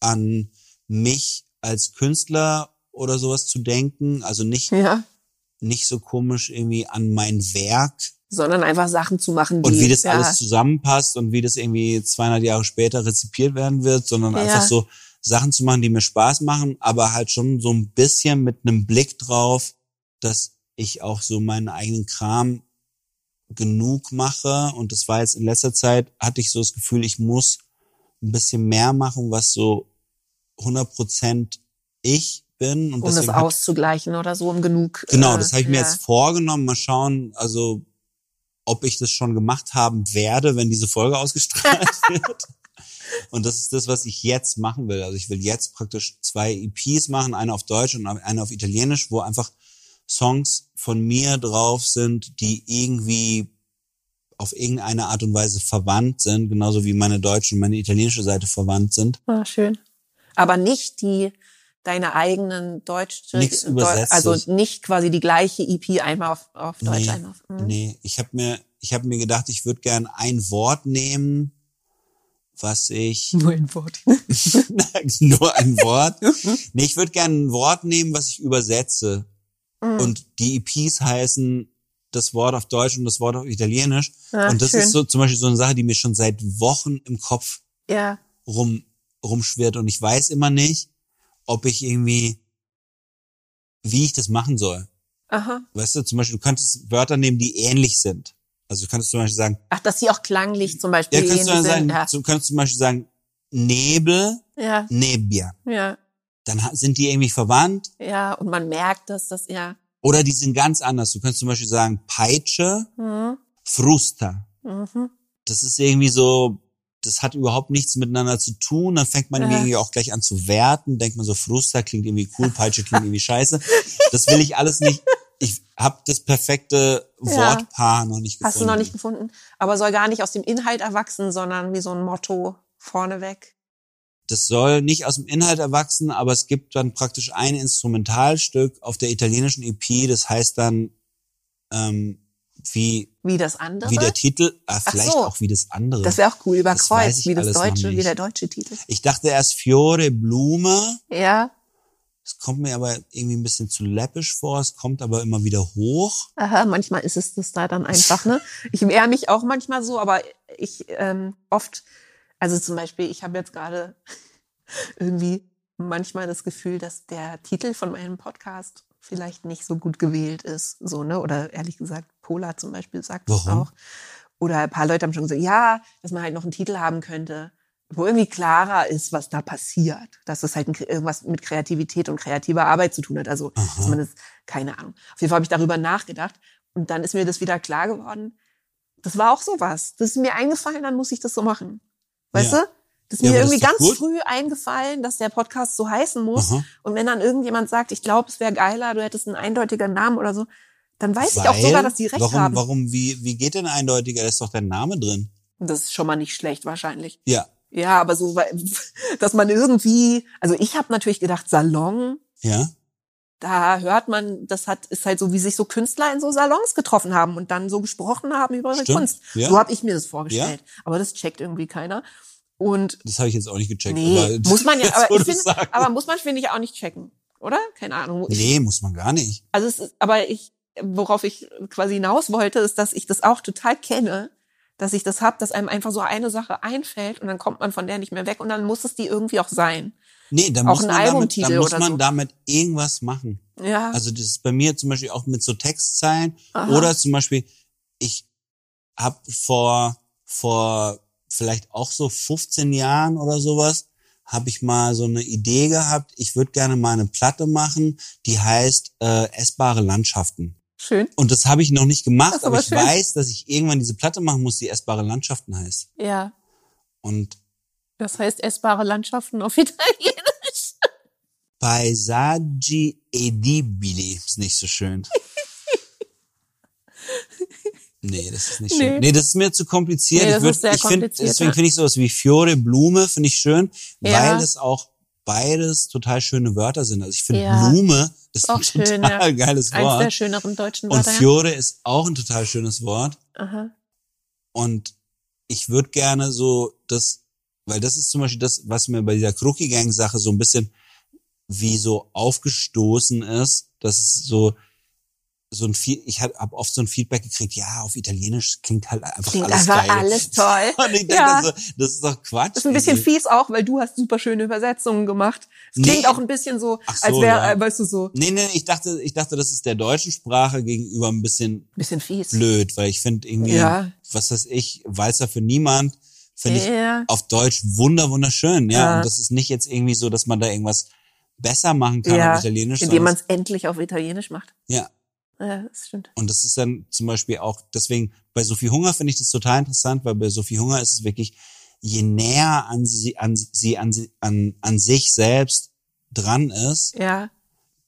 an mich als Künstler oder sowas zu denken, also nicht Ja, nicht so komisch irgendwie an mein Werk. Sondern einfach Sachen zu machen, die und wie das ja, alles zusammenpasst und wie das irgendwie 200 Jahre später rezipiert werden wird, sondern einfach so Sachen zu machen, die mir Spaß machen, aber halt schon so ein bisschen mit einem Blick drauf, dass ich auch so meinen eigenen Kram genug mache und das war jetzt in letzter Zeit, hatte ich so das Gefühl, ich muss ein bisschen mehr machen, was so 100% ich bin und um das auszugleichen oder so, um genug. Genau, äh, das habe ich mir ja. jetzt vorgenommen. Mal schauen, also ob ich das schon gemacht haben werde, wenn diese Folge ausgestrahlt wird. Und das ist das, was ich jetzt machen will. Also ich will jetzt praktisch zwei EPs machen, eine auf Deutsch und eine auf Italienisch, wo einfach Songs von mir drauf sind, die irgendwie auf irgendeine Art und Weise verwandt sind, genauso wie meine deutsche und meine italienische Seite verwandt sind. Ah, schön. Aber nicht die deine eigenen deutsche, Nichts Deu- Übersetztes. also nicht quasi die gleiche EP einmal auf, auf Deutsch, Nee, einmal auf. Mhm. nee. ich habe mir, ich habe mir gedacht, ich würde gern ein Wort nehmen, was ich Nur ein Wort. nur ein Wort. Nee, ich würde gerne ein Wort nehmen, was ich übersetze. Mhm. Und die EPs heißen das Wort auf Deutsch und das Wort auf Italienisch. Ah, und das schön. ist so zum Beispiel so eine Sache, die mir schon seit Wochen im Kopf Ja. rum, rumschwirrt und ich weiß immer nicht, ob ich irgendwie, wie ich das machen soll. Aha. Weißt du, zum Beispiel, du könntest Wörter nehmen, die ähnlich sind. Also du könntest zum Beispiel sagen, Ach, dass sie auch klanglich zum Beispiel ja, könntest du dann sagen, sind. Ja. du könntest zum Beispiel sagen, Nebel, ja, Nebbia. ja, Dann sind die irgendwie verwandt ja. Und man merkt, dass das, ja. oder die sind ganz anders. Du könntest zum Beispiel sagen, Peitsche, Mhm. Frusta. Mhm. Das ist irgendwie so, das hat überhaupt nichts miteinander zu tun. Dann fängt man Ja. irgendwie auch gleich an zu werten. Denkt man so, Frusta klingt irgendwie cool, Peitsche klingt irgendwie scheiße. Das will ich alles nicht. Habe das perfekte Ja. Wortpaar noch nicht gefunden. Hast du noch nicht gefunden. Aber soll gar nicht aus dem Inhalt erwachsen, sondern wie so ein Motto vorneweg. Das soll nicht aus dem Inhalt erwachsen, aber es gibt dann praktisch ein Instrumentalstück auf der italienischen EP, das heißt dann ähm, wie, Wie das andere. wie der Titel, Ach vielleicht so. auch wie das andere. das wäre auch cool, überkreuzt, wie das deutsche, wie der deutsche Titel. ich dachte erst Fiore, Blume. Ja. Es kommt mir aber irgendwie ein bisschen zu läppisch vor, es kommt aber immer wieder hoch. Aha, manchmal ist es das da dann einfach, ne? Ich wehre mich auch manchmal so, aber ich ähm, oft, also zum Beispiel, ich habe jetzt gerade irgendwie manchmal das Gefühl, dass der Titel von meinem Podcast vielleicht nicht so gut gewählt ist, so, ne? Oder ehrlich gesagt, Pola zum Beispiel sagt das Warum? auch. Oder ein paar Leute haben schon gesagt, ja, dass man halt noch einen Titel haben könnte, wo irgendwie klarer ist, was da passiert. Dass es halt irgendwas mit Kreativität und kreativer Arbeit zu tun hat. Also, Aha. das, keine Ahnung. Auf jeden Fall habe ich darüber nachgedacht. Und dann ist mir das wieder klar geworden. Das war auch sowas. Das ist mir eingefallen, dann muss ich das so machen. Weißt Ja. du? Das ist Ja, mir das irgendwie ist ganz gut. früh eingefallen, dass der Podcast so heißen muss. Aha. Und wenn dann irgendjemand sagt, ich glaube, es wäre geiler, du hättest einen eindeutigen Namen oder so, dann weiß ich auch Weil- sogar, dass die recht warum, haben. Warum, wie, wie geht denn eindeutiger? Da ist doch dein Name drin. Das ist schon mal nicht schlecht wahrscheinlich. Ja, Ja, aber so, weil- dass man irgendwie, also ich habe natürlich gedacht, Salon, ja. da hört man, das hat ist halt so, wie sich so Künstler in so Salons getroffen haben und dann so gesprochen haben über ihre Stimmt, Kunst. ja. So habe ich mir das vorgestellt. Aber das checkt irgendwie keiner. Und Das habe ich jetzt auch nicht gecheckt. nee, aber muss man ja, jetzt, aber, ich finde, aber muss man finde ich auch nicht checken, oder? Keine Ahnung. Ich, Nee, muss man gar nicht. Also es ist, aber ich, worauf ich quasi hinaus wollte, ist, dass ich das auch total kenne, dass ich das hab, dass einem einfach so eine Sache einfällt und dann kommt man von der nicht mehr weg und dann muss es die irgendwie auch sein. Nee, da Auch muss ein man damit, da muss man so. damit irgendwas machen. Ja. Also das ist bei mir zum Beispiel auch mit so Textzeilen Aha. oder zum Beispiel ich habe vor vor vielleicht auch so 15 Jahren oder sowas habe ich mal so eine Idee gehabt. Ich würde gerne mal eine Platte machen, die heißt äh, essbare Landschaften. Schön. Und das habe ich noch nicht gemacht, aber ich schön. weiß, dass ich irgendwann diese Platte machen muss, die essbare Landschaften heißt. Ja. Und Das heißt essbare Landschaften auf Italienisch. Paesaggi edibili ist nicht so schön. Nee, das ist nicht Nee. schön. Nee, das ist mir zu kompliziert. Nee, das ich würd, ist sehr ich find, kompliziert, deswegen finde ich sowas wie Fiore, Blume, finde ich schön, Ja. weil das auch beides total schöne Wörter sind. Also ich finde Ja. Blume ist Auch ein schön, total ja. geiles Eins der Wort. schöneren deutschen Und Wörter. ja. Fiore ist auch ein total schönes Wort. Aha. Und ich würde gerne so das, weil das ist zum Beispiel das, was mir bei dieser Crookie Gang Sache so ein bisschen wie so aufgestoßen ist, dass es so so ein viel, ich habe oft so ein Feedback gekriegt, ja, auf Italienisch klingt halt einfach Klingt alles einfach geil. alles toll. Und ich denke Ja. so, das ist doch Quatsch. Das ist ein bisschen fies auch, weil du hast super schöne Übersetzungen gemacht. Es Nee. klingt auch ein bisschen so, Ach so, als wäre, ja. weißt du, so Nee, nee, ich dachte, ich dachte, das ist der deutschen Sprache gegenüber ein bisschen bisschen fies. blöd, weil ich finde irgendwie, Ja. was weiß ich, Walzer für niemand, finde ich Ja. auf Deutsch wunder wunderschön, ja. Und das ist nicht jetzt irgendwie so, dass man da irgendwas besser machen kann auf Italienisch. Indem man es endlich auf Italienisch macht. ja. Ja, das stimmt. Und das ist dann zum Beispiel auch, deswegen, bei Sophie Hunger finde ich das total interessant, weil bei Sophie Hunger ist es wirklich, je näher an sie, an sie, an, sie- an, an sich selbst dran ist, Ja.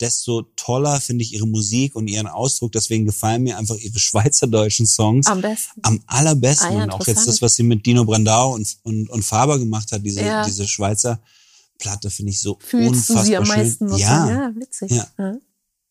desto toller finde ich ihre Musik und ihren Ausdruck. Deswegen gefallen mir einfach ihre schweizerdeutschen Songs Am besten. am allerbesten. Ah ja, und auch jetzt das, was sie mit Dino Brandau und, und, und Faber gemacht hat, diese, Ja. diese Schweizer Platte, finde ich so Fühlst unfassbar du sie am schön. meisten? sozusagen? ja. ja, witzig. Ja.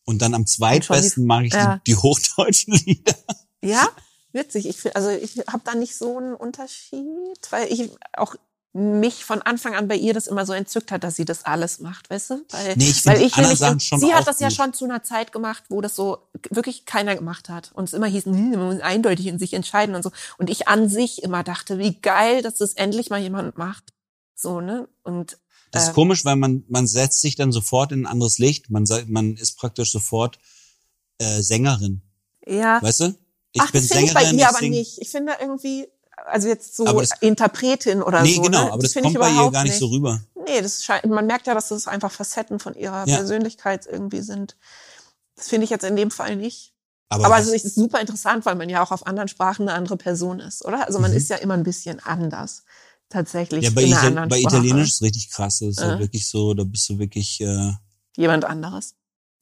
Ja. Und dann am zweitbesten mag ich ja. die, die hochdeutschen Lieder. Ja, witzig. Ich also ich habe da nicht so einen Unterschied, weil ich auch mich von Anfang an bei ihr das immer so entzückt hat, dass sie das alles macht, weißt du? Weil, Nee, ich weil ich schon sie hat das ja gut. schon zu einer Zeit gemacht, wo das so wirklich keiner gemacht hat. Und es immer hieß, hm, man muss eindeutig in sich entscheiden und so. Und ich an sich immer dachte, wie geil, dass das endlich mal jemand macht. So, ne? Und Das ist äh, komisch, weil man, man setzt sich dann sofort in ein anderes Licht. Man, man ist praktisch sofort äh, Sängerin. ja. Weißt du? Ich Ach, bin das finde ich Sängerin. bei ihr aber sing- nicht. Ich finde irgendwie, also jetzt so das- Interpretin oder Nee, so. genau, ne? aber das, finde ich kommt bei ihr überhaupt gar nicht so rüber. Nee, das scheint, man merkt ja, dass das einfach Facetten von ihrer Ja. Persönlichkeit irgendwie sind. Das finde ich jetzt in dem Fall nicht. Aber, Aber also es ist super interessant, weil man ja auch auf anderen Sprachen eine andere Person ist, oder? Also man Mhm. ist ja immer ein bisschen anders. Tatsächlich. ja, bei, in einer Ital anderen bei Sprache. Italienisch ist es richtig krass. Das ist ja Äh. wirklich so, da bist du wirklich, äh, Jemand anderes.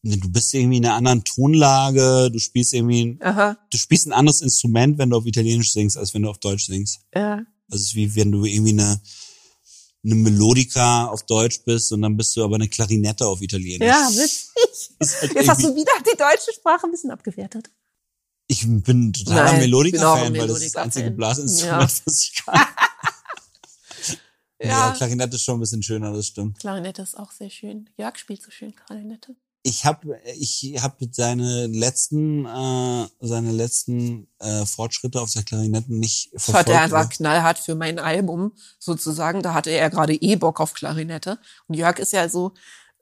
ne, du bist irgendwie in einer anderen Tonlage, du spielst irgendwie, Aha. du spielst ein anderes Instrument, wenn du auf Italienisch singst, als wenn du auf Deutsch singst. Ja. Also es ist wie wenn du irgendwie eine, eine Melodika auf Deutsch bist und dann bist du aber eine Klarinette auf Italienisch. Ja, witzig. Halt Jetzt hast du wieder die deutsche Sprache ein bisschen abgewertet. Ich bin totaler Melodika-Fan, weil das ist das einzige. Blasinstrument, was ich kann. Ja. Ja. Klarinette ist schon ein bisschen schöner, das stimmt. Klarinette ist auch sehr schön. Jörg spielt so schön Klarinette. Ich habe ich hab seine letzten äh, seine letzten äh, Fortschritte auf der Klarinette nicht Das verfolgt. hat er einfach aber- knallhart für mein Album sozusagen. Da hatte er gerade eh Bock auf Klarinette. Und Jörg ist ja so,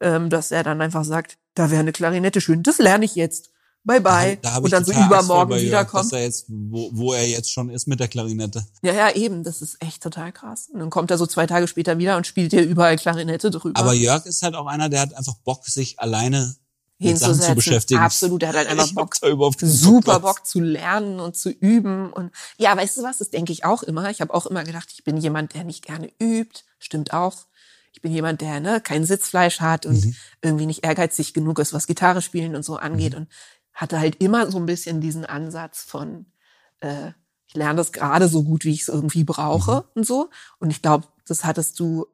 ähm, dass er dann einfach sagt, da wäre eine Klarinette schön. Das lerne ich jetzt. Bye bye. Da hab Und dann so übermorgen Jörg, wiederkommt. Er jetzt, wo, wo er jetzt schon ist mit der Klarinette. Ja, ja, eben. Das ist echt total krass. Und dann kommt er so zwei Tage später wieder und spielt dir überall Klarinette drüber. Aber Jörg ist halt auch einer, der hat einfach Bock, sich alleine mit Sachen zu hinzusetzen. beschäftigen. Absolut, er hat halt einfach ich Bock. da super. Bock zu lernen und zu üben und ja, weißt du was, das denke ich auch immer. Ich habe auch immer gedacht, ich bin jemand, der nicht gerne übt, stimmt auch. Ich bin jemand, der ne, kein Sitzfleisch hat und Mhm. irgendwie nicht ehrgeizig genug ist, was Gitarre spielen und so angeht und hatte halt immer so ein bisschen diesen Ansatz von äh, ich lerne das gerade so gut, wie ich es irgendwie brauche Mhm. und so. Und ich glaube, das hattest du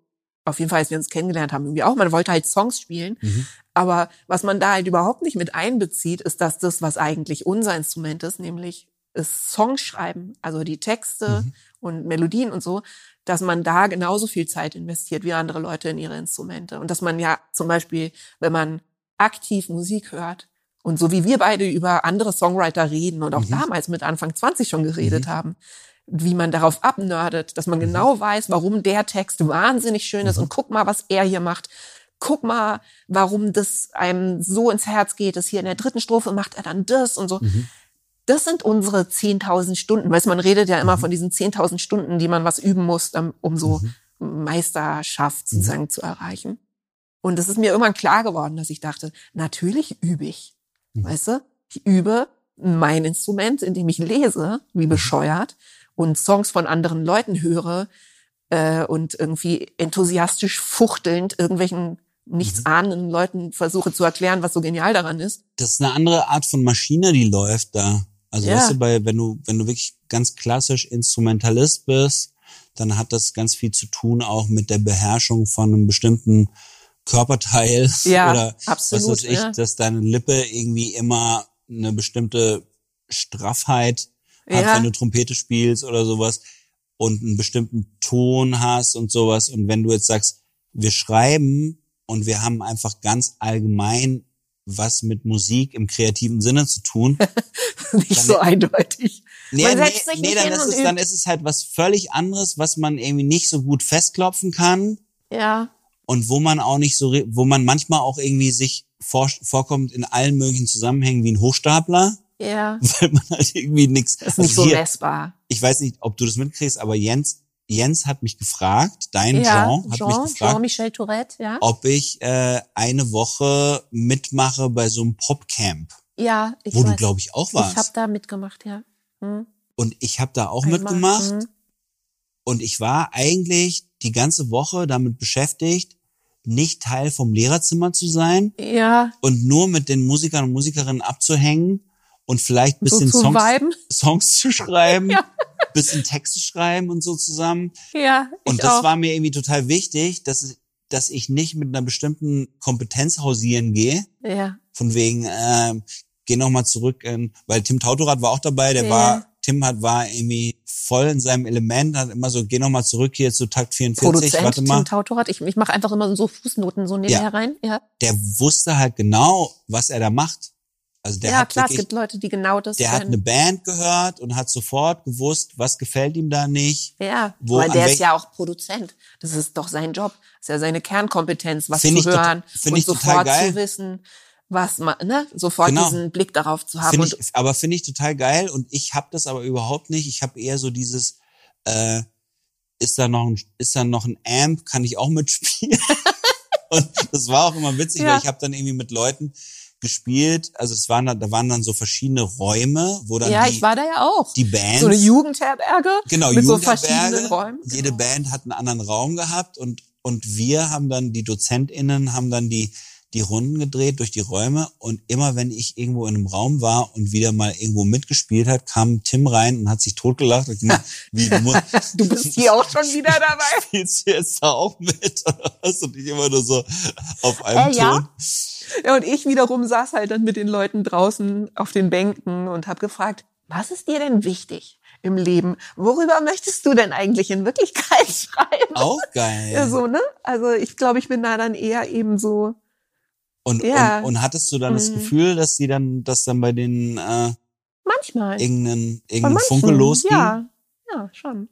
auf jeden Fall, als wir uns kennengelernt haben, irgendwie auch. Man wollte halt Songs spielen. Mhm. Aber was man da halt überhaupt nicht mit einbezieht, ist, dass das, was eigentlich unser Instrument ist, nämlich ist Songschreiben, also die Texte Mhm. und Melodien und so, dass man da genauso viel Zeit investiert wie andere Leute in ihre Instrumente. Und dass man ja zum Beispiel, wenn man aktiv Musik hört und so wie wir beide über andere Songwriter reden und auch Mhm. damals mit Anfang 20 schon geredet haben, wie man darauf abnördet, dass man genau weiß, warum der Text wahnsinnig schön ist und guck mal, was er hier macht. Guck mal, warum das einem so ins Herz geht, dass hier in der dritten Strophe macht er dann das und so. Das sind unsere 10.000 Stunden. Weißt man redet ja immer von diesen 10.000 Stunden, die man was üben muss, dann- um so Meisterschaft sozusagen zu erreichen. Und es ist mir irgendwann klar geworden, dass ich dachte, natürlich übe ich. Weißt du? Ich übe mein Instrument, indem ich lese, wie bescheuert, und Songs von anderen Leuten höre äh, und irgendwie enthusiastisch fuchtelnd irgendwelchen nichts ahnenden Leuten versuche zu erklären, was so genial daran ist. Das ist eine andere Art von Maschine, die läuft da. Also Ja. weißt du, bei, wenn du, wenn du wirklich ganz klassisch Instrumentalist bist, dann hat das ganz viel zu tun auch mit der Beherrschung von einem bestimmten Körperteil Ja, oder absolut, was weiß ich, ja. dass deine Lippe irgendwie immer eine bestimmte Straffheit hat, Ja. wenn du Trompete spielst oder sowas und einen bestimmten Ton hast und sowas. Und wenn du jetzt sagst, wir schreiben und wir haben einfach ganz allgemein was mit Musik im kreativen Sinne zu tun. nicht Dann- so eindeutig. Nee, Man nee, nee dann, ist es, dann ist es halt was völlig anderes, was man irgendwie nicht so gut festklopfen kann Ja. Und wo man auch nicht so, wo man manchmal auch irgendwie sich vor, vorkommt in allen möglichen Zusammenhängen wie ein Hochstapler, Ja. weil man halt irgendwie nichts. Das ist nicht so messbar. ich weiß nicht, ob du das mitkriegst, aber Jens, Jens hat mich gefragt, dein ja, Jean hat mich Jean, gefragt, Jean-Michel Tourette, ja. ob ich äh, eine Woche mitmache bei so einem Popcamp, Ja, ich wo du weiß. glaube ich auch Ich habe warst. da mitgemacht, ja. Hm. Und ich habe da auch Einmal, mitgemacht. hm. Und ich war eigentlich die ganze Woche damit beschäftigt, nicht Teil vom Lehrerzimmer zu sein Ja, und nur mit den Musikern und Musikerinnen abzuhängen und vielleicht ein so bisschen zu Songs, viben. Songs zu schreiben, Ja. bisschen Texte schreiben und so zusammen. Ja, Und das auch. war mir irgendwie total wichtig, dass, dass ich nicht mit einer bestimmten Kompetenz hausieren gehe, ja, von wegen, ähm, geh noch mal zurück in, weil Tim Tautorat war auch dabei, der Ja. war Tim hat war irgendwie voll in seinem Element, hat immer so, geh noch mal zurück hier zu Takt 44, Produzent warte mal. Tim Tautorat. Ich, ich mache einfach immer so Fußnoten so nebenher Ja. rein. Ja, Der wusste halt genau, was er da macht. Also der ja hat klar, es wirklich, gibt Leute, die genau das der hat können. eine Band gehört und hat sofort gewusst, was gefällt ihm da nicht. Ja, Wo, weil der ist ja auch Produzent. Das ist doch sein Job. Das ist ja seine Kernkompetenz, was zu hören und sofort zu wissen, was man, ne, sofort Genau. diesen Blick darauf zu haben. Finde Und ich, aber finde ich total geil und ich habe das aber überhaupt nicht. Ich habe eher so dieses, äh, ist da noch ein, ist da noch ein Amp, kann ich auch mitspielen? und das war auch immer witzig, Ja. weil ich habe dann irgendwie mit Leuten gespielt. Also es waren dann, da waren dann so verschiedene Räume, wo dann ja, die, ich war da ja auch. die Bands so eine Jugendherberge Genau, mit so verschiedenen Räumen. Jede Band hat einen anderen Raum gehabt und, und wir haben dann, die DozentInnen haben dann die, die Runden gedreht durch die Räume und immer wenn ich irgendwo in einem Raum war und wieder mal irgendwo mitgespielt hat, kam Tim rein und hat sich totgelacht und gesagt, wie, du, musst, Du bist hier auch schon wieder dabei. spielst du jetzt da auch mit? Und ich immer nur so auf einem Äh, ja. Ton. Ja, und ich wiederum saß halt dann mit den Leuten draußen auf den Bänken und habe gefragt, was ist dir denn wichtig im Leben? Worüber möchtest du denn eigentlich in Wirklichkeit schreiben? Auch geil. Ja, so, ne? Also ich glaube, ich bin da dann eher eben so, und, ja. und, und hattest du dann das Mhm. Gefühl, dass die dann, dass dann bei den äh, manchmal. irgendeinen, manchen, Funke losging? Ja, ja, schon.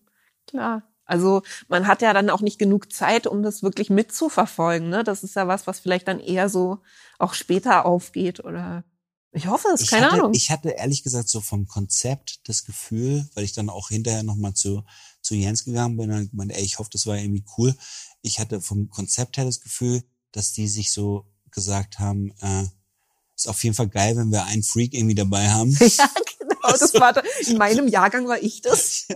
Klar. Also man hat ja dann auch nicht genug Zeit, um das wirklich mitzuverfolgen. Ne? Das ist ja was, was vielleicht dann eher so auch später aufgeht oder ich hoffe es, ich keine hatte, Ahnung. Ich hatte ehrlich gesagt so vom Konzept das Gefühl, weil ich dann auch hinterher nochmal zu, zu Jens gegangen bin und gemeint, ey, ich hoffe, das war irgendwie cool. Ich hatte vom Konzept her das Gefühl, dass die sich so gesagt haben, äh, ist auf jeden Fall geil, wenn wir einen Freak irgendwie dabei haben. ja, genau. Das war da, in meinem Jahrgang war ich das.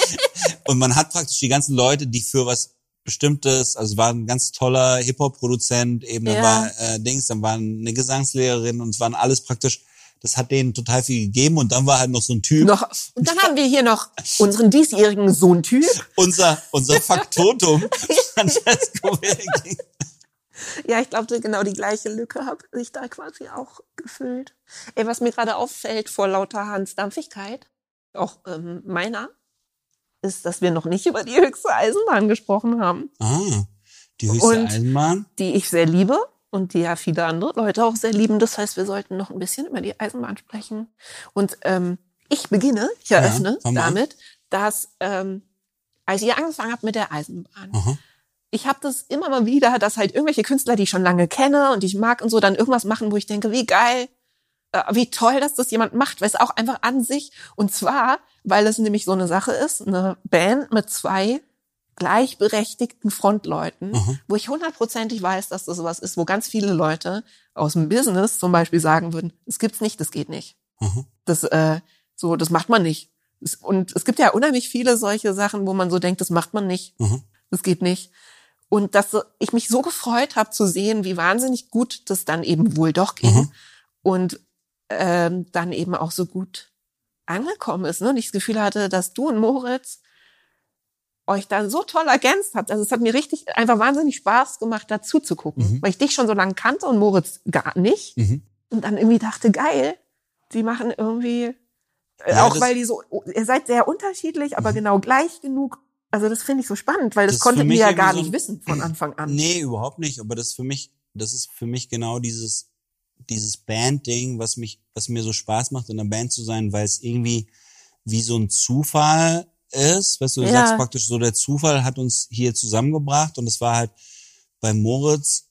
Und man hat praktisch die ganzen Leute, die für was Bestimmtes, also war ein ganz toller Hip-Hop-Produzent, eben Ja. war äh, Dings, dann war eine Gesangslehrerin und es waren alles praktisch, das hat denen total viel gegeben und dann war halt noch so ein Typ, Noch, und dann haben wir hier noch unseren diesjährigen Sohn-Typ. unser, unser Faktotum, Francesco Verghi. Ja, ich glaube, genau die gleiche Lücke habe ich da quasi auch gefüllt. Ey, was mir gerade auffällt vor lauter Hans-Dampfigkeit, auch ähm, meiner, ist, dass wir noch nicht über die höchste Eisenbahn gesprochen haben, Ah, die höchste Und- Eisenbahn. die ich sehr liebe und die ja viele andere Leute auch sehr lieben. Das heißt, wir sollten noch ein bisschen über die Eisenbahn sprechen. Und ähm, ich beginne, ich eröffne an. damit, dass ähm, als ihr angefangen habt mit der Eisenbahn, Aha. Ich habe das immer mal wieder, dass halt irgendwelche Künstler, die ich schon lange kenne und die ich mag und so, dann irgendwas machen, wo ich denke, wie geil, äh, wie toll, dass das jemand macht, weil es auch einfach an sich und zwar, weil es nämlich so eine Sache ist, eine Band mit zwei gleichberechtigten Frontleuten, Aha. wo ich hundertprozentig weiß, dass das sowas ist, wo ganz viele Leute aus dem Business zum Beispiel sagen würden, es gibt's nicht, das geht nicht. Aha. Das, äh, so, das macht man nicht. Und es gibt ja unheimlich viele solche Sachen, wo man so denkt, das macht man nicht. Aha. Das geht nicht. Und dass ich mich so gefreut habe zu sehen, wie wahnsinnig gut das dann eben wohl doch ging. Mhm. Und ähm, dann eben auch so gut angekommen ist. Ne? Und ich das Gefühl hatte, dass du und Moritz euch da so toll ergänzt habt. Also es hat mir richtig einfach wahnsinnig Spaß gemacht, dazu zu gucken. Mhm. Weil ich dich schon so lange kannte und Moritz gar nicht. Mhm. Und dann irgendwie dachte, geil, die machen irgendwie, Ja, auch weil die so, ihr seid sehr unterschiedlich, aber Mhm. genau gleich genug. Also das finde ich so spannend, weil das, Das konntet ihr ja gar so nicht wissen von Anfang an. Nee, überhaupt nicht. Aber das ist für mich, das ist für mich genau dieses, dieses Band-Ding, was mich, was mir so Spaß macht, in einer Band zu sein, weil es irgendwie wie so ein Zufall ist. Weißt du, du Ja. sagst praktisch so, der Zufall hat uns hier zusammengebracht und es war halt bei Moritz,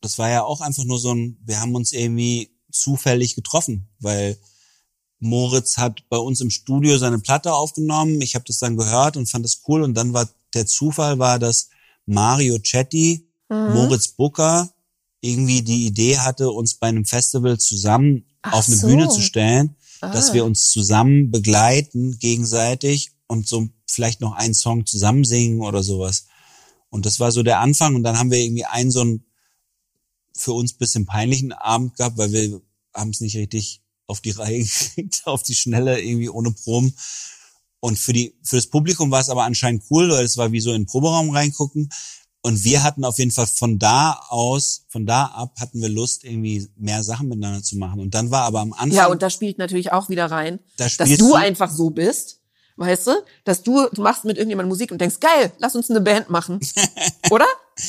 das war ja auch einfach nur so ein, wir haben uns irgendwie zufällig getroffen, weil Moritz hat bei uns im Studio seine Platte aufgenommen. Ich habe das dann gehört und fand das cool. Und dann war der Zufall war, dass Mario Chetti, Mhm. Moritz Booker irgendwie die Idee hatte, uns bei einem Festival zusammen Ach auf eine so. Bühne zu stellen, dass Ah. wir uns zusammen begleiten gegenseitig und so vielleicht noch einen Song zusammen singen oder sowas. Und das war so der Anfang. Und dann haben wir irgendwie einen so einen für uns bisschen peinlichen Abend gehabt, weil wir haben es nicht richtig auf die Reihe gekriegt, auf die Schnelle, irgendwie ohne Proben. Und für die, für das Publikum war es aber anscheinend cool, weil es war wie so in den Proberaum reingucken. Und wir hatten auf jeden Fall von da aus, von da ab hatten wir Lust, irgendwie mehr Sachen miteinander zu machen. Und dann war aber am Anfang. Ja, und da spielt natürlich auch wieder rein, Da dass du- einfach so bist, weißt du, dass du, du machst mit irgendjemandem Musik und denkst, geil, lass uns eine Band machen. Oder?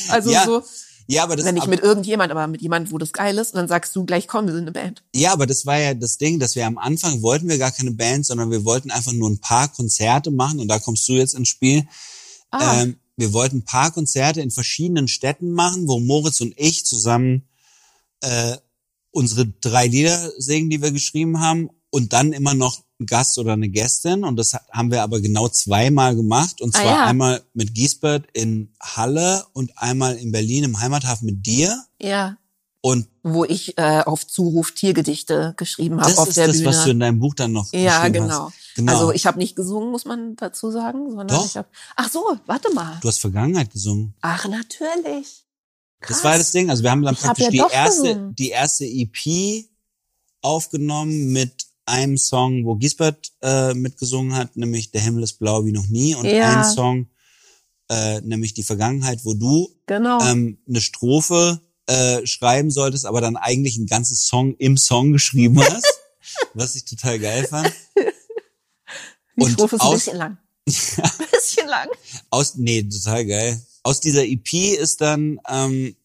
Also ja, so, ja, aber das, wenn nicht mit irgendjemand, aber mit jemand, wo das geil ist, und dann sagst du gleich, komm, wir sind eine Band. ja, aber das war ja das Ding, dass wir am Anfang wollten wir gar keine Band, sondern wir wollten einfach nur ein paar Konzerte machen. Und da kommst du jetzt ins Spiel. Ah, Ähm, wir wollten ein paar Konzerte in verschiedenen Städten machen, wo Moritz und ich zusammen äh, unsere drei Lieder singen, die wir geschrieben haben, und dann immer noch ein Gast oder eine Gästin. Und das hat- haben wir aber genau zweimal gemacht. Und Ah, zwar ja. einmal mit Giesbert in Halle und einmal in Berlin im Heimathafen mit dir. ja. Und Wo ich äh, auf Zuruf Tiergedichte geschrieben habe das auf ist der das, Bühne. was du in deinem Buch dann noch ja, geschrieben genau. hast. Genau. Also ich habe nicht gesungen, muss man dazu sagen, sondern Doch. ich habe. Ach so, warte mal. du hast Vergangenheit gesungen. Ach natürlich. Krass. Das war das Ding. Also wir haben dann Ich hab praktisch ja die erste, gesungen. die erste EP aufgenommen mit einem Song, wo Giesbert äh, mitgesungen hat, nämlich Der Himmel ist blau wie noch nie und Ja. ein Song, äh, nämlich die Vergangenheit, wo du Genau. ähm, eine Strophe äh, schreiben solltest, aber dann eigentlich ein ganzes Song im Song geschrieben hast, was ich total geil fand. Die und Strophe ist ein aus- bisschen lang. Ein bisschen lang. Aus, nee, total geil. Aus dieser EP ist dann ähm,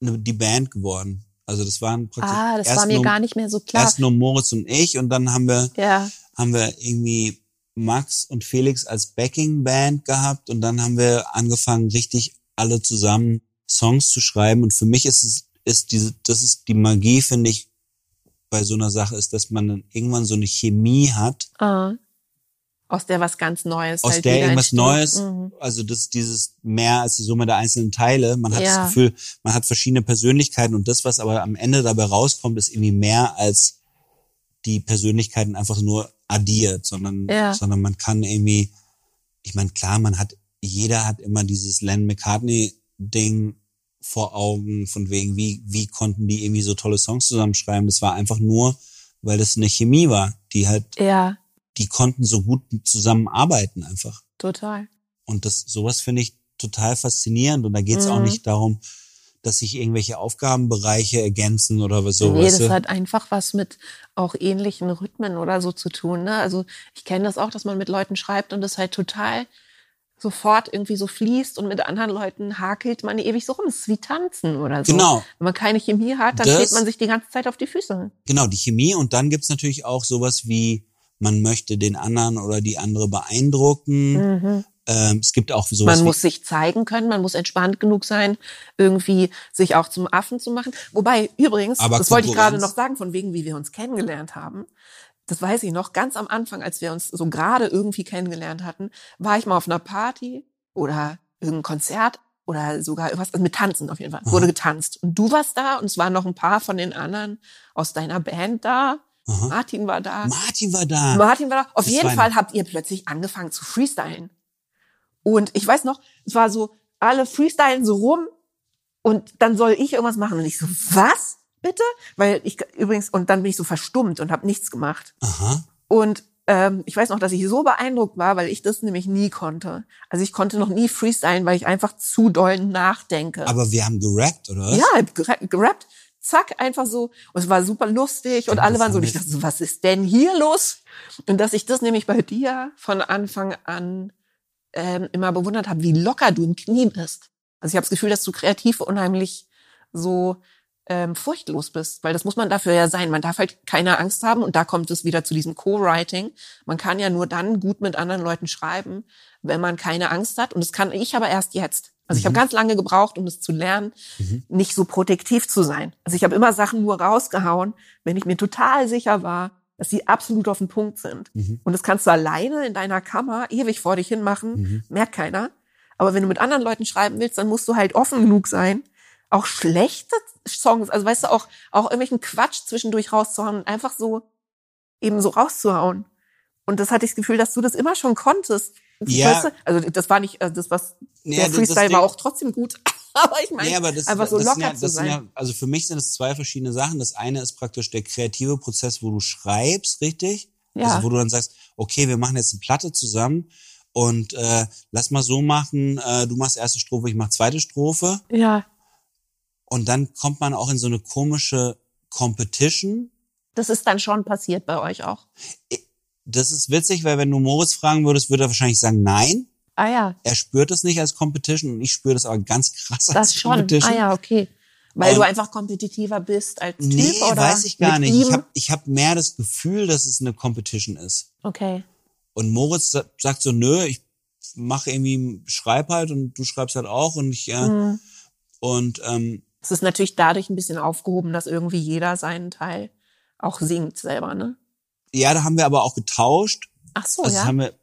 die Band geworden. Also das waren praktisch Ah, das war mir nur, gar nicht mehr so klar. erst nur Moritz und ich und dann haben wir Ja. haben wir irgendwie Max und Felix als Backing Band gehabt und dann haben wir angefangen richtig alle zusammen Songs zu schreiben und für mich ist es ist diese das ist die Magie finde ich bei so einer Sache ist, dass man dann irgendwann so eine Chemie hat, Ah. Aus der was ganz Neues. aus halt der irgendwas entsteht. Neues, Mhm. also das mehr mehr als die Summe der einzelnen Teile. Man hat Ja. das Gefühl, man hat verschiedene Persönlichkeiten und das, was aber am Ende dabei rauskommt, ist irgendwie mehr als die Persönlichkeiten einfach nur addiert, sondern, Ja. sondern man kann irgendwie, ich meine, klar, man hat, jeder hat immer dieses Len McCartney-Ding vor Augen, von wegen, wie, wie konnten die irgendwie so tolle Songs zusammenschreiben? Das war einfach nur, weil das eine Chemie war, die halt, Ja, die konnten so gut zusammenarbeiten einfach. total. Und das, sowas finde ich total faszinierend. Und da geht es auch Mhm. nicht darum, dass sich irgendwelche Aufgabenbereiche ergänzen oder was so. nee, das hat einfach was mit auch ähnlichen Rhythmen oder so zu tun. Ne? Also ich kenne das auch, dass man mit Leuten schreibt und das halt total sofort irgendwie so fließt und mit anderen Leuten hakelt man ewig so rum. Es ist wie tanzen oder so. Genau. Wenn man keine Chemie hat, dann Das- steht man sich die ganze Zeit auf die Füße. Genau, die Chemie. Und dann gibt's natürlich auch sowas wie, man möchte den anderen oder die andere beeindrucken. Ähm, es gibt auch sowas Mhm. Man muss sich zeigen können, man muss entspannt genug sein, irgendwie sich auch zum Affen zu machen. Wobei, übrigens, Aber das wollte ich gerade noch sagen, von wegen, wie wir uns kennengelernt haben. Das weiß ich noch, ganz am Anfang, als wir uns so gerade irgendwie kennengelernt hatten, war ich mal auf einer Party oder irgendein Konzert oder sogar irgendwas, also mit Tanzen auf jeden Fall, wurde getanzt. Und du warst da und es waren noch ein paar von den anderen aus deiner Band da. Aha. Martin war da. Martin war da. Martin war da. Auf Das jeden Fall habt ihr plötzlich angefangen zu freestylen. Und ich weiß noch, es war so, alle freestylen so rum und dann soll ich irgendwas machen. Und ich so, was? Bitte? Weil ich übrigens, und dann bin ich so verstummt und habe nichts gemacht. Aha. Und ähm, ich weiß noch, dass ich so beeindruckt war, weil ich das nämlich nie konnte. Also ich konnte noch nie freestylen, weil ich einfach zu doll nachdenke. Aber wir haben gerappt, oder was? Ja, hab gerappt, zack, einfach so. Und es war super lustig und alle waren so, ich dachte so, was ist denn hier los? Und dass ich das nämlich bei dir von Anfang an ähm, immer bewundert habe, wie locker du im Knie bist. Also ich habe das Gefühl, dass du kreativ unheimlich so ähm, furchtlos bist, weil das muss man dafür ja sein. Man darf halt keine Angst haben und da kommt es wieder zu diesem Co-Writing. Man kann ja nur dann gut mit anderen Leuten schreiben, wenn man keine Angst hat und das kann ich aber erst jetzt. Also ich habe ganz lange gebraucht, um das zu lernen, nicht so protektiv zu sein. Also ich habe immer Sachen nur rausgehauen, wenn ich mir total sicher war, dass sie absolut auf den Punkt sind. Und das kannst du alleine in deiner Kammer ewig vor dich hin machen, merkt keiner. Aber wenn du mit anderen Leuten schreiben willst, dann musst du halt offen genug sein, auch schlechte Songs, also weißt du, auch, auch irgendwelchen Quatsch zwischendurch rauszuhauen und einfach so eben so rauszuhauen. Und das hatte ich das Gefühl, dass du das immer schon konntest. Ja. Weißt du? Also das war nicht, äh, das was, Ja, der Freestyle Ding- war auch trotzdem gut. Aber ich meine, Nee, aber das, einfach so das locker ja, zu sein. Ja, also für mich sind es zwei verschiedene Sachen. Das eine ist praktisch der kreative Prozess, wo du schreibst, richtig? Ja. Also wo du dann sagst, okay, wir machen jetzt eine Platte zusammen Und äh, lass mal so machen, äh, du machst erste Strophe, ich mach zweite Strophe. Ja. Und dann kommt man auch in so eine komische Competition. Das ist dann schon passiert bei euch auch. Das ist witzig, weil wenn du Moritz fragen würdest, würde er wahrscheinlich sagen, nein. Ah ja, Er spürt es nicht als Competition und ich spüre das aber ganz krass als das schon. Competition. Ah ja, okay. Weil Und- du einfach kompetitiver bist als Typ Nee, oder weiß ich gar nicht. Ihm? Ich habe ich hab mehr das Gefühl, dass es eine Competition ist. okay. Und Moritz sa- sagt so, nö, ich mache irgendwie, schreib halt und du schreibst halt auch und ich, äh, Mhm. und ähm, Es ist natürlich dadurch ein bisschen aufgehoben, dass irgendwie jeder seinen Teil auch singt selber, ne? ja, da haben wir aber auch getauscht. Ach so, also das ja. haben wir,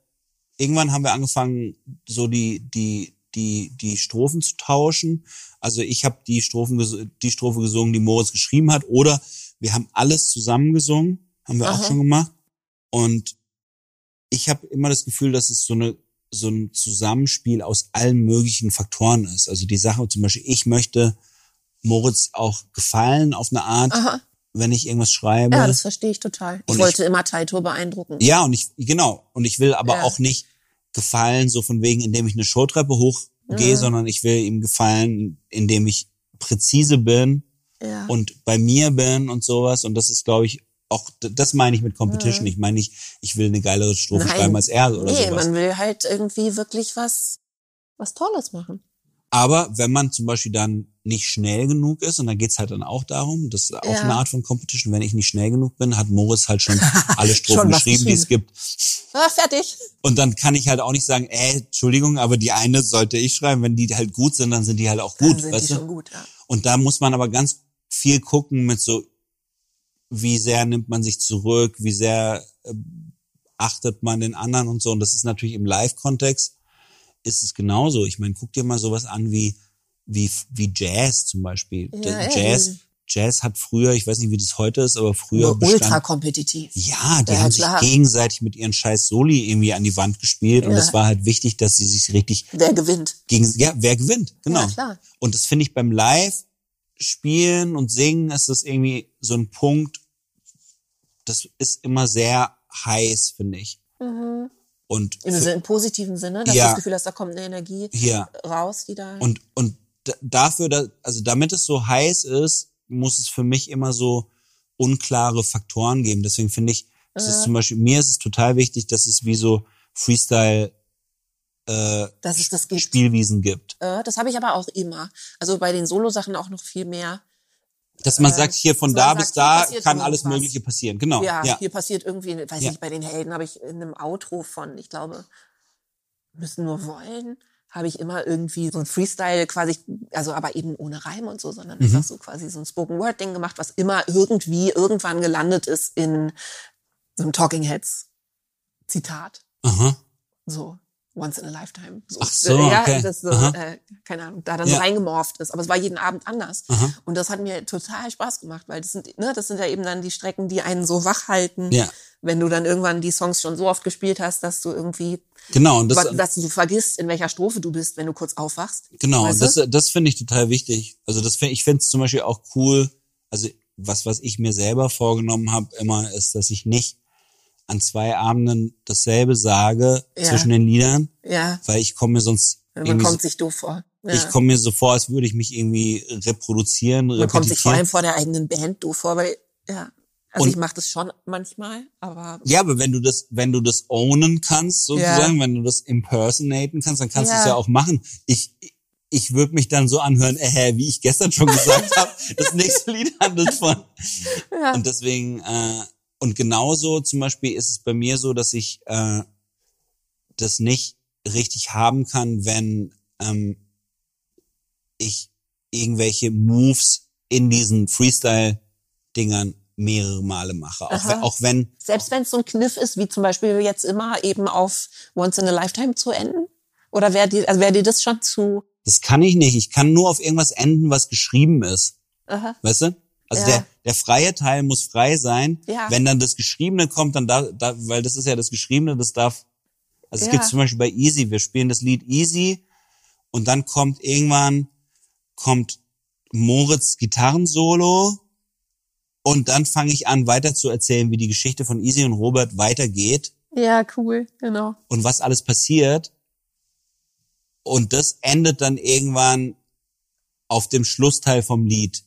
irgendwann haben wir angefangen, so die, die, die, die Strophen zu tauschen. Also ich habe die Strophen, die Strophe gesungen, die Moritz geschrieben hat, oder wir haben alles zusammen gesungen, haben wir auch Aha. schon gemacht. Und ich habe immer das Gefühl, dass es so eine so ein Zusammenspiel aus allen möglichen Faktoren ist. Also die Sache zum Beispiel, ich möchte Moritz auch gefallen auf eine Art, Aha. wenn ich irgendwas schreibe. Ja, das verstehe ich total. Ich Und ich- wollte immer Taito beeindrucken. Ja, und ich, genau. Und ich will aber Ja. auch nicht gefallen, so von wegen, indem ich eine Showtreppe hochgehe, Mhm. sondern ich will ihm gefallen, indem ich präzise bin Ja. und bei mir bin und sowas. Und das ist, glaube ich, auch, das meine ich mit Competition. Ich meine nicht, ich will eine geilere Strophe Nein. schreiben als er oder nee, sowas. man will halt irgendwie wirklich was, was Tolles machen. Aber wenn man zum Beispiel dann nicht schnell genug ist, und dann geht's halt dann auch darum, das ist auch Ja. eine Art von Competition, wenn ich nicht schnell genug bin, hat Moritz halt schon alle Strophen Schon geschrieben, die es gibt. Ah, fertig. Und dann kann ich halt auch nicht sagen, äh, Entschuldigung, aber die eine sollte ich schreiben. Wenn die halt gut sind, dann sind die halt auch gut, Dann sind weißt die du? schon gut, ja. Und da muss man aber ganz viel gucken mit so, wie sehr nimmt man sich zurück, wie sehr äh, achtet man den anderen und so. Und das ist natürlich im Live-Kontext ist es genauso. Ich meine, guck dir mal sowas an wie, wie, wie Jazz zum Beispiel. Ja, Jazz, Jazz hat früher, ich weiß nicht, wie das heute ist, aber früher Nur ultra kompetitiv. ja, die Ja, haben klar. sich gegenseitig mit ihren scheiß Soli irgendwie an die Wand gespielt und Ja. es war halt wichtig, dass sie sich richtig Wer gewinnt? gegen, ja, wer gewinnt, genau. Ja, klar. Und das finde ich beim Live-Spielen und Singen ist das irgendwie so ein Punkt, das ist immer sehr heiß, finde ich. Mhm. Und Im, für- im positiven Sinne, dass Ja. du das Gefühl hast, da kommt eine Energie hier, raus, die da. Und, und dafür, da- also damit es so heiß ist, muss es für mich immer so unklare Faktoren geben. Deswegen finde ich, es ist Ja. zum Beispiel, mir ist es total wichtig, dass es wie so Freestyle äh, dass es das gibt. Spielwiesen gibt. Äh, das habe ich aber auch immer. Also bei den Solo-Sachen auch noch viel mehr. Dass man Äh, sagt, hier von da bis sagt, da kann alles. Mögliche passieren. Genau. ja, Ja. hier passiert irgendwie, weiß Ja. ich, bei den Helden habe ich in einem Outro von, ich glaube, müssen nur wollen, habe ich immer irgendwie so ein Freestyle quasi, also aber eben ohne Reim und so, sondern Mhm. einfach so quasi so ein Spoken Word Ding gemacht, was immer irgendwie irgendwann gelandet ist in so einem Talking Heads Zitat. Aha. So. Once in a lifetime. So. Ach so, ja, okay. das so, Aha. äh, keine Ahnung, da dann Ja. so reingemorpht ist. Aber es war jeden Abend anders. Aha. Und das hat mir total Spaß gemacht, weil das sind, ne, das sind ja eben dann die Strecken, die einen so wach halten, Ja. wenn du dann irgendwann die Songs schon so oft gespielt hast, dass du irgendwie, Genau. Und das, was, dass du vergisst, in welcher Strophe du bist, wenn du kurz aufwachst. Genau, Weißt das, das finde ich total wichtig. Also das find, ich finde es zum Beispiel auch cool. Also was, was ich mir selber vorgenommen habe, immer ist, dass ich nicht an zwei Abenden dasselbe sage Ja. zwischen den Liedern, Ja, weil ich komme mir sonst man kommt so, sich doof vor. Ja. ich komme mir so vor, als würde ich mich irgendwie reproduzieren, man kommt sich vor allem vor der eigenen Band doof vor, weil, ja, also Und- ich mache das schon manchmal, aber Ja, aber wenn du das, wenn du das ownen kannst, sozusagen, wenn du das impersonaten kannst, dann kannst du es Ja. ja auch machen. Ich, ich würde mich dann so anhören, äh, wie ich gestern schon gesagt habe, das nächste Lied handelt von. ja. Und deswegen, äh, und genauso zum Beispiel ist es bei mir so, dass ich äh, das nicht richtig haben kann, wenn ähm, ich irgendwelche Moves in diesen Freestyle-Dingern mehrere Male mache. Auch wenn, auch wenn, Selbst wenn es so ein Kniff ist, wie zum Beispiel jetzt immer eben auf Once in a Lifetime zu enden? Oder wäre dir, also wäre dir das schon zu, das kann ich nicht. Ich kann nur auf irgendwas enden, was geschrieben ist. aha, Weißt du? Also Ja. der, der freie Teil muss frei sein. Ja. Wenn dann das Geschriebene kommt, dann da, da, weil das ist ja das Geschriebene, das darf. Also es Ja. gibt zum Beispiel bei Easy, wir spielen das Lied Easy und dann kommt irgendwann kommt Moritz Gitarrensolo und dann fange ich an weiter zu erzählen, wie die Geschichte von Easy und Robert weitergeht Ja, cool, genau. und was alles passiert. Und das endet dann irgendwann auf dem Schlussteil vom Lied.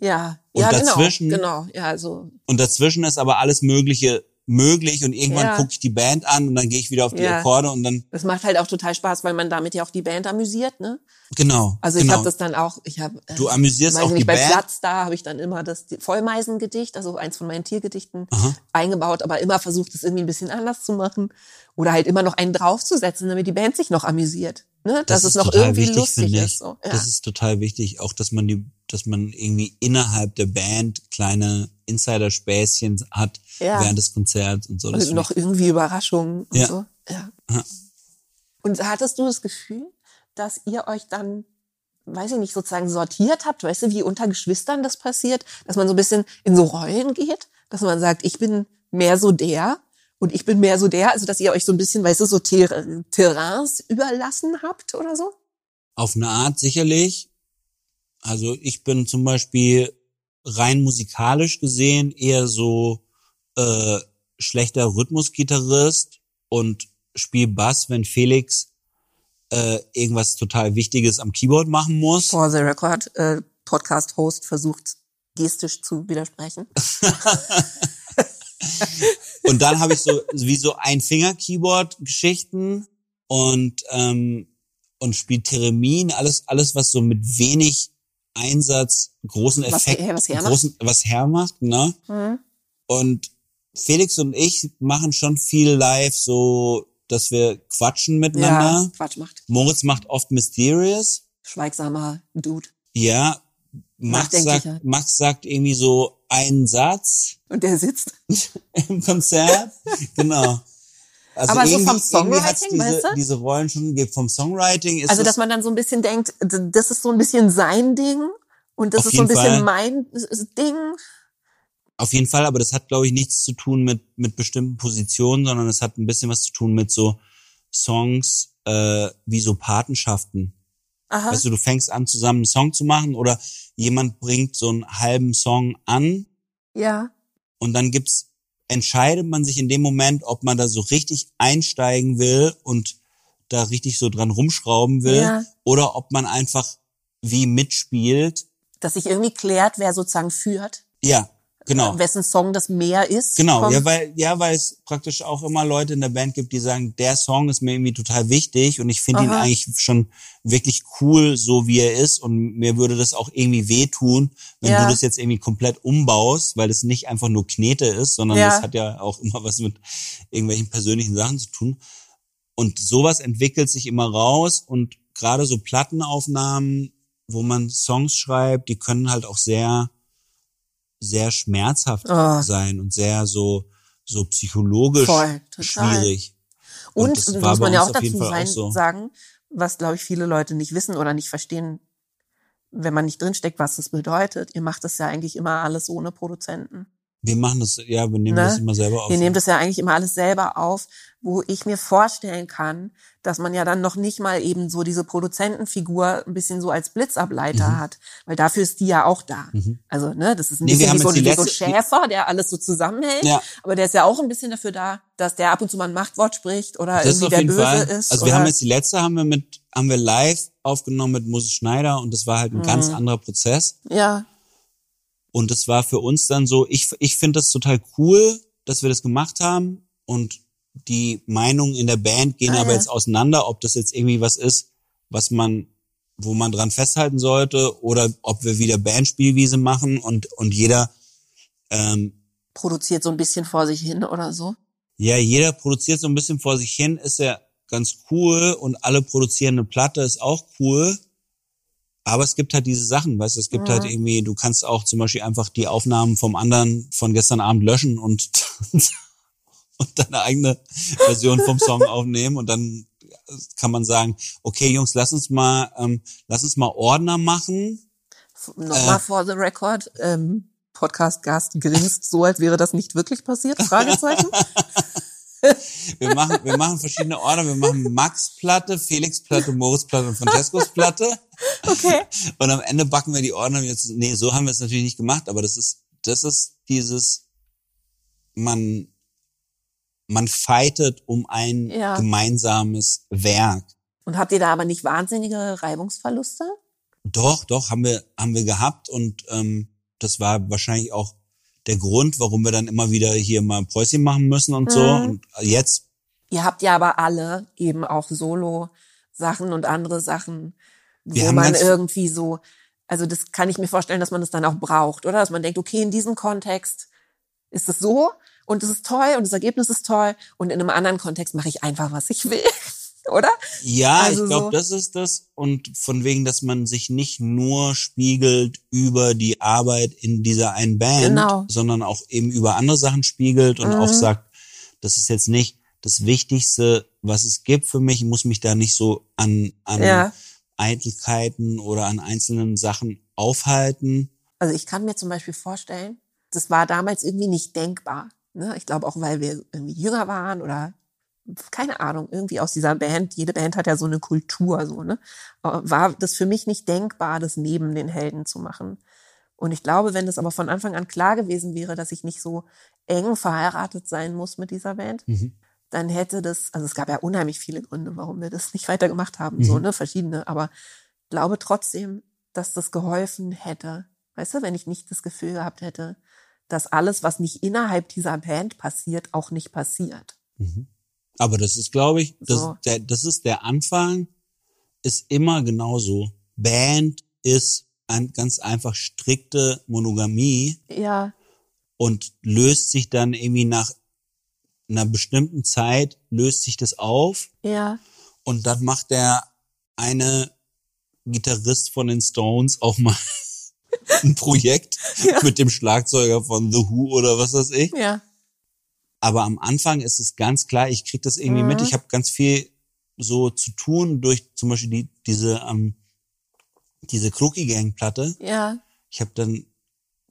Ja, Und ja, dazwischen- genau, genau. Ja, also Und dazwischen ist aber alles Mögliche möglich und irgendwann Ja. gucke ich die Band an und dann gehe ich wieder auf die Ja. Akkorde und dann das macht halt auch total Spaß, weil man damit ja auch die Band amüsiert, ne? genau. Also ich genau. habe das dann auch, ich habe äh, Du amüsierst auch ich die nicht, bei Band. Platz da habe ich dann immer das Vollmeisengedicht, also eins von meinen Tiergedichten Aha. eingebaut, aber immer versucht es irgendwie ein bisschen anders zu machen oder halt immer noch einen draufzusetzen, damit die Band sich noch amüsiert, ne? Dass das es ist noch irgendwie wichtig, lustig ist. So. Ja. Das ist total wichtig, auch dass man die, dass man irgendwie innerhalb der Band kleine Insider-Späßchen hat Ja. während des Konzerts und so. Und noch irgendwie Überraschungen und Ja. so. Ja. Ja. Und hattest du das Gefühl, dass ihr euch dann, weiß ich nicht, sozusagen sortiert habt, weißt du, wie unter Geschwistern das passiert, dass man so ein bisschen in so Rollen geht, dass man sagt, ich bin mehr so der und ich bin mehr so der, also dass ihr euch so ein bisschen, weißt du, so Ter Terrains überlassen habt oder so? Auf eine Art sicherlich. Also ich bin zum Beispiel rein musikalisch gesehen eher so äh, schlechter Rhythmusgitarrist und spiel Bass, wenn Felix äh, irgendwas total Wichtiges am Keyboard machen muss. For the record, äh, Podcast-Host versucht gestisch zu widersprechen. Und dann habe ich so wie so ein Finger-Keyboard-Geschichten und ähm, und spielt Theremin, alles alles was so mit wenig Einsatz großen Was- Effekt, was hermacht. großen was hermacht, ne? Mhm. Und Felix und ich machen schon viel live, so dass wir quatschen miteinander. Ja, Quatsch macht. Moritz macht oft Mysterious. Schweigsamer Dude. Ja, Max sagt, Max sagt irgendwie so einen Satz Und der sitzt. im Konzert. genau. Also Aber so vom Songwriting, diese, weißt du? diese Rollen schon gegeben. Vom Songwriting ist Also, dass man dann so ein bisschen denkt, das ist so ein bisschen sein Ding und das ist so ein bisschen Fall. mein Ding. auf jeden Fall, aber das hat, glaube ich, nichts zu tun mit, mit bestimmten Positionen, sondern es hat ein bisschen was zu tun mit so Songs äh, wie so Patenschaften. Aha. Weißt du, du fängst an, zusammen einen Song zu machen oder jemand bringt so einen halben Song an ja. und dann gibt's, entscheidet man sich in dem Moment, ob man da so richtig einsteigen will und da richtig so dran rumschrauben will Ja. oder ob man einfach wie mitspielt. Dass sich irgendwie klärt, wer sozusagen führt. Ja, genau. Wessen Song das mehr ist. Genau, ja, weil, ja, weil es praktisch auch immer Leute in der Band gibt, die sagen, der Song ist mir irgendwie total wichtig und ich finde ihn eigentlich schon wirklich cool, so wie er ist und mir würde das auch irgendwie wehtun, wenn Ja. du das jetzt irgendwie komplett umbaust, weil es nicht einfach nur Knete ist, sondern Ja. das hat ja auch immer was mit irgendwelchen persönlichen Sachen zu tun. Und sowas entwickelt sich immer raus und gerade so Plattenaufnahmen, wo man Songs schreibt, die können halt auch sehr, sehr schmerzhaft Oh. sein und sehr so, so psychologisch Voll, schwierig. Und, das das muss man ja auch dazu sein, auch so. sagen, was, glaube ich, viele Leute nicht wissen oder nicht verstehen, wenn man nicht drinsteckt, was das bedeutet. Ihr macht das ja eigentlich immer alles ohne Produzenten. Wir machen das, ja, wir nehmen Ne? das immer selber auf. Ihr nehmt das ja eigentlich immer alles selber auf, wo ich mir vorstellen kann, dass man ja dann noch nicht mal eben so diese Produzentenfigur ein bisschen so als Blitzableiter hat, weil dafür ist die ja auch da. Also, ne, das ist ein Mhm. Nee, wir bisschen wie so, wie so Schäfer, der alles so zusammenhält, Ja. aber der ist ja auch ein bisschen dafür da, dass der ab und zu mal ein Machtwort spricht oder das irgendwie der Böse Fall. ist. Also wir haben jetzt die letzte haben wir mit, haben wir live aufgenommen mit Moses Schneider und das war halt ein ganz Mhm. anderer Prozess. ja, Und das war für uns dann so, ich, ich finde das total cool, dass wir das gemacht haben und die Meinungen in der Band gehen Ah, aber ja. jetzt auseinander, ob das jetzt irgendwie was ist, was man, wo man dran festhalten sollte oder ob wir wieder Bandspielwiese machen und, und jeder, ähm, produziert so ein bisschen vor sich hin oder so. ja, jeder produziert so ein bisschen vor sich hin, ist ja ganz cool und alle produzieren eine Platte, ist auch cool. Aber es gibt halt diese Sachen, weißt du, es gibt Mhm. halt irgendwie, du kannst auch zum Beispiel einfach die Aufnahmen vom anderen von gestern Abend löschen und, und deine eigene Version vom Song aufnehmen und dann kann man sagen, okay Jungs, lass uns mal, ähm, lass uns mal Ordner machen. Nochmal Äh. for the record, ähm, Podcast-Gast grinst so, als wäre das nicht wirklich passiert, Fragezeichen. Wir machen, wir machen verschiedene Ordner, wir machen Max-Platte, Felix-Platte, Moritz-Platte und Francescos-Platte. Okay. Und am Ende backen wir die Ordner jetzt. Nee, so haben wir es natürlich nicht gemacht, aber das ist, das ist dieses, man, man fightet um ein Ja. gemeinsames Werk. Und habt ihr da aber nicht wahnsinnige Reibungsverluste? Doch, doch, haben wir, haben wir gehabt und ähm, das war wahrscheinlich auch der Grund, warum wir dann immer wieder hier mal ein Päuschen machen müssen und so. Mhm. Und jetzt, Ihr habt ja aber alle eben auch Solo-Sachen und andere Sachen, Wir wo man irgendwie so, also das kann ich mir vorstellen, dass man das dann auch braucht, oder? Dass man denkt, okay, in diesem Kontext ist es so und es ist toll und das Ergebnis ist toll und in einem anderen Kontext mache ich einfach, was ich will, oder? ja, Also ich glaube, so- das ist das. Und von wegen, dass man sich nicht nur spiegelt über die Arbeit in dieser einen Band, Genau. sondern auch eben über andere Sachen spiegelt und Mhm. auch sagt, das ist jetzt nicht das Wichtigste, was es gibt für mich. Ich muss mich da nicht so an, an Ja. Eitelkeiten oder an einzelnen Sachen aufhalten. Also ich kann mir zum Beispiel vorstellen, das war damals irgendwie nicht denkbar. Ne? Ich glaube auch, weil wir irgendwie jünger waren oder keine Ahnung, irgendwie aus dieser Band, jede Band hat ja so eine Kultur, so, ne? Äh, War das für mich nicht denkbar, das neben den Helden zu machen. Und ich glaube, wenn das aber von Anfang an klar gewesen wäre, dass ich nicht so eng verheiratet sein muss mit dieser Band, Mhm. dann hätte das, also es gab ja unheimlich viele Gründe, warum wir das nicht weitergemacht haben, so, Mhm. ne, verschiedene, aber glaube trotzdem, dass das geholfen hätte. Weißt du, wenn ich nicht das Gefühl gehabt hätte, dass alles, was nicht innerhalb dieser Band passiert, auch nicht passiert. Mhm. Aber das ist, glaube ich, das, So. der, das ist der Anfang, ist immer genauso. Band ist ein, ganz einfach strikte Monogamie Ja, und löst sich dann irgendwie nach einer bestimmten Zeit, löst sich das auf ja, und dann macht der eine Gitarrist von den Stones auch mal ein Projekt Ja. mit dem Schlagzeuger von The Who oder was weiß ich. ja, Aber am Anfang ist es ganz klar, ich krieg das irgendwie Mhm. mit. Ich habe ganz viel so zu tun durch zum Beispiel die, diese, ähm, diese Crookie Gang Platte. ja, Ich habe dann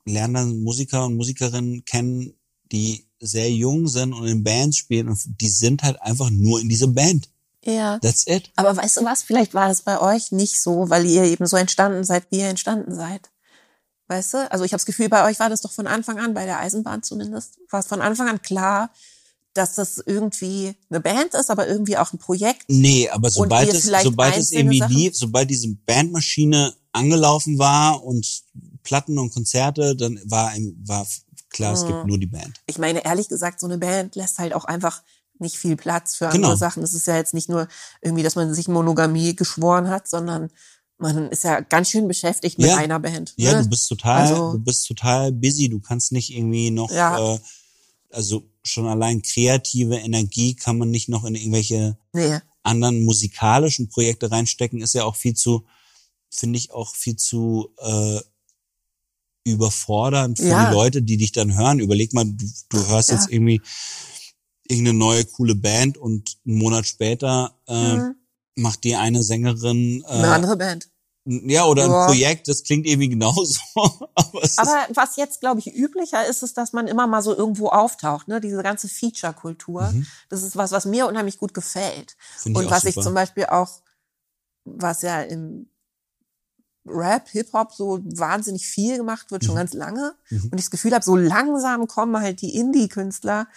lerne dann Musiker und Musikerinnen kennen, die sehr jung sind und in Bands spielen und die sind halt einfach nur in dieser Band. ja. That's it. Aber weißt du was? Vielleicht war das bei euch nicht so, weil ihr eben so entstanden seid, wie ihr entstanden seid. Weißt du? Also ich habe das Gefühl, bei euch war das doch von Anfang an, bei der Eisenbahn zumindest, war es von Anfang an klar, dass das irgendwie eine Band ist, aber irgendwie auch ein Projekt. Nee, aber sobald es, sobald es irgendwie Sachen- lief, sobald diese Bandmaschine angelaufen war und Platten und Konzerte, dann war, war klar, es Mhm. gibt nur die Band. Ich meine, ehrlich gesagt, so eine Band lässt halt auch einfach nicht viel Platz für Genau. andere Sachen. Es ist ja jetzt nicht nur irgendwie, dass man sich Monogamie geschworen hat, sondern man ist ja ganz schön beschäftigt mit Ja. einer Band. Ja, ne? du bist total, Also- du bist total busy. Du kannst nicht irgendwie noch, Ja. äh, also schon allein kreative Energie kann man nicht noch in irgendwelche Nee. anderen musikalischen Projekte reinstecken. Ist ja auch viel zu, finde ich auch viel zu äh, überfordernd für Ja. die Leute, die dich dann hören. Überleg mal, du, du hörst jetzt irgendwie irgendeine neue coole Band und einen Monat später äh, Mhm. Macht die eine Sängerin Eine äh, andere Band. ja oder Ja. ein Projekt, das klingt irgendwie genauso. Aber Aber was jetzt, glaube ich, üblicher ist, ist, dass man immer mal so irgendwo auftaucht. Ne? Diese ganze Feature-Kultur. Mhm. Das ist was, was mir unheimlich gut gefällt. Finde ich Und auch was ich super. zum Beispiel auch, was ja im Rap, Hip-Hop so wahnsinnig viel gemacht wird, schon Mhm. ganz lange. Mhm. Und ich das Gefühl habe, so langsam kommen halt die Indie-Künstler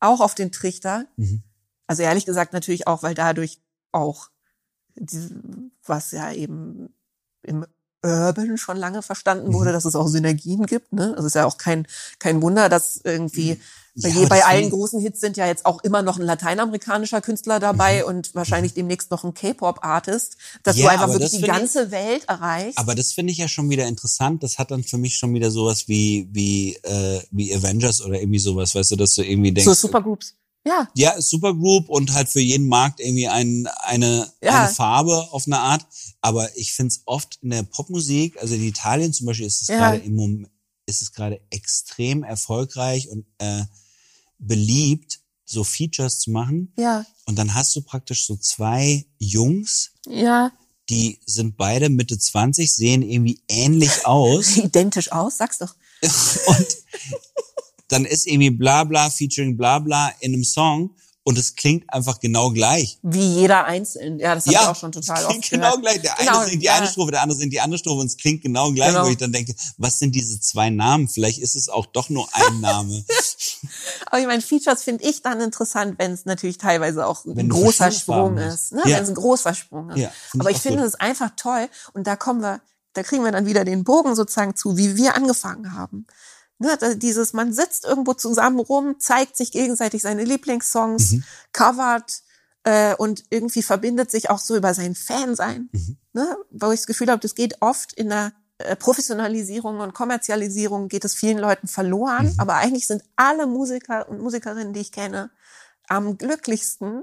auch auf den Trichter. Mhm. Also ehrlich gesagt natürlich auch, weil dadurch auch, was ja eben im Urban schon lange verstanden wurde, Mhm. dass es auch Synergien gibt. Ne? Also es ist ja auch kein, kein Wunder, dass irgendwie bei, Ja, bei das allen großen Hits sind ja jetzt auch immer noch ein lateinamerikanischer Künstler dabei und wahrscheinlich demnächst noch ein K-Pop-Artist, dass Mhm. Ja, du einfach wirklich die finde ich- ganze Welt erreichst. Aber das finde ich ja schon wieder interessant. Das hat dann für mich schon wieder sowas wie wie äh, wie Avengers oder irgendwie sowas, weißt du, dass du irgendwie denkst, so Supergroups. Ja, ja, Supergroup und halt für jeden Markt irgendwie ein, eine Ja. eine Farbe auf eine Art. Aber ich finde es oft in der Popmusik, also in Italien zum Beispiel, ist es Ja. gerade im Moment ist es gerade extrem erfolgreich und äh, beliebt, so Features zu machen. ja, Und dann hast du praktisch so zwei Jungs, ja. die sind beide Mitte 20, sehen irgendwie ähnlich aus. Identisch aus, sag's doch. und dann ist irgendwie bla bla featuring bla bla in einem Song und es klingt einfach genau gleich. Wie jeder einzeln. Ja, das habe ja, ich auch schon total es oft klingt genau gehört. gleich. Der Genau, eine singt die eine Strophe, der andere singt die andere Strophe und es klingt genau gleich, Genau. wo ich dann denke, was sind diese zwei Namen? Vielleicht ist es auch doch nur ein Name. Aber ich meine, Features finde ich dann interessant, wenn es natürlich teilweise auch ein Wenn du großer Sprung ist. Ne? Ja. Wenn es ein großer Sprung ist. Ja, find Aber ich ich finde es einfach toll. Und da kommen wir, da kriegen wir dann wieder den Bogen sozusagen zu, wie wir angefangen haben. Ne, dieses, man sitzt irgendwo zusammen rum, zeigt sich gegenseitig seine Lieblingssongs, Mhm. covert äh, und irgendwie verbindet sich auch so über sein Fansein. Mhm. Ne, wo ich das Gefühl habe, das geht oft in der äh, Professionalisierung und Kommerzialisierung geht es vielen Leuten verloren. Mhm. Aber eigentlich sind alle Musiker und Musikerinnen, die ich kenne, am glücklichsten,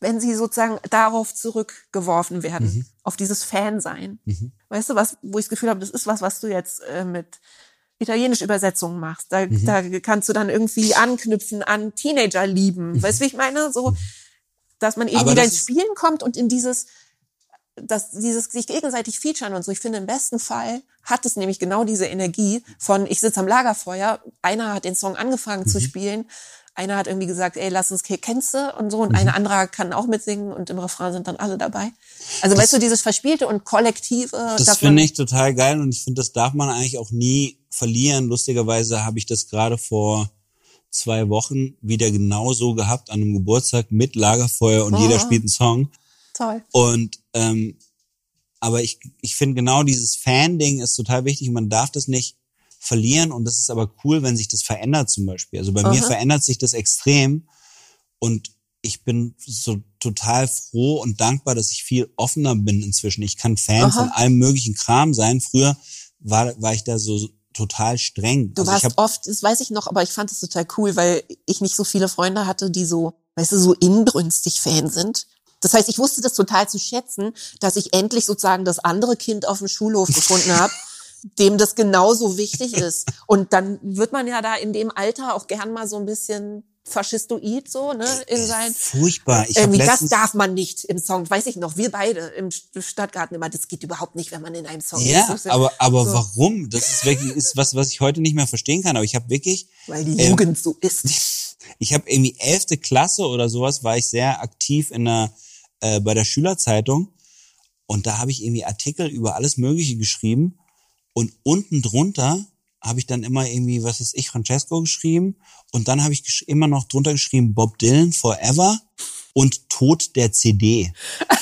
wenn sie sozusagen darauf zurückgeworfen werden, Mhm. auf dieses Fansein. Weißt du, was, wo ich das Gefühl habe, das ist was, was du jetzt äh, mit italienische Übersetzungen machst. Da, Mhm. da kannst du dann irgendwie anknüpfen an Teenager lieben. Weißt du, wie ich meine? So, dass man eben Mhm. Aber wieder ins Spielen kommt und in dieses, dass dieses sich gegenseitig featuren und so. Ich finde, im besten Fall hat es nämlich genau diese Energie von, ich sitze am Lagerfeuer, einer hat den Song angefangen Mhm. zu spielen, einer hat irgendwie gesagt, ey, lass uns Ke- kennst du und so und Mhm. ein anderer kann auch mitsingen und im Refrain sind dann alle dabei. Also weißt du, dieses Verspielte und Kollektive. Das finde ich total geil und ich finde, das darf man eigentlich auch nie verlieren. Lustigerweise habe ich das gerade vor zwei Wochen wieder genau so gehabt an einem Geburtstag mit Lagerfeuer und Oh. jeder spielt einen Song. Toll. Und ähm, aber ich, ich finde genau dieses Fan-Ding ist total wichtig. Man darf das nicht verlieren und das ist aber cool, wenn sich das verändert zum Beispiel. Also bei mir Aha. verändert sich das extrem und ich bin so total froh und dankbar, dass ich viel offener bin inzwischen. Ich kann Fan von allem möglichen Kram sein. Früher war, war ich da so total streng. Du also warst hab, oft, das weiß ich noch, aber ich fand es total cool, weil ich nicht so viele Freunde hatte, die so, weißt du, so inbrünstig Fan sind. Das heißt, ich wusste das total zu schätzen, dass ich endlich sozusagen das andere Kind auf dem Schulhof gefunden habe, dem das genauso wichtig ist. Und dann wird man ja da in dem Alter auch gern mal so ein bisschen faschistoid so, ne, in sein furchtbar. Ich irgendwie das darf man nicht im Song, weiß ich noch, wir beide im Stadtgarten immer, das geht überhaupt nicht, wenn man in einem Song ja, ist. aber aber so. warum? Das ist wirklich ist was, was ich heute nicht mehr verstehen kann. Aber ich habe wirklich Weil die Ähm, Jugend so ist. ich habe irgendwie elfte Klasse oder sowas, war ich sehr aktiv in der, äh, bei der Schülerzeitung und da habe ich irgendwie Artikel über alles Mögliche geschrieben und unten drunter habe ich dann immer irgendwie, was ist ich, Francesco geschrieben und dann habe ich immer noch drunter geschrieben Bob Dylan Forever und Tod der CD.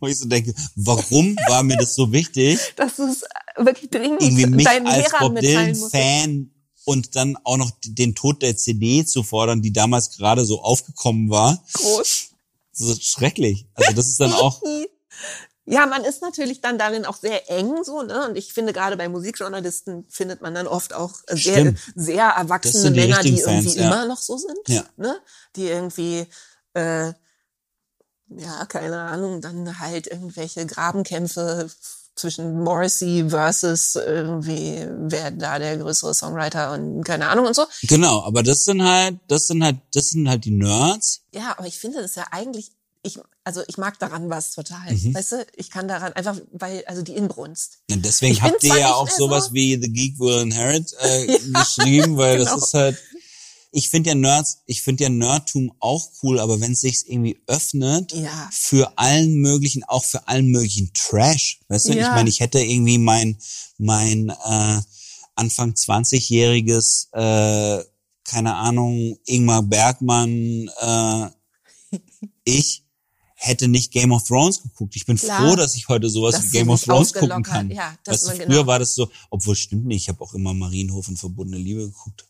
wo, ich, so denke, warum war mir das so wichtig? dass du es wirklich dringend irgendwie mich deinen als Lehrern Bob Dylan. Fan und dann auch noch den Tod der CD zu fordern, die damals gerade so aufgekommen war. Groß. So schrecklich. Also das ist dann auch Ja, man ist natürlich dann darin auch sehr eng so, ne? Und ich finde gerade bei Musikjournalisten findet man dann oft auch sehr, Stimmt. sehr erwachsene die Männer, die irgendwie Fans, ja. immer noch so sind, Ja. ne? Die irgendwie äh, ja, keine Ahnung, dann halt irgendwelche Grabenkämpfe zwischen Morrissey versus irgendwie, wer da der größere Songwriter und keine Ahnung und so. genau, aber das sind halt, das sind halt, das sind halt die Nerds. Ja, aber ich finde das ja eigentlich, ich, also ich mag daran was total. Mhm. Weißt du, ich kann daran einfach, weil, also die Inbrunst. Und deswegen Ich habt ihr ja auch sowas so- wie The Geek Will Inherit äh, geschrieben, weil genau. das ist halt. Ich finde ja Nerds, ich finde ja Nerdtum auch cool, aber wenn es sich irgendwie öffnet Ja. für allen möglichen, auch für allen möglichen Trash, weißt du? Ja. Ich meine, ich hätte irgendwie mein mein äh, Anfang 20-jähriges, äh, keine Ahnung, Ingmar Bergmann, äh, ich hätte nicht Game of Thrones geguckt. Ich bin Klar. froh, dass ich heute sowas wie Game of Thrones gucken kann. ja, dass weißt früher genau- war das so, obwohl stimmt nicht, ich habe auch immer Marienhof und verbundene Liebe geguckt.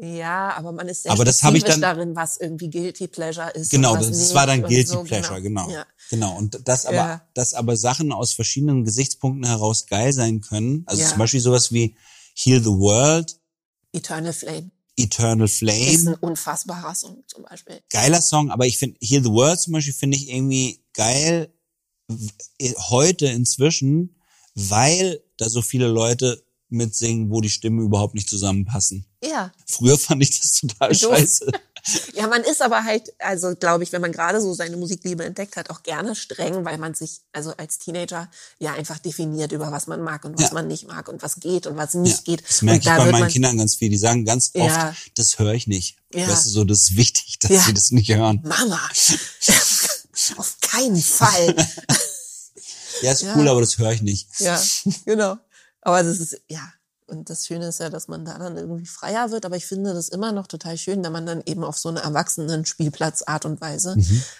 Ja, aber man ist sehr Aber das ich dann- darin, was irgendwie Guilty Pleasure ist. Genau, das, nicht war dann Guilty so, Pleasure, genau. Ja. Genau. Und das aber, Ja. dass aber Sachen aus verschiedenen Gesichtspunkten heraus geil sein können. Also Ja. zum Beispiel sowas wie Heal the World, Eternal Flame Eternal ist Flame. ein unfassbarer Song zum Beispiel. Geiler Song, aber ich finde, Heal the World zum Beispiel finde ich irgendwie geil heute inzwischen, weil da so viele Leute mitsingen, wo die Stimmen überhaupt nicht zusammenpassen. Ja, Früher fand ich das total Doof. scheiße. Ja, man ist aber halt, also glaube ich, wenn man gerade so seine Musikliebe entdeckt hat, auch gerne streng, weil man sich also als Teenager ja einfach definiert über was man mag und was Ja. man nicht mag und was geht und was nicht geht. Das merke ich bei wird meinen Kindern ganz viel. Die sagen ganz oft, Ja. das höre ich nicht. Ja. Weißt du, so, das ist wichtig, dass Ja. sie das nicht hören. Mama, auf keinen Fall. Ja, ist Ja. cool, aber das höre ich nicht. Ja, genau. Aber das ist, ja. Und das Schöne ist ja, dass man da dann irgendwie freier wird. Aber ich finde das immer noch total schön, wenn man dann eben auf so eine Erwachsenen-Spielplatz-Art und Weise,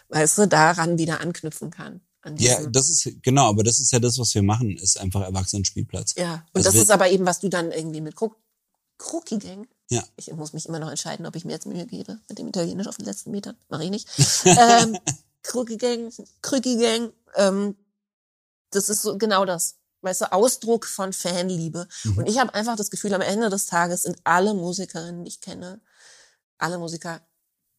weißt du, daran wieder anknüpfen kann. An Mhm. Ja, das ist, genau, aber das ist ja das, was wir machen, ist einfach Erwachsenenspielplatz. ja. Und Also das ist aber eben, was du dann irgendwie mit Kruk Kruki Gang. Ja. Ich muss mich immer noch entscheiden, ob ich mir jetzt Mühe gebe mit dem Italienisch auf den letzten Metern. Mach ich nicht. ähm, Kruki Gang, Krüki Gang, ähm, das ist so genau das. Weißt du, Ausdruck von Fanliebe. Mhm. Und ich habe einfach das Gefühl, am Ende des Tages sind alle Musikerinnen, die ich kenne, alle Musiker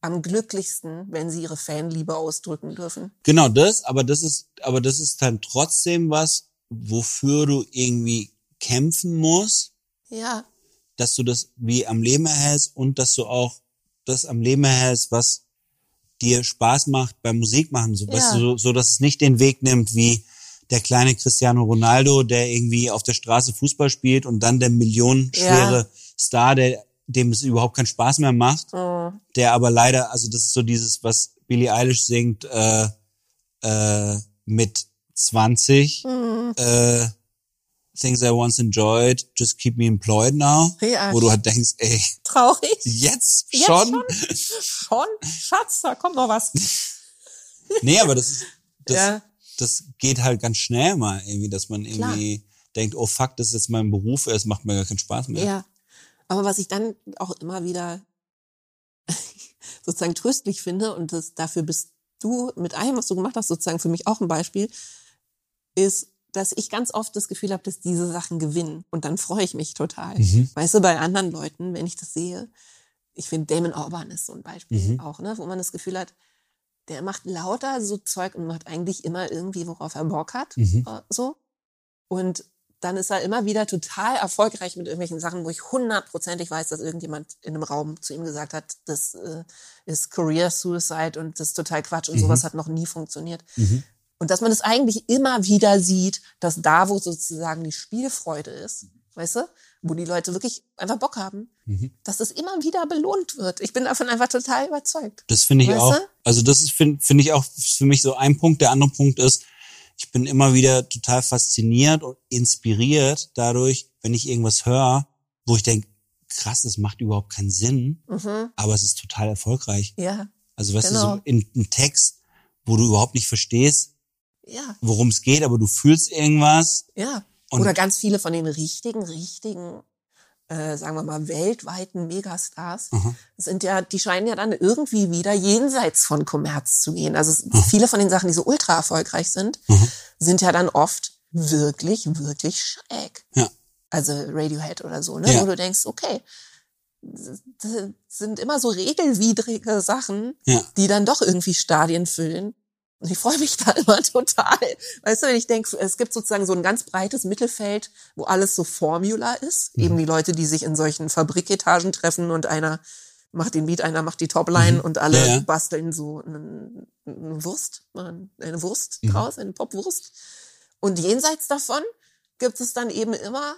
am glücklichsten, wenn sie ihre Fanliebe ausdrücken dürfen. Genau das, aber das ist, aber das ist dann trotzdem was, wofür du irgendwie kämpfen musst, Ja, dass du das wie am Leben erhältst und dass du auch das am Leben erhältst, was dir Spaß macht beim Musikmachen, so, weißt Ja. du, so, so dass es nicht den Weg nimmt wie der kleine Cristiano Ronaldo, der irgendwie auf der Straße Fußball spielt und dann der millionenschwere Star, der dem es überhaupt keinen Spaß mehr macht, oh, der aber leider, also das ist so dieses, was Billie Eilish singt, äh, äh, mit 20, hm, äh, Things I once enjoyed, just keep me employed now, Ja. wo du halt denkst, ey, traurig. jetzt Jetzt schon? Schon? Schatz, da kommt noch was. Nee, aber das ist, das, Ja. Das geht halt ganz schnell mal irgendwie, dass man irgendwie denkt, oh fuck, das ist jetzt mein Beruf, es macht mir gar keinen Spaß mehr. Ja. Aber was ich dann auch immer wieder sozusagen tröstlich finde, und das, dafür bist du mit allem, was du gemacht hast, sozusagen für mich auch ein Beispiel, ist, dass ich ganz oft das Gefühl habe, dass diese Sachen gewinnen. Und dann freue ich mich total. Mhm. Weißt du, bei anderen Leuten, wenn ich das sehe, ich finde Damon Albarn ist so ein Beispiel Mhm. auch, ne, wo man das Gefühl hat, der macht lauter so Zeug und macht eigentlich immer irgendwie, worauf er Bock hat, Mhm. äh, so. Und dann ist er immer wieder total erfolgreich mit irgendwelchen Sachen, wo ich hundertprozentig weiß, dass irgendjemand in einem Raum zu ihm gesagt hat, das äh, ist Career Suicide und das ist total Quatsch und Mhm. sowas hat noch nie funktioniert. Mhm. Und dass man es eigentlich immer wieder sieht, dass da, wo sozusagen die Spielfreude ist, weißt du, wo die Leute wirklich einfach Bock haben, Mhm. dass es immer wieder belohnt wird. Ich bin davon einfach total überzeugt. Das finde ich Weißt auch. du? Also das ist finde find ich auch für mich so ein Punkt. Der andere Punkt ist, ich bin immer wieder total fasziniert und inspiriert dadurch, wenn ich irgendwas höre, wo ich denke, krass, das macht überhaupt keinen Sinn, Mhm. aber es ist total erfolgreich. Ja, Also weißt du, Genau. so in einem Text, wo du überhaupt nicht verstehst, ja, worum es geht, aber du fühlst irgendwas. ja. Und- Oder ganz viele von den richtigen, richtigen, äh, sagen wir mal, weltweiten Megastars Aha. sind ja, die scheinen ja dann irgendwie wieder jenseits von Kommerz zu gehen. Also Mhm. viele von den Sachen, die so ultra erfolgreich sind, Mhm. sind ja dann oft wirklich, wirklich schräg. Ja. Also Radiohead oder so, ne? Ja. Wo du denkst, okay, das sind immer so regelwidrige Sachen, Ja. die dann doch irgendwie Stadien füllen. Und ich freue mich da immer total. Weißt du, wenn ich denke, es gibt sozusagen so ein ganz breites Mittelfeld, wo alles so Formula ist. Mhm. Eben die Leute, die sich in solchen Fabriketagen treffen und einer macht den Beat, einer macht die Topline Mhm. und alle Ja, ja. basteln so eine, eine Wurst, eine Wurst Mhm. draus, eine Popwurst. Und jenseits davon gibt es dann eben immer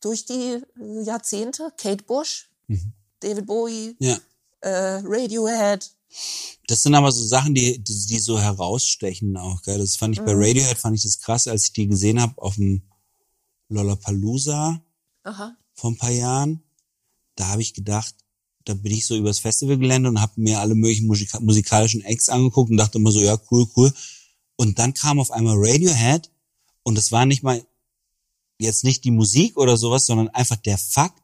durch die Jahrzehnte Kate Bush, Mhm. David Bowie, Ja. äh, Radiohead. Das sind aber so Sachen, die, die, die so herausstechen auch, gell? Das fand ich bei Mhm. Radiohead, fand ich das krass, als ich die gesehen habe auf dem Lollapalooza Aha. vor ein paar Jahren. Da habe ich gedacht, da bin ich so übers Festivalgelände und habe mir alle möglichen Musika musikalischen Acts angeguckt und dachte immer so, ja, cool, cool. Und dann kam auf einmal Radiohead und es war nicht mal jetzt nicht die Musik oder sowas, sondern einfach der Fakt,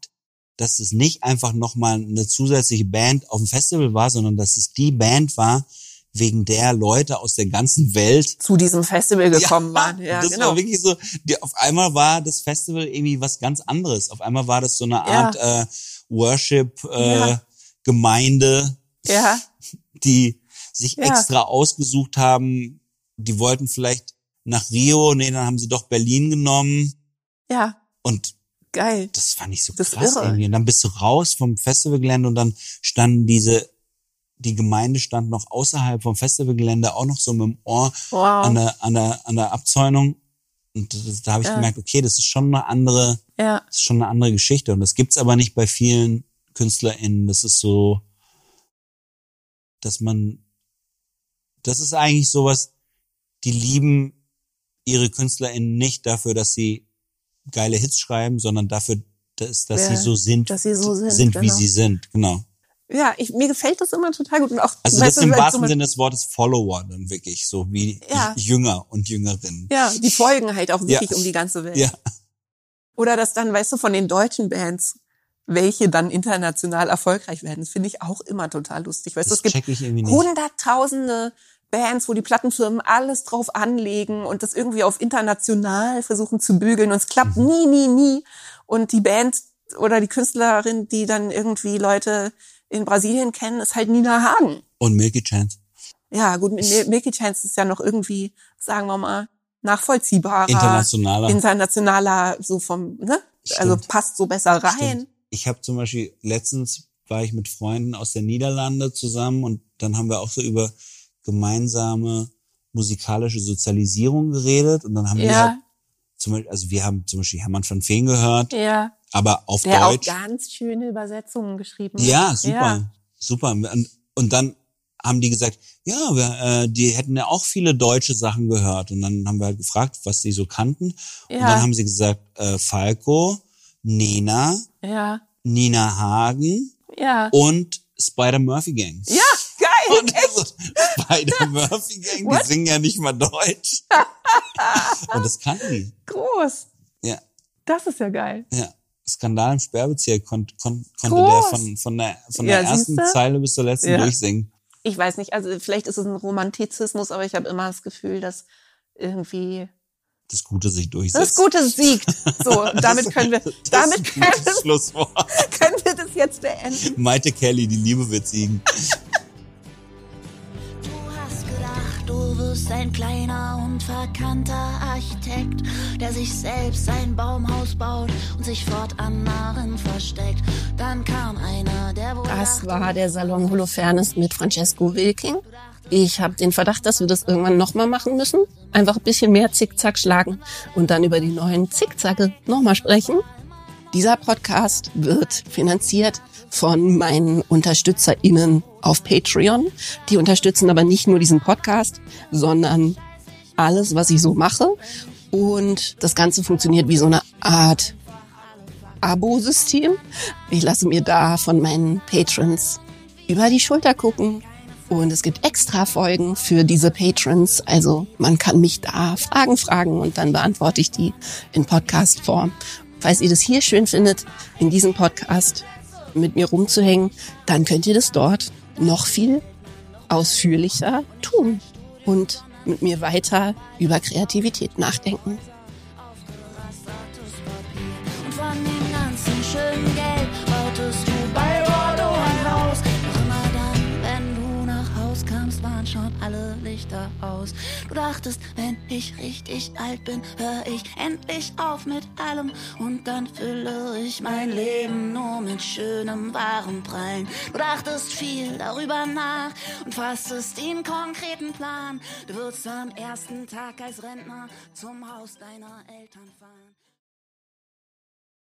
dass es nicht einfach nochmal eine zusätzliche Band auf dem Festival war, sondern dass es die Band war, wegen der Leute aus der ganzen Welt Zu diesem Festival gekommen waren. Ja, das genau. war wirklich so, die, auf einmal war das Festival irgendwie was ganz anderes. Auf einmal war das so eine Art äh, Worship äh, Ja. Ja, die sich Ja. extra ausgesucht haben. Die wollten vielleicht nach Rio, nee, dann haben sie doch Berlin genommen ja, und geil. das fand ich so Das krass irre. irgendwie. Und dann bist du raus vom Festivalgelände und dann standen diese die Gemeinde stand noch außerhalb vom Festivalgelände, auch noch so mit dem Ohr Wow. an der, an der, an der Abzäunung. Und das, da habe ich Ja. gemerkt, okay, das ist schon eine andere, Ja. das ist schon eine andere Geschichte. Und das gibt's aber nicht bei vielen KünstlerInnen. Das ist so, dass man, das ist eigentlich sowas, die lieben ihre KünstlerInnen nicht dafür, dass sie geile Hits schreiben, sondern dafür, dass, dass Ja, sie so sind, dass sie so sind, wie genau. sie sind, genau. Ja, ich, mir gefällt das immer total gut. Und auch, Also das im weil wahrsten Sinne des Wortes Follower dann wirklich, so wie Ja. Jünger und Jüngerinnen. Ja, die folgen halt auch wirklich Ja. um die ganze Welt. Ja. Oder dass dann, weißt du, von den deutschen Bands, welche dann international erfolgreich werden, das finde ich auch immer total lustig. Weißt du, Das es gibt hunderttausende Bands, wo die Plattenfirmen alles drauf anlegen und das irgendwie auf international versuchen zu bügeln und es klappt Mhm. nie, nie, nie. Und die Band oder die Künstlerin, die dann irgendwie Leute in Brasilien kennen, ist halt Nina Hagen. Und Milky Chance. Ja, gut, Milky Chance ist ja noch irgendwie, sagen wir mal, nachvollziehbarer, Internationaler. internationaler, so vom, ne? Also Stimmt. passt so besser rein. Stimmt. Ich habe zum Beispiel letztens war ich mit Freunden aus der Niederlande zusammen und dann haben wir auch so über gemeinsame musikalische Sozialisierung geredet und dann haben wir Ja, halt zum Beispiel, also wir haben zum Beispiel Hermann van Veen gehört, ja. aber auf Der Deutsch. auch ganz schöne Übersetzungen geschrieben. Ja, super, Ja. super. Und, und dann haben die gesagt, ja, wir, äh, die hätten ja auch viele deutsche Sachen gehört. Und dann haben wir halt gefragt, was sie so kannten. Und Ja. dann haben sie gesagt, äh, Falco, Nena, Ja, Nina Hagen ja. und Spider Murphy Gang. Ja. Und also, Spider Murphy Gang, die singen ja nicht mal Deutsch. und das kannten die. Groß. Ja, Das ist ja geil. ja. Skandal im Sperrbezirk kon, kon, konnte Groß. der von, von der, von Ja, der ersten siehste? Zeile bis zur letzten Ja. durchsingen. Ich weiß nicht, also vielleicht ist es ein Romantizismus, aber ich habe immer das Gefühl, dass irgendwie Das Gute sich durchsetzt. das Gute siegt. So, damit können wir, Das damit können, können wir das jetzt beenden. Maite Kelly, die Liebe wird siegen. Du wirst ein kleiner und verkannter Architekt, der sich selbst ein Baumhaus baut und sich fortan darin versteckt. Dann kam einer, der wohl Das war der Salon Holofernes mit Francesco Wilking. Ich habe den Verdacht, dass wir das irgendwann nochmal machen müssen. Einfach ein bisschen mehr Zickzack schlagen und dann über die neuen Zickzacke nochmal sprechen. Dieser Podcast wird finanziert von meinen UnterstützerInnen auf Patreon. Die unterstützen aber nicht nur diesen Podcast, sondern alles, was ich so mache. Und das Ganze funktioniert wie so eine Art Abo-System. Ich lasse mir da von meinen Patrons über die Schulter gucken. Und es gibt extra Folgen für diese Patrons. Also man kann mich da Fragen fragen und dann beantworte ich die in Podcast-Form. Falls ihr das hier schön findet, in diesem Podcast mit mir rumzuhängen, dann könnt ihr das dort noch viel ausführlicher tun und mit mir weiter über Kreativität nachdenken. Schon alle Lichter aus. Du dachtest, wenn ich richtig alt bin, hör ich endlich auf mit allem. Und dann fülle ich mein Leben nur mit schönem, wahren Prallen. Du dachtest viel darüber nach und fasstest den konkreten Plan. Du würdest am ersten Tag als Rentner zum Haus deiner Eltern fahren.